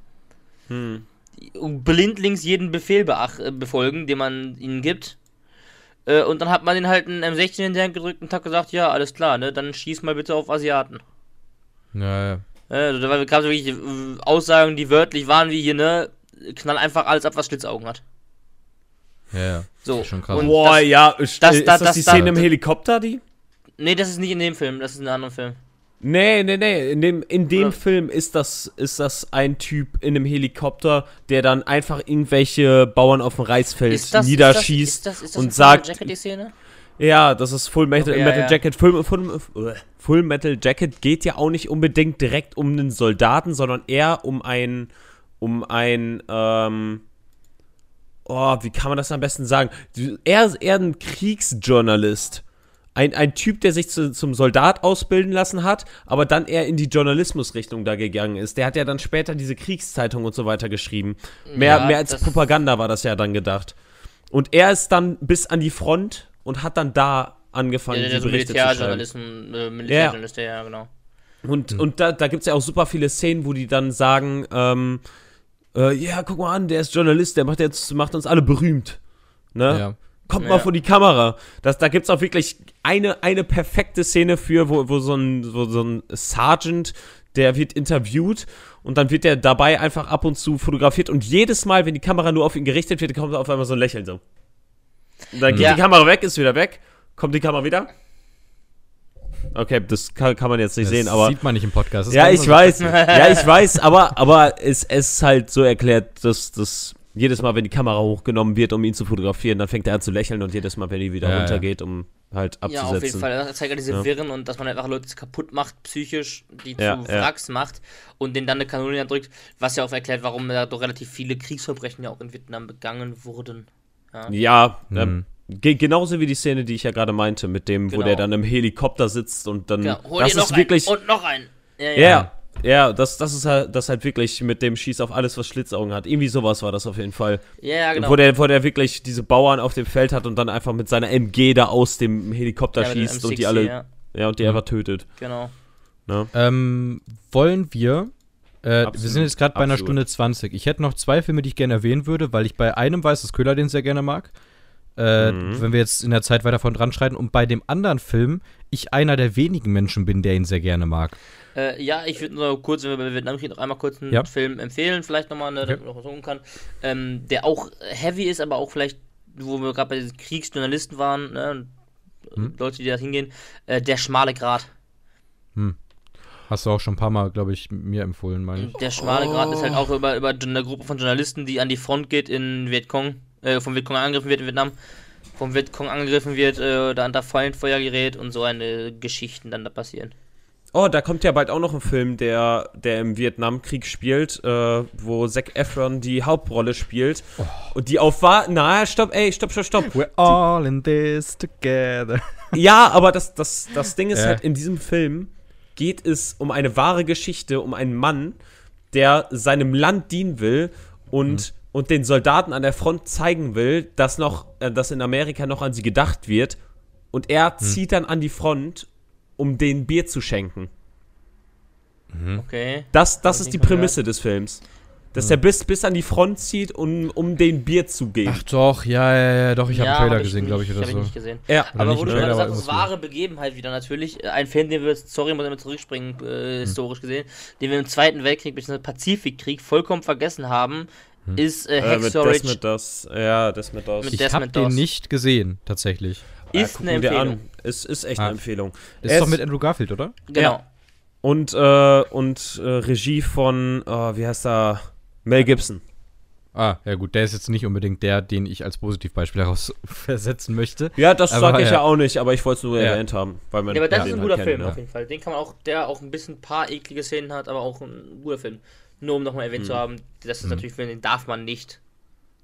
Hm. Und blindlings jeden Befehl äh, befolgen, den man ihnen gibt. Äh, und dann hat man den halt einen M16 in die Hand gedrückt und hat gesagt, ja, alles klar, ne, dann schieß mal bitte auf Asiaten. Ja, ja. Äh, Also da gab es wirklich äh, Aussagen, die wörtlich waren wie hier, ne, knall einfach alles ab, was Schlitzaugen hat. Ja, ja. So. Schon krass. Und Boah, das- ja, ist das- ist das- das, die Szene im Helikopter, die? Nee, das ist nicht in dem Film, das ist in einem anderen Film. Nee, nee, nee. In dem, in dem Oder- Film ist das, ist das ein Typ in einem Helikopter, der dann einfach irgendwelche Bauern auf dem Reisfeld Ist das, niederschießt ist das, ist das, ist das und in Full Metal sagt, Jacket die Szene? Ja, das ist Full Metal, Okay, ja, Metal ja. Jacket. Full, Full, Full Metal Jacket geht ja auch nicht unbedingt direkt um einen Soldaten, sondern eher um ein, um ein, ähm, oh, wie kann man das am besten sagen? Er ist eher ein Kriegsjournalist. Ein, ein Typ, der sich zu, zum Soldat ausbilden lassen hat, aber dann eher in die Journalismusrichtung da gegangen ist. Der hat ja dann später diese Kriegszeitung und so weiter geschrieben. Mehr, Ja, mehr als Propaganda war das ja dann gedacht. Und er ist dann bis an die Front und hat dann da angefangen, Ja, die so Berichte zu schreiben. Militärjournalisten, äh, Militärjournalist, ja, genau. Und, und da, da gibt es ja auch super viele Szenen, wo die dann sagen, ähm, äh, ja, guck mal an, der ist Journalist, der macht jetzt, macht uns alle berühmt. Ne? Ja. Kommt Ja. mal vor die Kamera. Das, da gibt es auch wirklich eine, eine perfekte Szene für, wo, wo, so ein, wo so ein Sergeant, der wird interviewt und dann wird der dabei einfach ab und zu fotografiert und jedes Mal, wenn die Kamera nur auf ihn gerichtet wird, kommt auf einmal so ein Lächeln so. Und dann geht Ja. die Kamera weg, ist wieder weg, kommt die Kamera wieder. Okay, das kann, kann man jetzt nicht Das sehen, aber. sieht man nicht im Podcast. Das Ja, ich weiß. Ja, ich [laughs] weiß, aber, aber es, es ist halt so erklärt, dass das jedes Mal, wenn die Kamera hochgenommen wird, um ihn zu fotografieren, dann fängt er an zu lächeln und jedes Mal, wenn die wieder Ja, ja. runtergeht, um halt Ja, abzusetzen. auf jeden Fall. Das zeigt ja diese Ja. Wirren und dass man einfach Leute kaputt macht, psychisch, die Ja, zu ja. Wracks macht und denen dann eine Kanone drückt, was ja auch erklärt, warum da doch relativ viele Kriegsverbrechen ja auch in Vietnam begangen wurden. Ja. Ja, Mhm. ähm, ge genauso wie die Szene, die ich ja gerade meinte, mit dem, wo Genau. der dann im Helikopter sitzt und dann. Ja, hol das dir noch ist wirklich. einen und noch einen. Ja, Ja, ja, ja, das, das ist halt, das halt wirklich mit dem Schieß auf alles, was Schlitzaugen hat. Irgendwie sowas war das auf jeden Fall. ja, genau. Wo, der, wo der wirklich diese Bauern auf dem Feld hat und dann einfach mit seiner MG da aus dem Helikopter ja, schießt und die M60, alle. Ja, Ja, und die Mhm. einfach tötet. genau. Ne? Ähm, wollen wir. Äh, wir sind jetzt gerade bei einer. Stunde 20. Ich hätte noch zwei Filme, die ich gerne erwähnen würde, weil ich bei einem weiß, dass Köhler den sehr gerne mag. Äh, Mhm. Wenn wir jetzt in der Zeit weiter von dran schreiten. Und bei dem anderen Film ich einer der wenigen Menschen bin, der ihn sehr gerne mag. Äh, ja, ich würde nur kurz, wenn wir bei Vietnamkrieg noch einmal kurz einen Ja. Film empfehlen, vielleicht nochmal, ne, Okay. damit man noch was kann. Ähm, der auch heavy ist, aber auch vielleicht, wo wir gerade bei diesen Kriegsjournalisten waren, ne, und Hm. Leute, die da hingehen, äh, der schmale Grat. Hast du auch schon ein paar Mal, glaube ich, mir empfohlen, meine ich. Der schmale Grat ist halt auch über, über eine Gruppe von Journalisten, die an die Front geht in Vietcong, äh, vom Vietcong angegriffen wird in Vietnam, vom Vietcong angegriffen wird, äh, da unter Fallenfeuer gerät und so eine Geschichten dann da passieren. Oh, da kommt ja bald auch noch ein Film, der, der im Vietnamkrieg spielt, äh, wo Zac Efron die Hauptrolle spielt. Oh. Und die auf war. Na, stopp, ey, stopp, stopp, stopp. We're all in this together. [laughs] Ja, aber das, das, das Ding ist Ja. halt, in diesem Film geht es um eine wahre Geschichte, um einen Mann, der seinem Land dienen will und, Mhm. Und den Soldaten an der Front zeigen will, dass noch, äh, dass in Amerika noch an sie gedacht wird. Und er Mhm. zieht dann an die Front, um denen Bier zu schenken. Okay. Das, das ist die Prämisse des Films. Dass er bis, bis an die Front zieht, um, um den Bier zu geben. Ach doch, ja, ja, ja, doch, ich habe ja, einen Trailer hab gesehen, glaube ich, oder hab so. Ich nicht gesehen. ja, Oder Aber wo du gerade sagst, irgendwas wahre Begebenheit wieder natürlich. Äh, Ein Film, den wir jetzt, sorry, muss ich zurückspringen, äh, historisch gesehen, den wir im Zweiten Weltkrieg bzw. Pazifikkrieg vollkommen vergessen haben, ist äh, äh, mit Hacksaw das Ridge. mit das. Ja, das mit das. Mit Ich habe den nicht gesehen, tatsächlich. Ist guck eine Empfehlung. an. Ist, ist echt Ah. eine Empfehlung. Ist Er doch mit Andrew Garfield, oder? Genau. Ja. Und, äh, und äh, Regie von, äh, wie heißt er? Mel Gibson. Ah, ja gut, der ist jetzt nicht unbedingt der, den ich als Positivbeispiel [laughs] heraus versetzen möchte. Ja, das sage ich ja. ja. auch nicht, aber ich wollte es nur Ja. erwähnt haben. Weil man Ja, aber das ist ein halt guter Film ne? auf jeden Fall. Den kann man auch, der auch ein bisschen ein paar eklige Szenen hat, aber auch ein guter Film. Nur um nochmal erwähnt Mhm. zu haben, das ist natürlich Film, den darf man nicht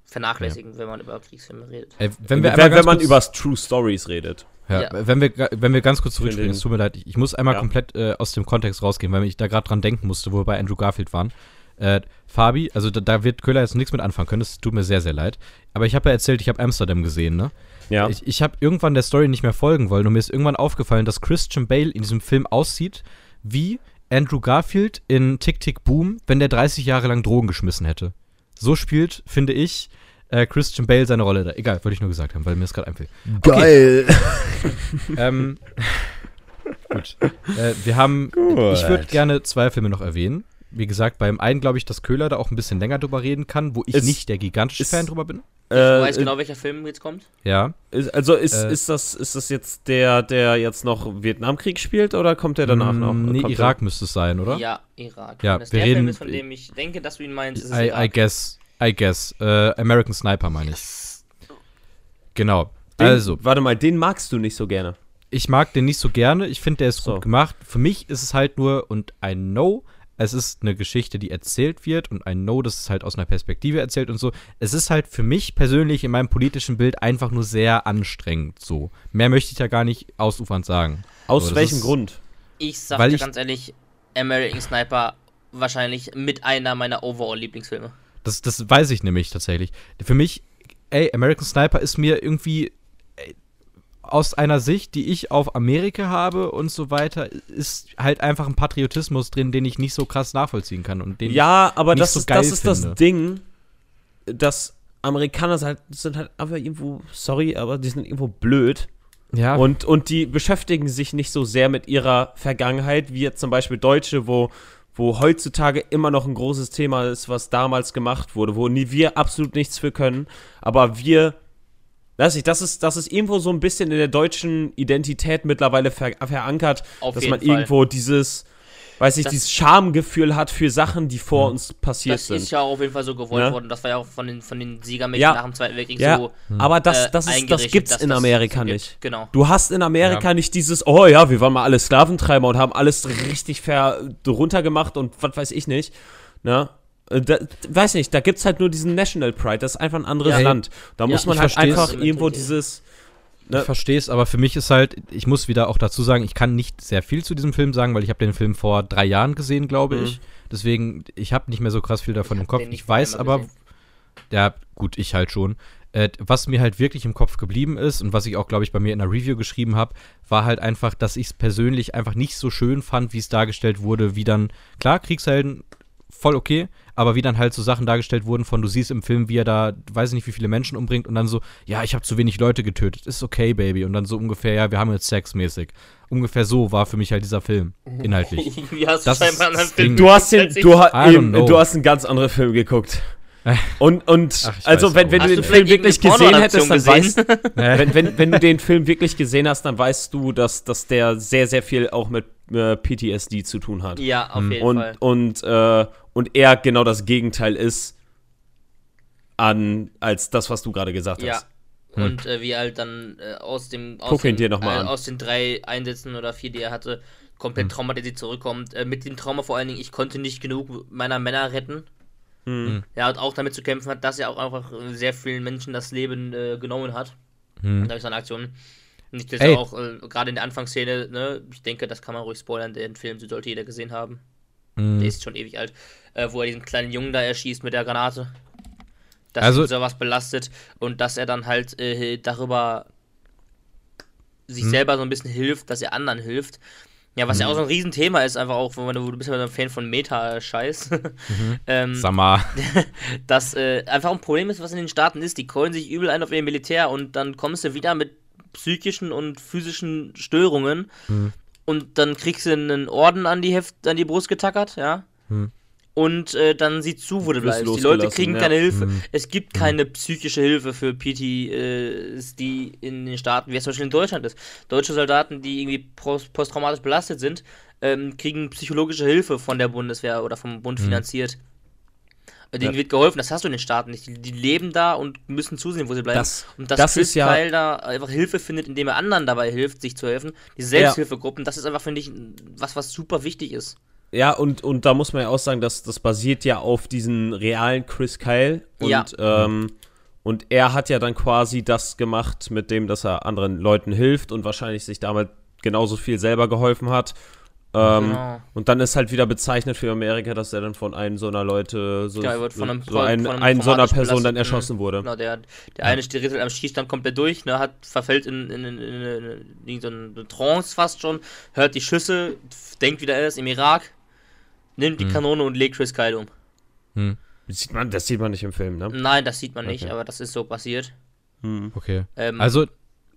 vernachlässigen, wenn man über Kriegsfilme redet. Äh, wenn Wenn, wir wenn, man über True Stories redet. Ja, Ja. Wenn, wir, wenn wir ganz kurz zurückspringen, es tut mir leid, ich, ich muss einmal Ja. komplett äh, aus dem Kontext rausgehen, weil ich da gerade dran denken musste, wo wir bei Andrew Garfield waren. Äh, Fabi, also da, da wird Köhler jetzt nichts mit anfangen können, das tut mir sehr, sehr leid. Aber ich habe ja erzählt, ich habe Amsterdam gesehen, ne? Ja. Ich, ich habe irgendwann der Story nicht mehr folgen wollen und mir ist irgendwann aufgefallen, dass Christian Bale in diesem Film aussieht wie Andrew Garfield in Tick Tick Boom, wenn der 30 Jahre lang Drogen geschmissen hätte. So spielt, finde ich, äh, Christian Bale seine Rolle da. Egal, wollte ich nur gesagt haben, weil mir das gerade einfällt. Geil. ähm, [laughs] gut. Äh, wir haben. Gut. Ich würde gerne zwei Filme noch erwähnen. Wie gesagt, beim einen glaube ich, dass Köhler da auch ein bisschen länger drüber reden kann, wo ich Ist- nicht der gigantische ist- Fan drüber bin. Ich weiß genau, welcher Film jetzt kommt. Ja. Ist, also ist, Äh, ist, das, ist das jetzt der, der jetzt noch Vietnamkrieg spielt oder kommt der danach noch? Mm, Nee, Irak müsste es sein, oder? Ja, Irak. Ja, Wenn das wir der Film reden- ist, von dem ich denke, dass du ihn meinst, ist es I, I Irak. guess. I guess. Äh, American Sniper meine ich. Genau. Den, also, Warte mal, den magst du nicht so gerne. ich mag den nicht so gerne. Ich finde, der ist So. gut gemacht. Für mich ist es halt nur, und I know, es ist eine Geschichte, die erzählt wird und I know, dass es halt aus einer Perspektive erzählt und so. Es ist halt für mich persönlich in meinem politischen Bild einfach nur sehr anstrengend so. Mehr möchte ich da gar nicht ausufernd sagen. Aus So, das welchem ist- Grund? Ich sag Weil dir ich- ganz ehrlich, American Sniper wahrscheinlich mit einer meiner Overall-Lieblingsfilme. Das, das weiß ich nämlich tatsächlich. Für mich, ey, American Sniper ist mir irgendwie aus einer Sicht, die ich auf Amerika habe und so weiter, ist halt einfach ein Patriotismus drin, den ich nicht so krass nachvollziehen kann und den Ja, aber das so ist, das ist das. Ding, dass Amerikaner sind halt, sind halt einfach irgendwo, sorry, aber die sind irgendwo blöd. ja, Und, und die beschäftigen sich nicht so sehr mit ihrer Vergangenheit, wie jetzt zum Beispiel Deutsche, wo, wo heutzutage immer noch ein großes Thema ist, was damals gemacht wurde, wo nie wir absolut nichts für können, aber wir, weiß ich, das ist, das ist irgendwo so ein bisschen in der deutschen Identität mittlerweile ver verankert, Auf dass man Fall. irgendwo dieses, weiß ich, Das- dieses Schamgefühl hat für Sachen, die vor uns passiert Das sind. ist ja auch auf jeden Fall so gewollt Ne? worden. Das war ja auch von den, von den Siegermächten Ja. nach dem Zweiten Weltkrieg ja, so. aber das, äh, das, ist, das gibt's in das Amerika so gibt. nicht. Genau. Du hast in Amerika Ja. nicht dieses, oh ja, wir waren mal alle Sklaventreiber und haben alles richtig ver runtergemacht und was weiß ich nicht. Ne? Da, weiß nicht, da gibt's halt nur diesen National Pride, das ist einfach ein anderes Ja. Land. Da Ja, muss man halt einfach irgendwo dieses. Ne? Ich verstehe es, aber für mich ist halt, ich muss wieder auch dazu sagen, ich kann nicht sehr viel zu diesem Film sagen, weil ich habe den Film vor drei Jahren gesehen, glaube Mhm. ich. Deswegen, ich habe nicht mehr so krass viel davon Ich im Kopf. Ich weiß aber, gesehen. ja, gut, ich halt schon. Äh, was mir halt wirklich im Kopf geblieben ist und was ich auch, glaube ich, bei mir in der Review geschrieben habe, war halt einfach, dass ich es persönlich einfach nicht so schön fand, wie es dargestellt wurde, wie dann, klar, Kriegshelden, voll okay, aber wie dann halt so Sachen dargestellt wurden von, du siehst im Film, wie er da, weiß ich nicht, wie viele Menschen umbringt und dann so, ja, ich habe zu wenig Leute getötet, ist okay, Baby. Und dann so ungefähr, ja, wir haben jetzt Sex mäßig. Ungefähr so war für mich halt dieser Film, inhaltlich. [laughs] Wie hast Das du scheinbar einen das Film. Du hast den, du, ha, eben, du hast einen ganz anderen Film geguckt. [laughs] Und, und Ach, also wenn, wenn du den Film wirklich gesehen hättest, dann Pornoadaption weißt [laughs] wenn, wenn, wenn du den Film wirklich gesehen hast, dann weißt du, dass, dass der sehr, sehr viel auch mit äh, PTSD zu tun hat. Ja, auf jeden und, Fall. und, äh, und er genau das Gegenteil ist an als das, was du gerade gesagt Ja. hast. Und äh, wie er halt dann äh, aus dem aus, den, dir noch mal äh, an. aus den drei Einsätzen oder vier, die er hatte, komplett traumatisiert zurückkommt. Äh, mit dem Trauma vor allen Dingen, ich konnte nicht genug meiner Männer retten. Mhm. Er hat auch damit zu kämpfen hat, dass er auch einfach sehr vielen Menschen das Leben äh, genommen hat. Hm. Durch seine Aktionen. Nicht dass Ey. er auch äh, gerade in der Anfangsszene, ne, ich denke, das kann man ruhig spoilern, den Film sollte jeder gesehen haben. Hm. Der ist schon ewig alt, äh, wo er diesen kleinen Jungen da erschießt mit der Granate. Dass Also- ihn sowas belastet und dass er dann halt äh, darüber sich Hm. selber so ein bisschen hilft, dass er anderen hilft. Ja, was ja auch so ein Riesenthema ist, einfach auch, wenn du, bist ja so ein Fan von Meta-Scheiß. [laughs] ähm, Sag mal. [laughs] dass äh, einfach ein Problem ist, was in den Staaten ist. Die keulen sich übel ein auf ihr Militär und dann kommst du wieder mit psychischen und physischen Störungen Hm. und dann kriegst du einen Orden an die, Heft, an die Brust getackert, ja. Hm. Und äh, dann sieh zu, wo du bleibst. Die Leute kriegen ja. keine Hilfe. Hm. Es gibt keine psychische Hilfe für PTSD in den Staaten, wie es zum Beispiel in Deutschland ist. Deutsche Soldaten, die irgendwie post posttraumatisch belastet sind, ähm, kriegen psychologische Hilfe von der Bundeswehr oder vom Bund Hm. finanziert. Äh, Denen Ja. wird geholfen, das hast du in den Staaten nicht. Die, die leben da und müssen zusehen, wo sie bleiben. Das- und dass das Chris ist ja- da einfach Hilfe findet, indem er anderen dabei hilft, sich zu helfen. Die Selbsthilfegruppen, das ist einfach, finde ich, was, was super wichtig ist. Ja, und, und da muss man ja auch sagen, dass das basiert ja auf diesen realen Chris Kyle. Und, Ja. ähm, und er hat ja dann quasi das gemacht, mit dem, dass er anderen Leuten hilft und wahrscheinlich sich damit genauso viel selber geholfen hat. Ähm, Genau. Und dann ist halt wieder bezeichnet für Amerika, dass er dann von einem so einer Leute, so, Ja, wird von einem- so ein, einem einen so einer Person dann erschossen wurde. Genau, der, der eine steht am Schießstand komplett durch, ne, hat verfällt in, in, in, in, in, so eine Trance fast schon, hört die Schüsse, denkt wieder, er ist im Irak, nimmt die Mhm. Kanone und legt Chris Kyle um. Hm. Das sieht man, das sieht man nicht im Film, ne? Nein, das sieht man nicht, Okay. aber das ist so passiert. Hm. Okay. Ähm, Also,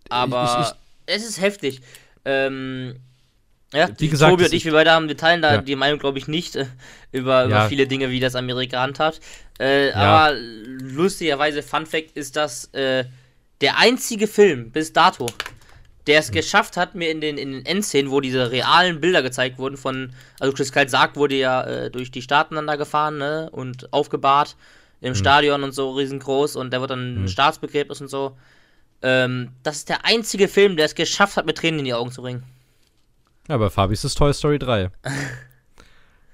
aber ich- ich- es ist heftig. Ähm, ja, Wie gesagt, Tobi und ich, wir beide haben, wir teilen da Ja. die Meinung, glaube ich, nicht äh, über, über Ja. viele Dinge, wie das Amerika handhabt. Äh, Ja. Aber lustigerweise, Fun Fact ist das äh, der einzige Film bis dato, der Hm. es geschafft hat, mir in den, in den Endszenen, wo diese realen Bilder gezeigt wurden von, also Chris Kyle sagt, wurde ja äh, durch die Staaten dann da gefahren, ne, und aufgebahrt im Hm. Stadion und so riesengroß und der wird dann ein Staatsbegräbnis und so. Ähm, das ist der einzige Film, der es geschafft hat, mit Tränen in die Augen zu bringen. ja, bei Fabi ist es Toy Story 3. [laughs]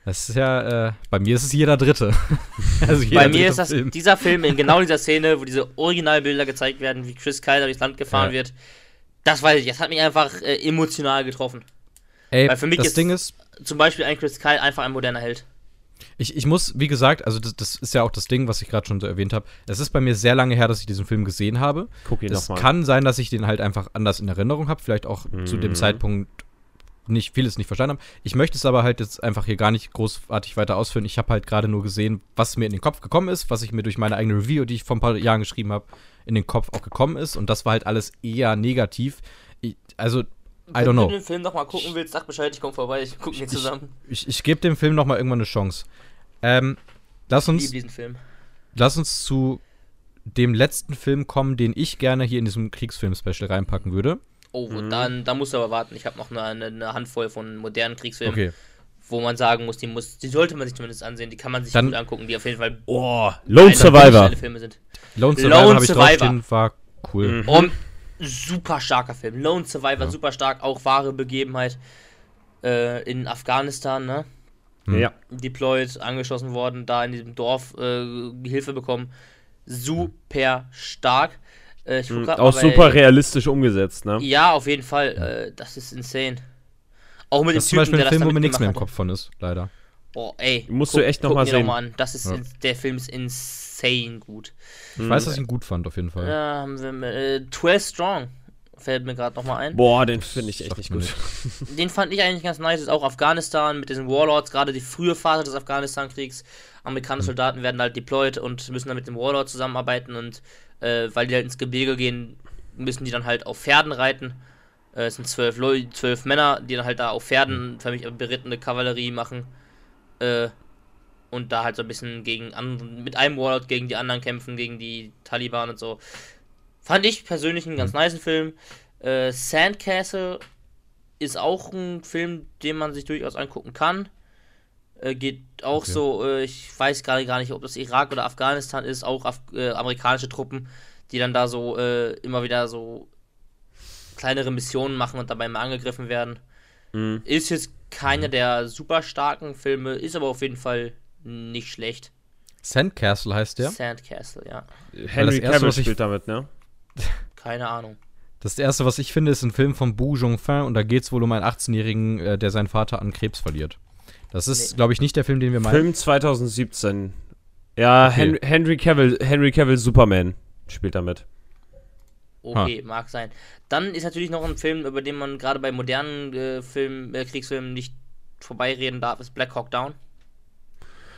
Das ist ja, äh, bei mir ist es jeder dritte. [laughs] also jeder Bei mir dritte ist das Film. dieser Film in genau dieser Szene, wo diese Originalbilder gezeigt werden, wie Chris Kyle durchs Land gefahren Ja. wird. Das weiß ich, das hat mich einfach äh, emotional getroffen. Ey, weil für mich das ist- Ding ist, Zum Beispiel ein Chris Kyle einfach ein moderner Held. Ich, ich muss, wie gesagt, also das, das ist ja auch das Ding, was ich gerade schon so erwähnt habe. Es ist bei mir sehr lange her, dass ich diesen Film gesehen habe. Guck ihn Es kann sein, dass ich den halt einfach anders in Erinnerung habe, vielleicht auch zu dem Mhm. Zeitpunkt nicht vieles nicht verstanden habe. Ich möchte es aber halt jetzt einfach hier gar nicht großartig weiter ausführen. Ich habe halt gerade nur gesehen, was mir in den Kopf gekommen ist, was ich mir durch meine eigene Review, die ich vor ein paar Jahren geschrieben habe, in den Kopf auch gekommen ist. Und das war halt alles eher negativ. Ich, also, I don't Wenn know. du den Film nochmal gucken willst, sag Bescheid, ich komm vorbei, ich gucken den zusammen. Ich, ich gebe dem Film noch mal irgendwann eine Chance. Ähm, lass Ich uns liebe diesen Film. lass uns zu dem letzten Film kommen, den ich gerne hier in diesem Kriegsfilm-Special reinpacken würde. Oh, und dann, dann musst du aber warten. Ich habe noch eine, eine, Handvoll von modernen Kriegsfilmen, Okay. wo man sagen muss, die muss, die sollte man sich zumindest ansehen. Die kann man sich Dann- gut angucken, die auf jeden Fall Oh, Lone Survivor. Filme sind. Lone Survivor Lone Survivor. draufstehen, war cool. Mhm. Um, super starker Film. Lone Survivor, Ja. super stark, auch wahre Begebenheit äh, in Afghanistan, ne? Hm. Ja. deployed, angeschossen worden, da in diesem Dorf äh, Hilfe bekommen. Super stark. Äh, ich guck Mhm. Auch mal bei- super realistisch umgesetzt, ne? Ja, auf jeden Fall. Äh, das ist insane. Auch mit Das ist dem zum Typen, Beispiel ein das Film, wo mir nichts mehr im Kopf von ist, leider. Boah, ey. Musst du echt noch mal dir sehen. Noch mal an. Das ist Ja. in, der Film ist insane gut. Ich weiß, dass ich ihn gut fand, auf jeden Fall. Ja, haben wir mit, äh, 12 Strong. Fällt mir gerade nochmal ein. Boah, den finde ich echt nicht gut. Den fand ich eigentlich ganz nice. Ist auch Afghanistan mit diesen Warlords, gerade die frühe Phase des Afghanistan-Kriegs. Amerikanische Soldaten werden halt deployed und müssen dann mit dem Warlord zusammenarbeiten und äh, weil die halt ins Gebirge gehen, müssen die dann halt auf Pferden reiten. Äh, es sind zwölf, Leu zwölf Männer, die dann halt da auf Pferden für mich berittene Kavallerie machen. Äh, und da halt so ein bisschen gegen anderen, mit einem Warlord gegen die anderen kämpfen, gegen die Taliban und so. Fand ich persönlich einen ganz nice Film. Äh, Sandcastle ist auch ein Film, den man sich durchaus angucken kann. Äh, geht auch Okay. so, äh, ich weiß gerade gar nicht, ob das Irak oder Afghanistan ist, auch Af äh, amerikanische Truppen, die dann da so äh, immer wieder so kleinere Missionen machen und dabei mal angegriffen werden. Mhm. Ist jetzt keiner der super starken Filme, ist aber auf jeden Fall nicht schlecht. Sandcastle heißt der. Sandcastle, ja. Henry erste, Cavill was ich- spielt damit, ne? [laughs] Keine Ahnung. Das erste, was ich finde, ist ein Film von Bu Jongfin und da geht es wohl um einen 18-Jährigen, äh, der seinen Vater an Krebs verliert. Das ist, Nee. glaube ich, nicht der Film, den wir meinen. Film 2017. Ja, Okay. Hen Henry Cavill, Henry Cavill Superman spielt damit. Okay, mag sein. Dann ist natürlich noch ein Film, über den man gerade bei modernen äh, Film, äh, Kriegsfilmen nicht vorbeireden darf, ist Black Hawk Down.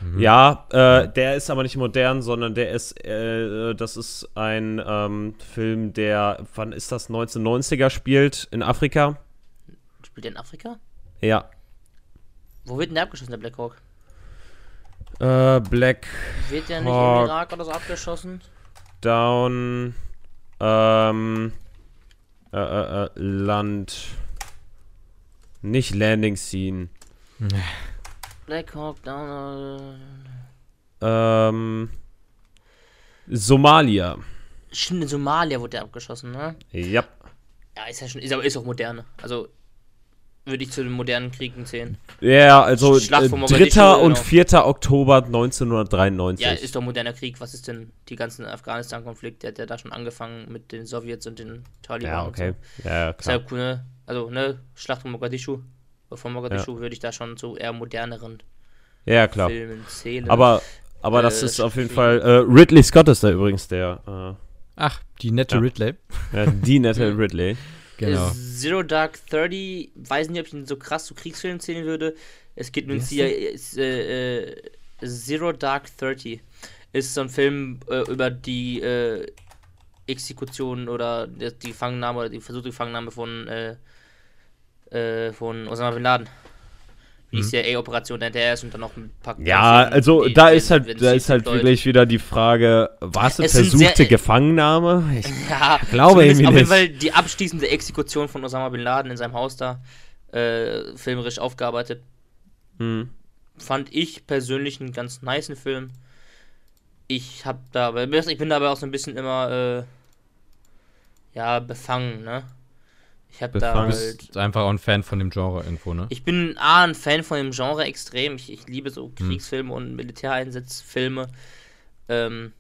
Mhm. Ja, äh, der ist aber nicht modern, sondern der ist, äh, das ist ein ähm, Film, der, wann ist das, 1990er spielt, in Afrika. Spielt der in Afrika? Ja. Wo wird denn der abgeschossen, der Black Hawk? Äh, Black Wird der nicht Hawk. im Irak oder so abgeschossen? Down, ähm, äh, äh, äh, Land, nicht Landing Scene, Black Hawk Down. Äh, ähm, Somalia. stimmt, in Somalia wurde der abgeschossen, ne? Ja. Ja, ist ja schon, ist aber ist auch moderne. Also würde ich zu den modernen Kriegen zählen. Ja, also Schlacht äh, von Mogadischu, 3. und genau. 4. Oktober 1993. Ja, ist doch moderner Krieg. Was ist denn die ganzen Afghanistan-Konflikt? Der hat ja da schon angefangen mit den Sowjets und den Taliban. Ja, und okay. So. Ja, ja, Ist ja klar. cool, ne? Also, ne, Schlacht von Mogadischu. Von Mogadischu würde ich da schon zu eher moderneren Ja, ja, klar. Filmen zählen. Aber, aber das Äh, ist auf jeden. Fall. Äh, Ridley Scott ist da übrigens der. Ach, die nette Ja. Ridley. Äh, ja, die nette [laughs] Ridley. Genau. Äh, Zero Dark 30, weiß nicht, ob ich ihn so krass zu Kriegsfilmen zählen würde. Es geht CIA. Ist, äh, äh, Zero Dark 30 ist so ein Film äh, über die äh, Exekution oder die Gefangennahme oder die versuchte Gefangennahme von, von Osama Bin Laden. Wie die Mhm. CIA-Operation hinterher ist und dann noch ein paar. Ja, Szenen, also die- da ist halt, wenn da ist halt wirklich wieder die Frage, war es eine versuchte sehr- Gefangennahme? Ich, [laughs] Ja, glaube irgendwie auf jeden nicht. Fall die abschließende Exekution von Osama Bin Laden in seinem Haus da äh, filmerisch aufgearbeitet. hm. Fand ich persönlich einen ganz niceen Film. Ich hab da, ich bin dabei auch so ein bisschen immer äh, ja befangen, ne? Ich hab da halt bist einfach auch ein Fan von dem Genre irgendwo, ne? ich bin A, ein Fan von dem Genre extrem. Ich, ich liebe so Kriegsfilme und Militäreinsatzfilme. Ähm,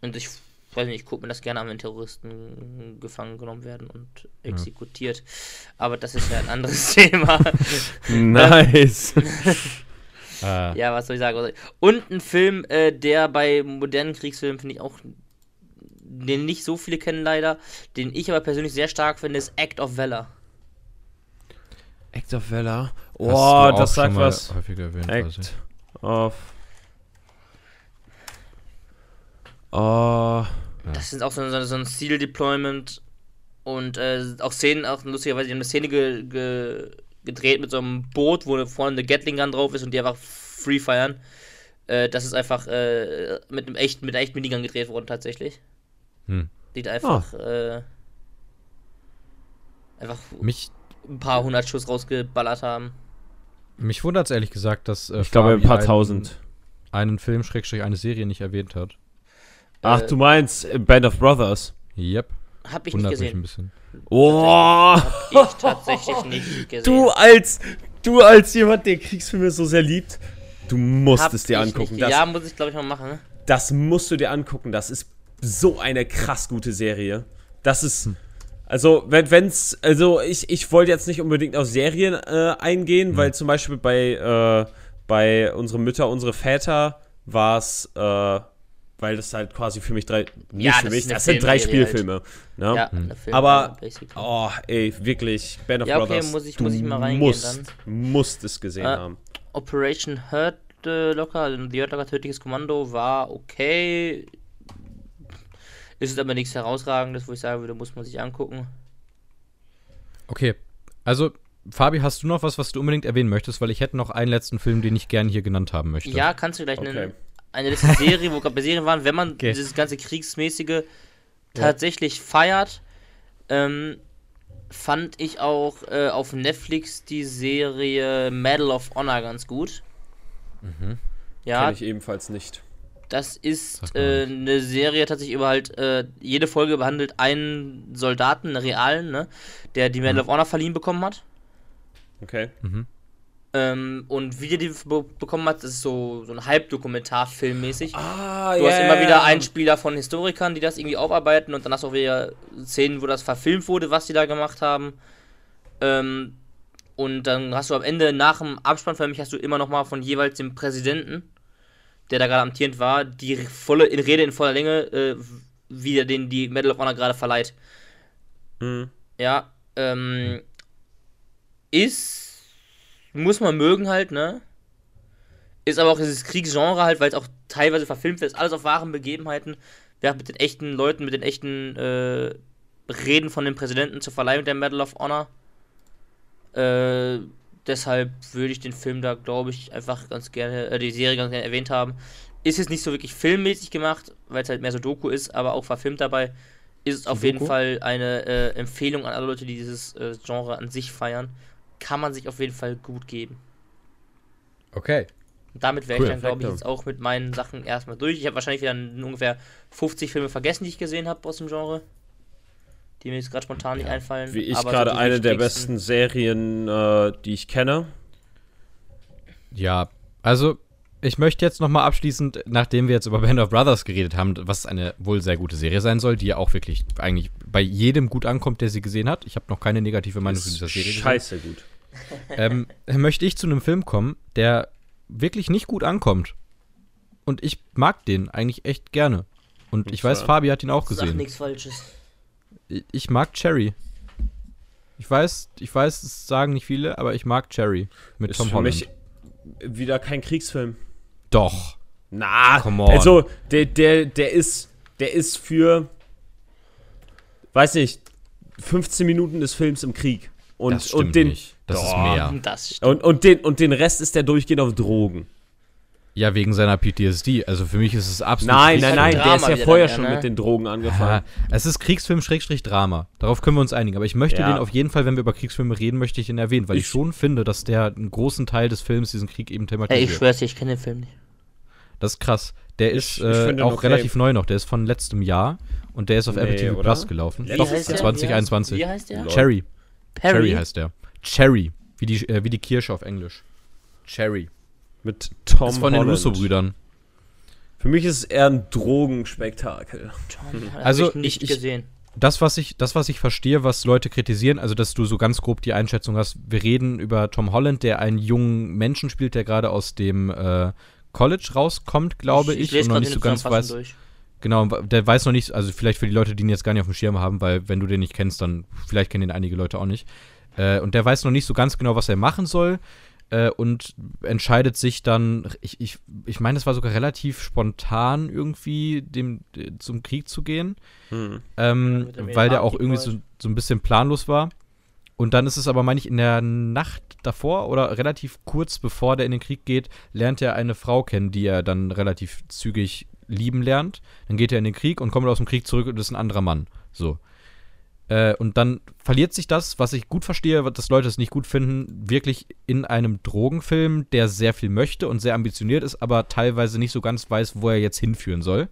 und ich weiß nicht, ich gucke mir das gerne an, wenn Terroristen gefangen genommen werden und exekutiert. Aber das ist ja ein anderes [laughs] Thema. [laughs] Nice. Äh, [laughs] ja, was soll ich sagen? Und ein Film, äh, der bei modernen Kriegsfilmen finde ich auch, den nicht so viele kennen leider, den ich aber persönlich sehr stark finde, ist Act of Valor. Act of Valor. Oh, das schon sagt mal was. Häufiger erwähnt. Act of. Oh. Ja. Das ist auch so, so, so ein Seal-Deployment und äh, auch Szenen, auch lustigerweise, die haben eine Szene ge, ge, gedreht mit so einem Boot, wo vorne eine Gatling Gun drauf ist und die einfach free feiern. Äh, das ist einfach äh, mit einem echten, mit einer echten Minigun gedreht worden tatsächlich. Hm. Die da einfach äh, einfach Mich, ein paar hundert Schuss rausgeballert haben. mich wundert es ehrlich gesagt, dass äh, Ich glaube, ein paar einen- tausend. einen Film, Schrägstrich, eine Serie nicht erwähnt hat. Ach, Äh, du meinst äh, Band of Brothers. Yep, Hab ich nicht wundert mich ein gesehen. bisschen. Oh. Hab ich tatsächlich nicht [laughs] gesehen. Du als du als jemand, der Kriegsfilme so sehr liebt, du musst Hab es dir angucken. Nicht. Das, Ja, muss ich glaube ich mal machen. das musst du dir angucken. Das ist so eine krass gute Serie. Das ist. Also, wenn wenn's, also ich, ich wollte jetzt nicht unbedingt auf Serien äh, eingehen, weil zum Beispiel bei, äh, bei unsere Mütter, unsere Väter war es, äh, weil das halt quasi für mich drei, nicht Ja, für das mich, das sind drei halt. Spielfilme. Ne? Ja, eine Film- Aber, oh, ey, wirklich, Band of Ja, okay, Brothers. muss ich- muss ich mal reingehen musst, musst es gesehen Äh, haben. Operation Hurt äh, Locker, also The Hurt Locker Tödliches Kommando war okay. Ist jetzt aber nichts herausragendes, wo ich sagen würde, muss man sich angucken. Okay, also Fabi, hast du noch was, was du unbedingt erwähnen möchtest? Weil ich hätte noch einen letzten Film, den ich gerne hier genannt haben möchte. Ja, kannst du gleich Okay. nennen. Eine letzte [laughs] Serie, wo gerade bei Serien waren, wenn man Okay. dieses ganze Kriegsmäßige tatsächlich feiert, ähm, fand ich auch äh, auf Netflix die Serie Medal of Honor ganz gut. Ja, Kenn ich ebenfalls nicht. Das ist äh, eine Serie tatsächlich über halt, äh, jede Folge behandelt einen Soldaten, einen realen, ne, der die Mhm. Medal of Honor verliehen bekommen hat. Okay. Ähm, und wie der die be bekommen hat, das ist so, so ein Halbdokumentarfilm mäßig. Ah, Du hast immer wieder Einspieler von Historikern, die das irgendwie aufarbeiten und dann hast du auch wieder Szenen, wo das verfilmt wurde, was die da gemacht haben. Ähm, und dann hast du am Ende nach dem Abspann für mich hast du immer noch mal von jeweils dem Präsidenten, der da gerade amtierend war, die volle in Rede in voller Länge, äh, wie er den die Medal of Honor gerade verleiht. Hm. Ja, ähm, ist muss man mögen halt, ne? Ist aber auch dieses Kriegsgenre halt, weil es auch teilweise verfilmt wird, ist alles auf wahren Begebenheiten. Ja, mit den echten Leuten, mit den echten äh, Reden von dem Präsidenten zur Verleihung der Medal of Honor. Äh, deshalb würde ich den Film da, glaube ich, einfach ganz gerne, äh, die Serie ganz gerne erwähnt haben. Ist jetzt nicht so wirklich filmmäßig gemacht, weil es halt mehr so Doku ist, aber auch verfilmt dabei. Ist es auf jeden Doku? Fall eine äh, Empfehlung an alle Leute, die dieses äh, Genre an sich feiern. Kann man sich auf jeden Fall gut geben. Okay. Und damit wäre Cool, ich dann, glaube ich, jetzt auch mit meinen Sachen erstmal durch. Ich habe wahrscheinlich wieder ungefähr 50 Filme vergessen, die ich gesehen habe aus dem Genre. Die mir jetzt gerade spontan nicht einfallen. Wie ich so gerade die eine der besten Serien, äh, die ich kenne. Ja, also ich möchte jetzt nochmal abschließend, nachdem wir jetzt über Band of Brothers geredet haben, was eine wohl sehr gute Serie sein soll, die ja auch wirklich eigentlich bei jedem gut ankommt, der sie gesehen hat. Ich habe noch keine negative Meinung zu dieser Serie gesehen. scheiße gut. [laughs] ähm, möchte ich zu einem Film kommen, der wirklich nicht gut ankommt. Und ich mag den eigentlich echt gerne. Und ich weiß? Fabi hat ihn auch Sag gesehen. nichts Falsches. Ich, mag Cherry. Ich weiß, ich weiß, es sagen nicht viele, aber ich mag Cherry mit Ist Tom für Holland. mich wieder kein Kriegsfilm. Doch. Na, Come on. also der, der, der ist, der ist für, weiß nicht, 15 Minuten des Films im Krieg. Und, das stimmt und den, nicht. Das ist Doch. mehr. Das stimmt. Und, und, den, und den Rest ist der durchgehend auf Drogen. Ja, wegen seiner PTSD. Also für mich ist es absolut. Nein, nein, nein, ein der ist ja vorher dann, schon ja, ne? mit den Drogen Ja, angefangen. es ist Kriegsfilm Schrägstrich Drama. Darauf können wir uns einigen. Aber ich möchte Ja. den auf jeden Fall, wenn wir über Kriegsfilme reden, möchte ich den erwähnen, weil ich, Ich- schon finde, dass der einen großen Teil des Films diesen Krieg eben Ey, thematisiert. ich schwör's dir, ich kenne den Film nicht. Das ist krass. Der ist ich äh, ihn auch okay. relativ neu noch. Der ist von letztem Jahr und der ist auf Nee, Apple TV? Plus gelaufen. Wie Doch, heißt der? 2021. Wie heißt der? Cherry. Perry? Cherry heißt der. Cherry. Wie die, äh, wie die Kirsche auf Englisch. Cherry. Mit Tom Das ist von den. Russo-Brüdern. Für mich ist es eher ein Drogenspektakel. Also, Also, ich nicht ich- ich- gesehen. das, was ich, das, was ich verstehe, was Leute kritisieren, also dass du so ganz grob die Einschätzung hast, wir reden über Tom Holland, der einen jungen Menschen spielt, der gerade aus dem äh, College rauskommt, glaube ich, lese und noch nicht so ganz weiß. Durch. Genau, der weiß noch nicht, also vielleicht für die Leute, die ihn jetzt gar nicht auf dem Schirm haben, weil wenn du den nicht kennst, dann vielleicht kennen ihn einige Leute auch nicht. Äh, und der weiß noch nicht so ganz genau, was er machen soll äh, und entscheidet sich dann, ich, ich, ich meine, es war sogar relativ spontan irgendwie dem, zum Krieg zu gehen, Hm. ähm, dem weil der auch irgendwie so, so ein bisschen planlos war. Und dann ist es aber, meine ich, in der Nacht davor oder relativ kurz bevor der in den Krieg geht, lernt er eine Frau kennen, die er dann relativ zügig lieben lernt. Dann geht er in den Krieg und kommt aus dem Krieg zurück und ist ein anderer Mann. So. Äh, und dann verliert sich das, was ich gut verstehe, dass Leute es nicht gut finden, wirklich in einem Drogenfilm, der sehr viel möchte und sehr ambitioniert ist, aber teilweise nicht so ganz weiß, wo er jetzt hinführen soll.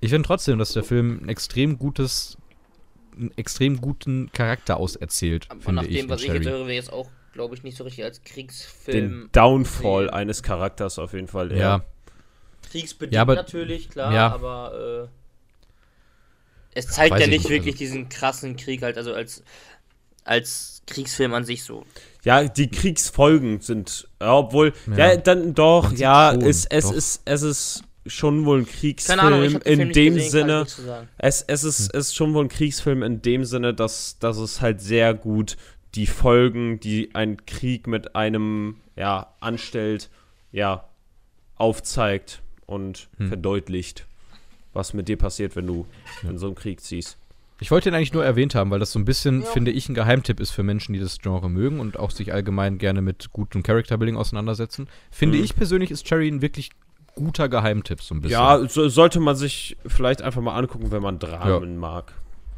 Ich finde trotzdem, dass der Film ein extrem gutes, einen extrem guten Charakter auserzählt, Aber nach ich. dem, was ich jetzt höre, wäre jetzt auch glaube ich, nicht so richtig als Den Kriegsfilm. Downfall sehen. eines Charakters auf jeden Fall. Ja. Kriegsbedingt Ja, aber- natürlich, klar, ja. aber äh, es zeigt Weiß ja ich nicht nicht, wirklich also- diesen krassen Krieg halt, also als, als Kriegsfilm an sich so. Ja, die Kriegsfolgen sind, ja, obwohl, Ja. ja, dann doch, ja, schon, es, es doch. ist, es ist schon wohl ein Keine Ahnung, ich Kriegsfilm Film in nicht dem gesehen, Sinne, es, es ist, es ist schon wohl ein Kriegsfilm in dem Sinne, dass, dass es halt sehr gut die Folgen, die ein Krieg mit einem, ja, anstellt, ja, aufzeigt und Hm. verdeutlicht, was mit dir passiert, wenn du in so einen Krieg ziehst. Ich wollte ihn eigentlich nur erwähnt haben, weil das so ein bisschen, Ja. finde ich, ein Geheimtipp ist für Menschen, die das Genre mögen und auch sich allgemein gerne mit gutem Character-Building auseinandersetzen. Finde Mhm. ich persönlich ist Cherry ein wirklich guter Geheimtipp, so ein bisschen. Ja, so, sollte man sich vielleicht einfach mal angucken, wenn man Dramen mag.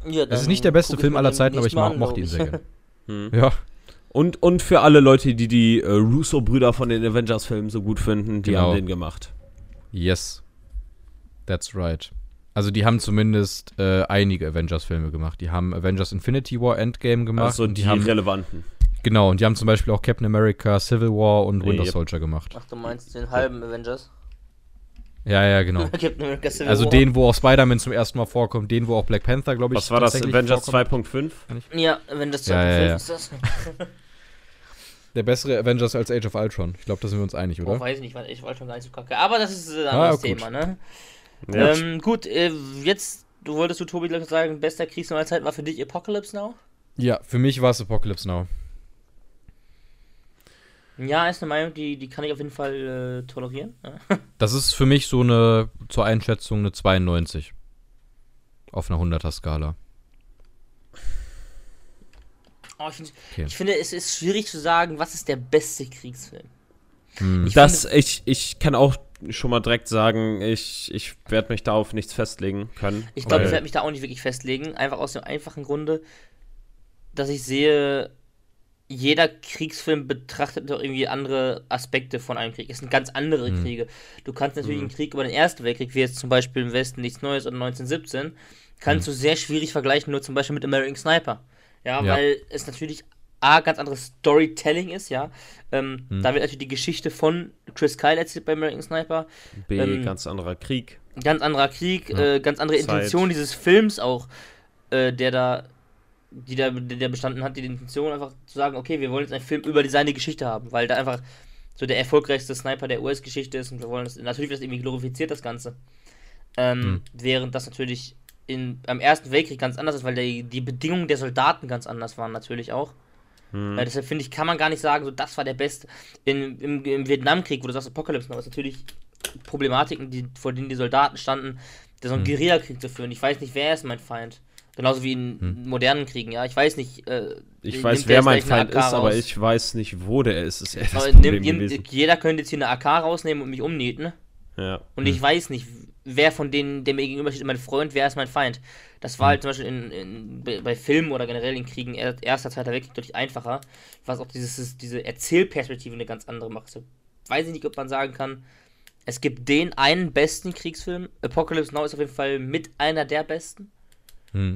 Ja, Das ist nicht der beste Film aller Zeiten, aber ich an, mochte ihn sehr gerne. [laughs] Hm. Ja, Und, und für alle Leute, die die äh, Russo-Brüder von den Avengers-Filmen so gut finden, die Genau. haben den gemacht. yes. That's right. Also die haben zumindest äh, einige Avengers-Filme gemacht. Die haben Avengers Infinity War Endgame gemacht. Also und die, die haben, relevanten. genau, und die haben zum Beispiel auch Captain America, Civil War und Winter Yep. Soldier gemacht. Ach, du meinst den halben Avengers? Ja, ja, genau. [laughs] Captain America Civil Also War. den, wo auch Spider-Man zum ersten Mal vorkommt, den, wo auch Black Panther, glaube ich, Was war das? Avengers vorkommt. 2.5? Ja, Avengers Ja, ja, ja. ist das. [laughs] Der bessere Avengers als Age of Ultron. Ich glaube, da sind wir uns einig, Oh, oder? weiß ich nicht, weil ich wollte schon gar nicht so kacke. Aber das ist ein Ah, anderes gut. Thema, ne? Ja. Ähm, gut, äh, jetzt, du wolltest du, Tobi, glaub ich, sagen, bester Kriegsfilm aller Zeiten war für dich Apocalypse Now? Ja, für mich war es Apocalypse Now. Ja, ist eine Meinung, die, die kann ich auf jeden Fall äh, tolerieren. [laughs] Das ist für mich so eine, zur Einschätzung, eine 92. Auf einer 100er-Skala. Oh, ich, find, Okay. ich finde, es ist schwierig zu sagen, was ist der beste Kriegsfilm. Hm. Ich Das, ich, ich kann auch schon mal direkt sagen, ich, ich werde mich da auf nichts festlegen können. Ich glaube, ich werde mich da auch nicht wirklich festlegen. Einfach aus dem einfachen Grunde, dass ich sehe, jeder Kriegsfilm betrachtet doch irgendwie andere Aspekte von einem Krieg. Es sind ganz andere Mhm. Kriege. Du kannst natürlich Mhm. einen Krieg über den Ersten Weltkrieg, wie jetzt zum Beispiel im Westen nichts Neues oder 1917, kannst Mhm. du sehr schwierig vergleichen, nur zum Beispiel mit American Sniper. Ja, Ja. weil es natürlich A, ganz anderes Storytelling ist, ja. Ähm, Mhm. Da wird natürlich die Geschichte von Chris Kyle erzählt bei American Sniper. B, ähm, ganz anderer Krieg. Ganz anderer Krieg, Ja. äh, ganz andere Zeit. Intention dieses Films auch, äh, der da, die da, der bestanden hat, die Intention einfach zu sagen, okay, wir wollen jetzt einen Film über die- seine Geschichte haben, weil da einfach so der erfolgreichste Sniper der US-Geschichte ist und wir wollen das, natürlich wird das irgendwie glorifiziert, das Ganze. Ähm, Mhm. Während das natürlich in, am Ersten Weltkrieg ganz anders ist, weil die, die Bedingungen der Soldaten ganz anders waren natürlich auch. Hm. Äh, deshalb finde ich, kann man gar nicht sagen, so das war der beste. In, im, Im Vietnamkrieg, wo du sagst Apokalypse, Now, ist natürlich Problematiken, die, vor denen die Soldaten standen, da so einen Hm. Guerillakrieg zu führen. Ich weiß nicht, wer ist mein Feind. Genauso wie in Hm. modernen Kriegen, ja. Ich weiß nicht. Äh, Ich nimmt weiß, der wer mein Feind ist, aber raus? ich weiß nicht, wo der ist. Ist eher das Aber Problem nimm, gewesen. nimm, jeder könnte jetzt hier eine AK rausnehmen und mich umnieten. Ja. Und Hm. ich weiß nicht, wer von denen, der mir gegenübersteht, ist mein Freund, wer ist mein Feind. Das war Hm. halt zum Beispiel in, in, bei- Filmen oder generell in Kriegen, er- erster, zweiter Weltkrieg, deutlich einfacher, was auch dieses, diese Erzählperspektive eine ganz andere macht. So, weiß ich nicht, ob man sagen kann, es gibt den einen besten Kriegsfilm. Apocalypse Now ist auf jeden Fall mit einer der besten. Hm.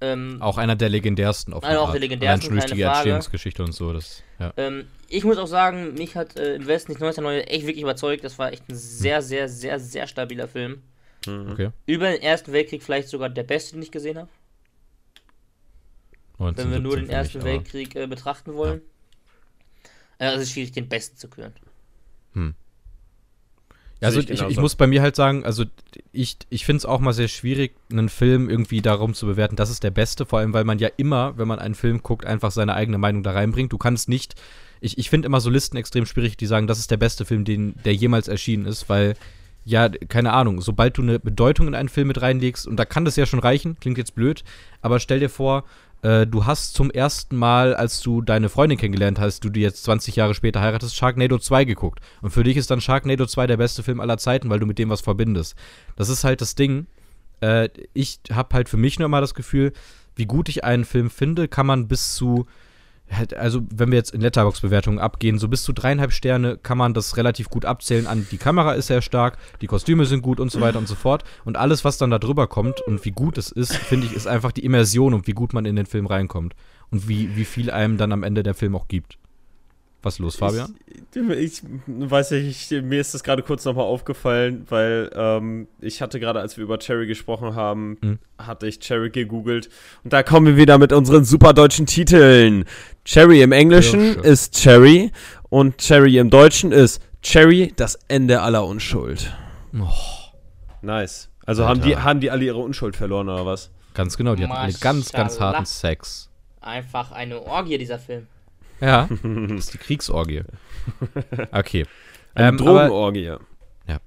Ähm, Auch einer der legendärsten auf Einer auch der legendärsten, Allein schon durch keine die Frage. Entstehungsgeschichte und so. Das, ja. ähm, ich muss auch sagen, mich hat äh, im Westen nicht 1909 echt wirklich überzeugt. Das war echt ein sehr, sehr, sehr, sehr stabiler Film. Hm. Okay. Über den Ersten Weltkrieg vielleicht sogar der beste, den ich gesehen habe. wenn wir nur 1917 den Ersten mich, Weltkrieg äh, betrachten wollen. Äh, Also es ist schwierig, den besten zu küren. Ja, also ich ich, ich muss bei mir halt sagen, also ich, ich finde es auch mal sehr schwierig, einen Film irgendwie darum zu bewerten, das ist der beste, vor allem weil man ja immer, wenn man einen Film guckt, einfach seine eigene Meinung da reinbringt. Du kannst nicht, ich, ich finde immer so Listen extrem schwierig, die sagen, das ist der beste Film, den, der jemals erschienen ist, weil, ja, keine Ahnung, sobald du eine Bedeutung in einen Film mit reinlegst, und da kann das ja schon reichen, klingt jetzt blöd, aber stell dir vor, äh, du hast zum ersten Mal, als du deine Freundin kennengelernt hast, du die jetzt 20 Jahre später heiratest, Sharknado 2 geguckt. Und für dich ist dann Sharknado 2 der beste Film aller Zeiten, weil du mit dem was verbindest. Das ist halt das Ding. Äh, ich habe halt für mich nur immer das Gefühl, wie gut ich einen Film finde, kann man bis zu, also wenn wir jetzt in Letterbox-Bewertungen abgehen, so bis zu dreieinhalb Sterne kann man das relativ gut abzählen an. Die Kamera ist sehr stark, die Kostüme sind gut und so weiter und so fort. Und alles, was dann da drüber kommt und wie gut es ist, finde ich, ist einfach die Immersion und wie gut man in den Film reinkommt. Und wie, wie viel einem dann am Ende der Film auch gibt. Was ist los, Fabian? Ich, ich weiß nicht, ich, mir ist das gerade kurz nochmal aufgefallen, weil ähm, ich hatte gerade, als wir über Cherry gesprochen haben, Hm. hatte ich Cherry gegoogelt. Und da kommen wir wieder mit unseren super deutschen Titeln. Cherry im Englischen Kirsche. ist Cherry und Cherry im Deutschen ist Cherry, das Ende aller Unschuld. Oh, Nice. Also haben die, haben die alle ihre Unschuld verloren oder was? ganz genau, die hatten alle ganz, ganz harten Sex. Einfach eine Orgie, dieser Film. Ja, [laughs] das ist die Kriegsorgie. [laughs] Okay. Eine Ähm, aber, Drogenorgie. ja.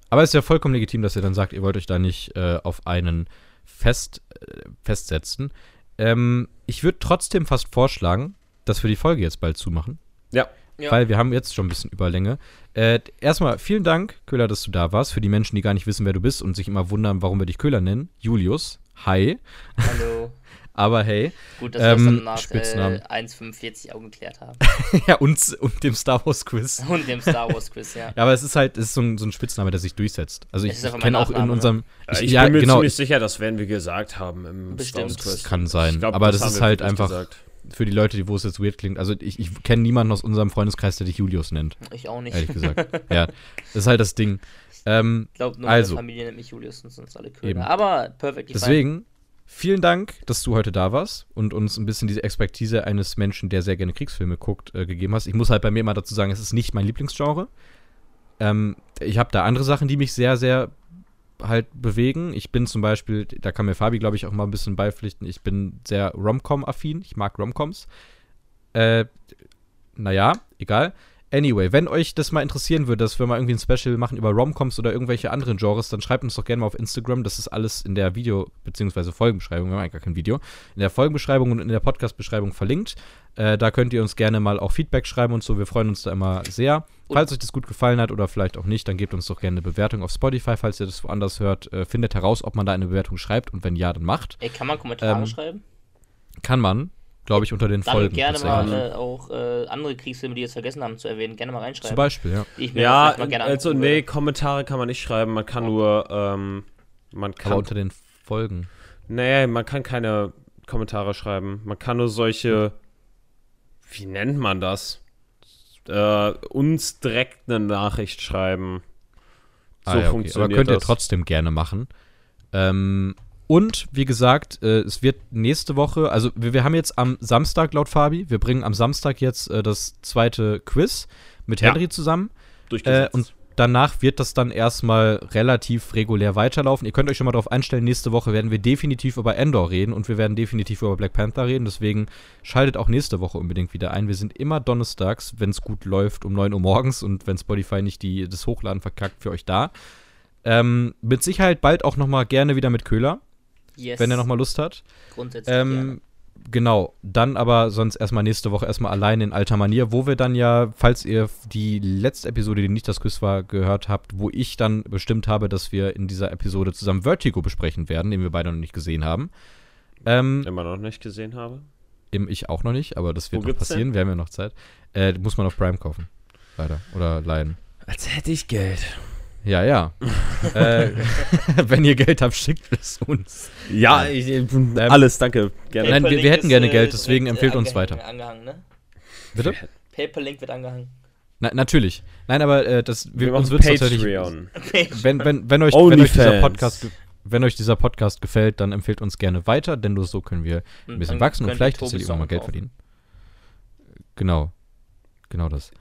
aber es ist ja vollkommen legitim, dass ihr dann sagt, ihr wollt euch da nicht äh, auf einen fest, äh, festsetzen. Ähm, ich würde trotzdem fast vorschlagen, dass wir die Folge jetzt bald zumachen. Ja. Ja. Weil wir haben jetzt schon ein bisschen Überlänge. Äh, erstmal vielen Dank, Köhler, dass du da warst. Für die Menschen, die gar nicht wissen, wer du bist und sich immer wundern, warum wir dich Köhler nennen. Julius, hi. Hallo. Aber hey. Gut, dass wir das Ähm, dann nach Spitznamen. äh, 1,45 auch geklärt haben. [laughs] ja, und, und dem Star Wars Quiz. [laughs] Und dem Star Wars Quiz, ja. [laughs] Ja, aber es ist halt, es ist so ein, so ein Spitzname, der sich durchsetzt. Also ich, ich kenne auch in unserem. Ich, Ich, ja, bin mir genau. ziemlich sicher, das werden wir gesagt haben im Bestimmt. Star Wars Quiz. Kann sein. Glaub, aber das, haben ist wir halt einfach gesagt. für die Leute, die, wo es jetzt weird klingt. Also ich, ich kenne niemanden aus unserem Freundeskreis, der dich Julius nennt, Ich auch nicht. ehrlich gesagt. ja, das ist halt das Ding. Ähm, Ich glaube, nur Also. meine Familie nennt mich Julius und sonst alle. Köhler. Aber perfekt. deswegen, vielen Dank, dass du heute da warst und uns ein bisschen diese Expertise eines Menschen, der sehr gerne Kriegsfilme guckt, äh, gegeben hast. Ich muss halt bei mir immer dazu sagen, es ist nicht mein Lieblingsgenre. Ähm, ich habe da andere Sachen, die mich sehr, sehr halt bewegen. Ich bin zum Beispiel, da kann mir Fabi, glaube ich, auch mal ein bisschen beipflichten, ich bin sehr Rom-Com-affin. Ich mag Rom-Coms. Äh, naja, egal. Anyway, wenn euch das mal interessieren würde, dass wir mal irgendwie ein Special machen über Romcoms oder irgendwelche anderen Genres, dann schreibt uns doch gerne mal auf Instagram. Das ist alles in der Video- bzw. Folgenbeschreibung. Wir haben eigentlich gar kein Video. In der Folgenbeschreibung und in der Podcast-Beschreibung verlinkt. Äh, da könnt ihr uns gerne mal auch Feedback schreiben und so. Wir freuen uns da immer sehr. Falls euch das gut gefallen hat oder vielleicht auch nicht, dann gebt uns doch gerne eine Bewertung auf Spotify, falls ihr das woanders hört. Äh, findet heraus, ob man da eine Bewertung schreibt und wenn ja, dann macht. Ey, kann man Kommentare Ähm, schreiben? Kann man, glaube ich, unter den Dann Folgen. gerne mal äh, auch äh, andere Kriegsfilme, die jetzt vergessen haben zu erwähnen, gerne mal reinschreiben. Zum Beispiel, ja. Ich Ja, vielleicht mal gerne also angucken nee, würde. Kommentare kann man nicht schreiben. Man kann nur, ähm, man kann, Aber unter den Folgen. nee, man kann keine Kommentare schreiben. Man kann nur solche, wie nennt man das? Äh, uns direkt eine Nachricht schreiben. So Ah, ja, okay. funktioniert Aber könnt ihr das. trotzdem gerne machen. Ähm, und wie gesagt, äh, es wird nächste Woche, also wir, wir haben jetzt am Samstag laut Fabi, wir bringen am Samstag jetzt äh, das zweite Quiz mit Ja. Henry zusammen. Äh, durchgesetzt. und danach wird das dann erstmal relativ regulär weiterlaufen. Ihr könnt euch schon mal darauf einstellen, nächste Woche werden wir definitiv über Endor reden und wir werden definitiv über Black Panther reden. Deswegen schaltet auch nächste Woche unbedingt wieder ein. Wir sind immer donnerstags, wenn es gut läuft, um 9 Uhr morgens und wenn Spotify nicht die, das Hochladen verkackt, für euch da. Ähm, mit Sicherheit bald auch noch mal gerne wieder mit Köhler, yes. wenn er noch mal Lust hat. Grundsätzlich gerne. Ähm, genau, dann aber sonst erstmal nächste Woche erstmal allein in alter Manier, wo wir dann ja, falls ihr die letzte Episode, die nicht das Quiz war, gehört habt, wo ich dann bestimmt habe, dass wir in dieser Episode zusammen Vertigo besprechen werden, den wir beide noch nicht gesehen haben. Ähm, Immer noch nicht gesehen habe. im ich auch noch nicht, aber das wird noch passieren, wir haben ja noch Zeit. Äh, muss man auf Prime kaufen. Leider. Oder leihen. Als hätte ich Geld. Ja, ja. [laughs] äh, [laughs] wenn ihr Geld habt, schickt es uns. Ja, ich, alles, danke. Gerne. Nein, wir- wir hätten gerne äh, Geld, deswegen wird, empfehlt äh, uns weiter. Angehangen, ne? Bitte? Paperlink wird angehangen. Na, natürlich. Nein, aber äh, das, wir, Wir uns wird tatsächlich. Patreon. Wenn, wenn, wenn, euch, wenn euch dieser. Podcast wenn euch dieser Podcast gefällt, dann empfehlt uns gerne weiter, denn nur so können wir ein bisschen Dann wachsen und vielleicht tatsächlich auch mal Geld kaufen. verdienen. Genau. Genau das.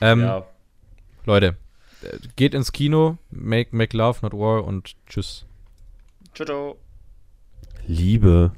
Ähm, ja. Leute, äh, geht ins Kino, make, make love, not war und tschüss. Ciao, ciao. Liebe.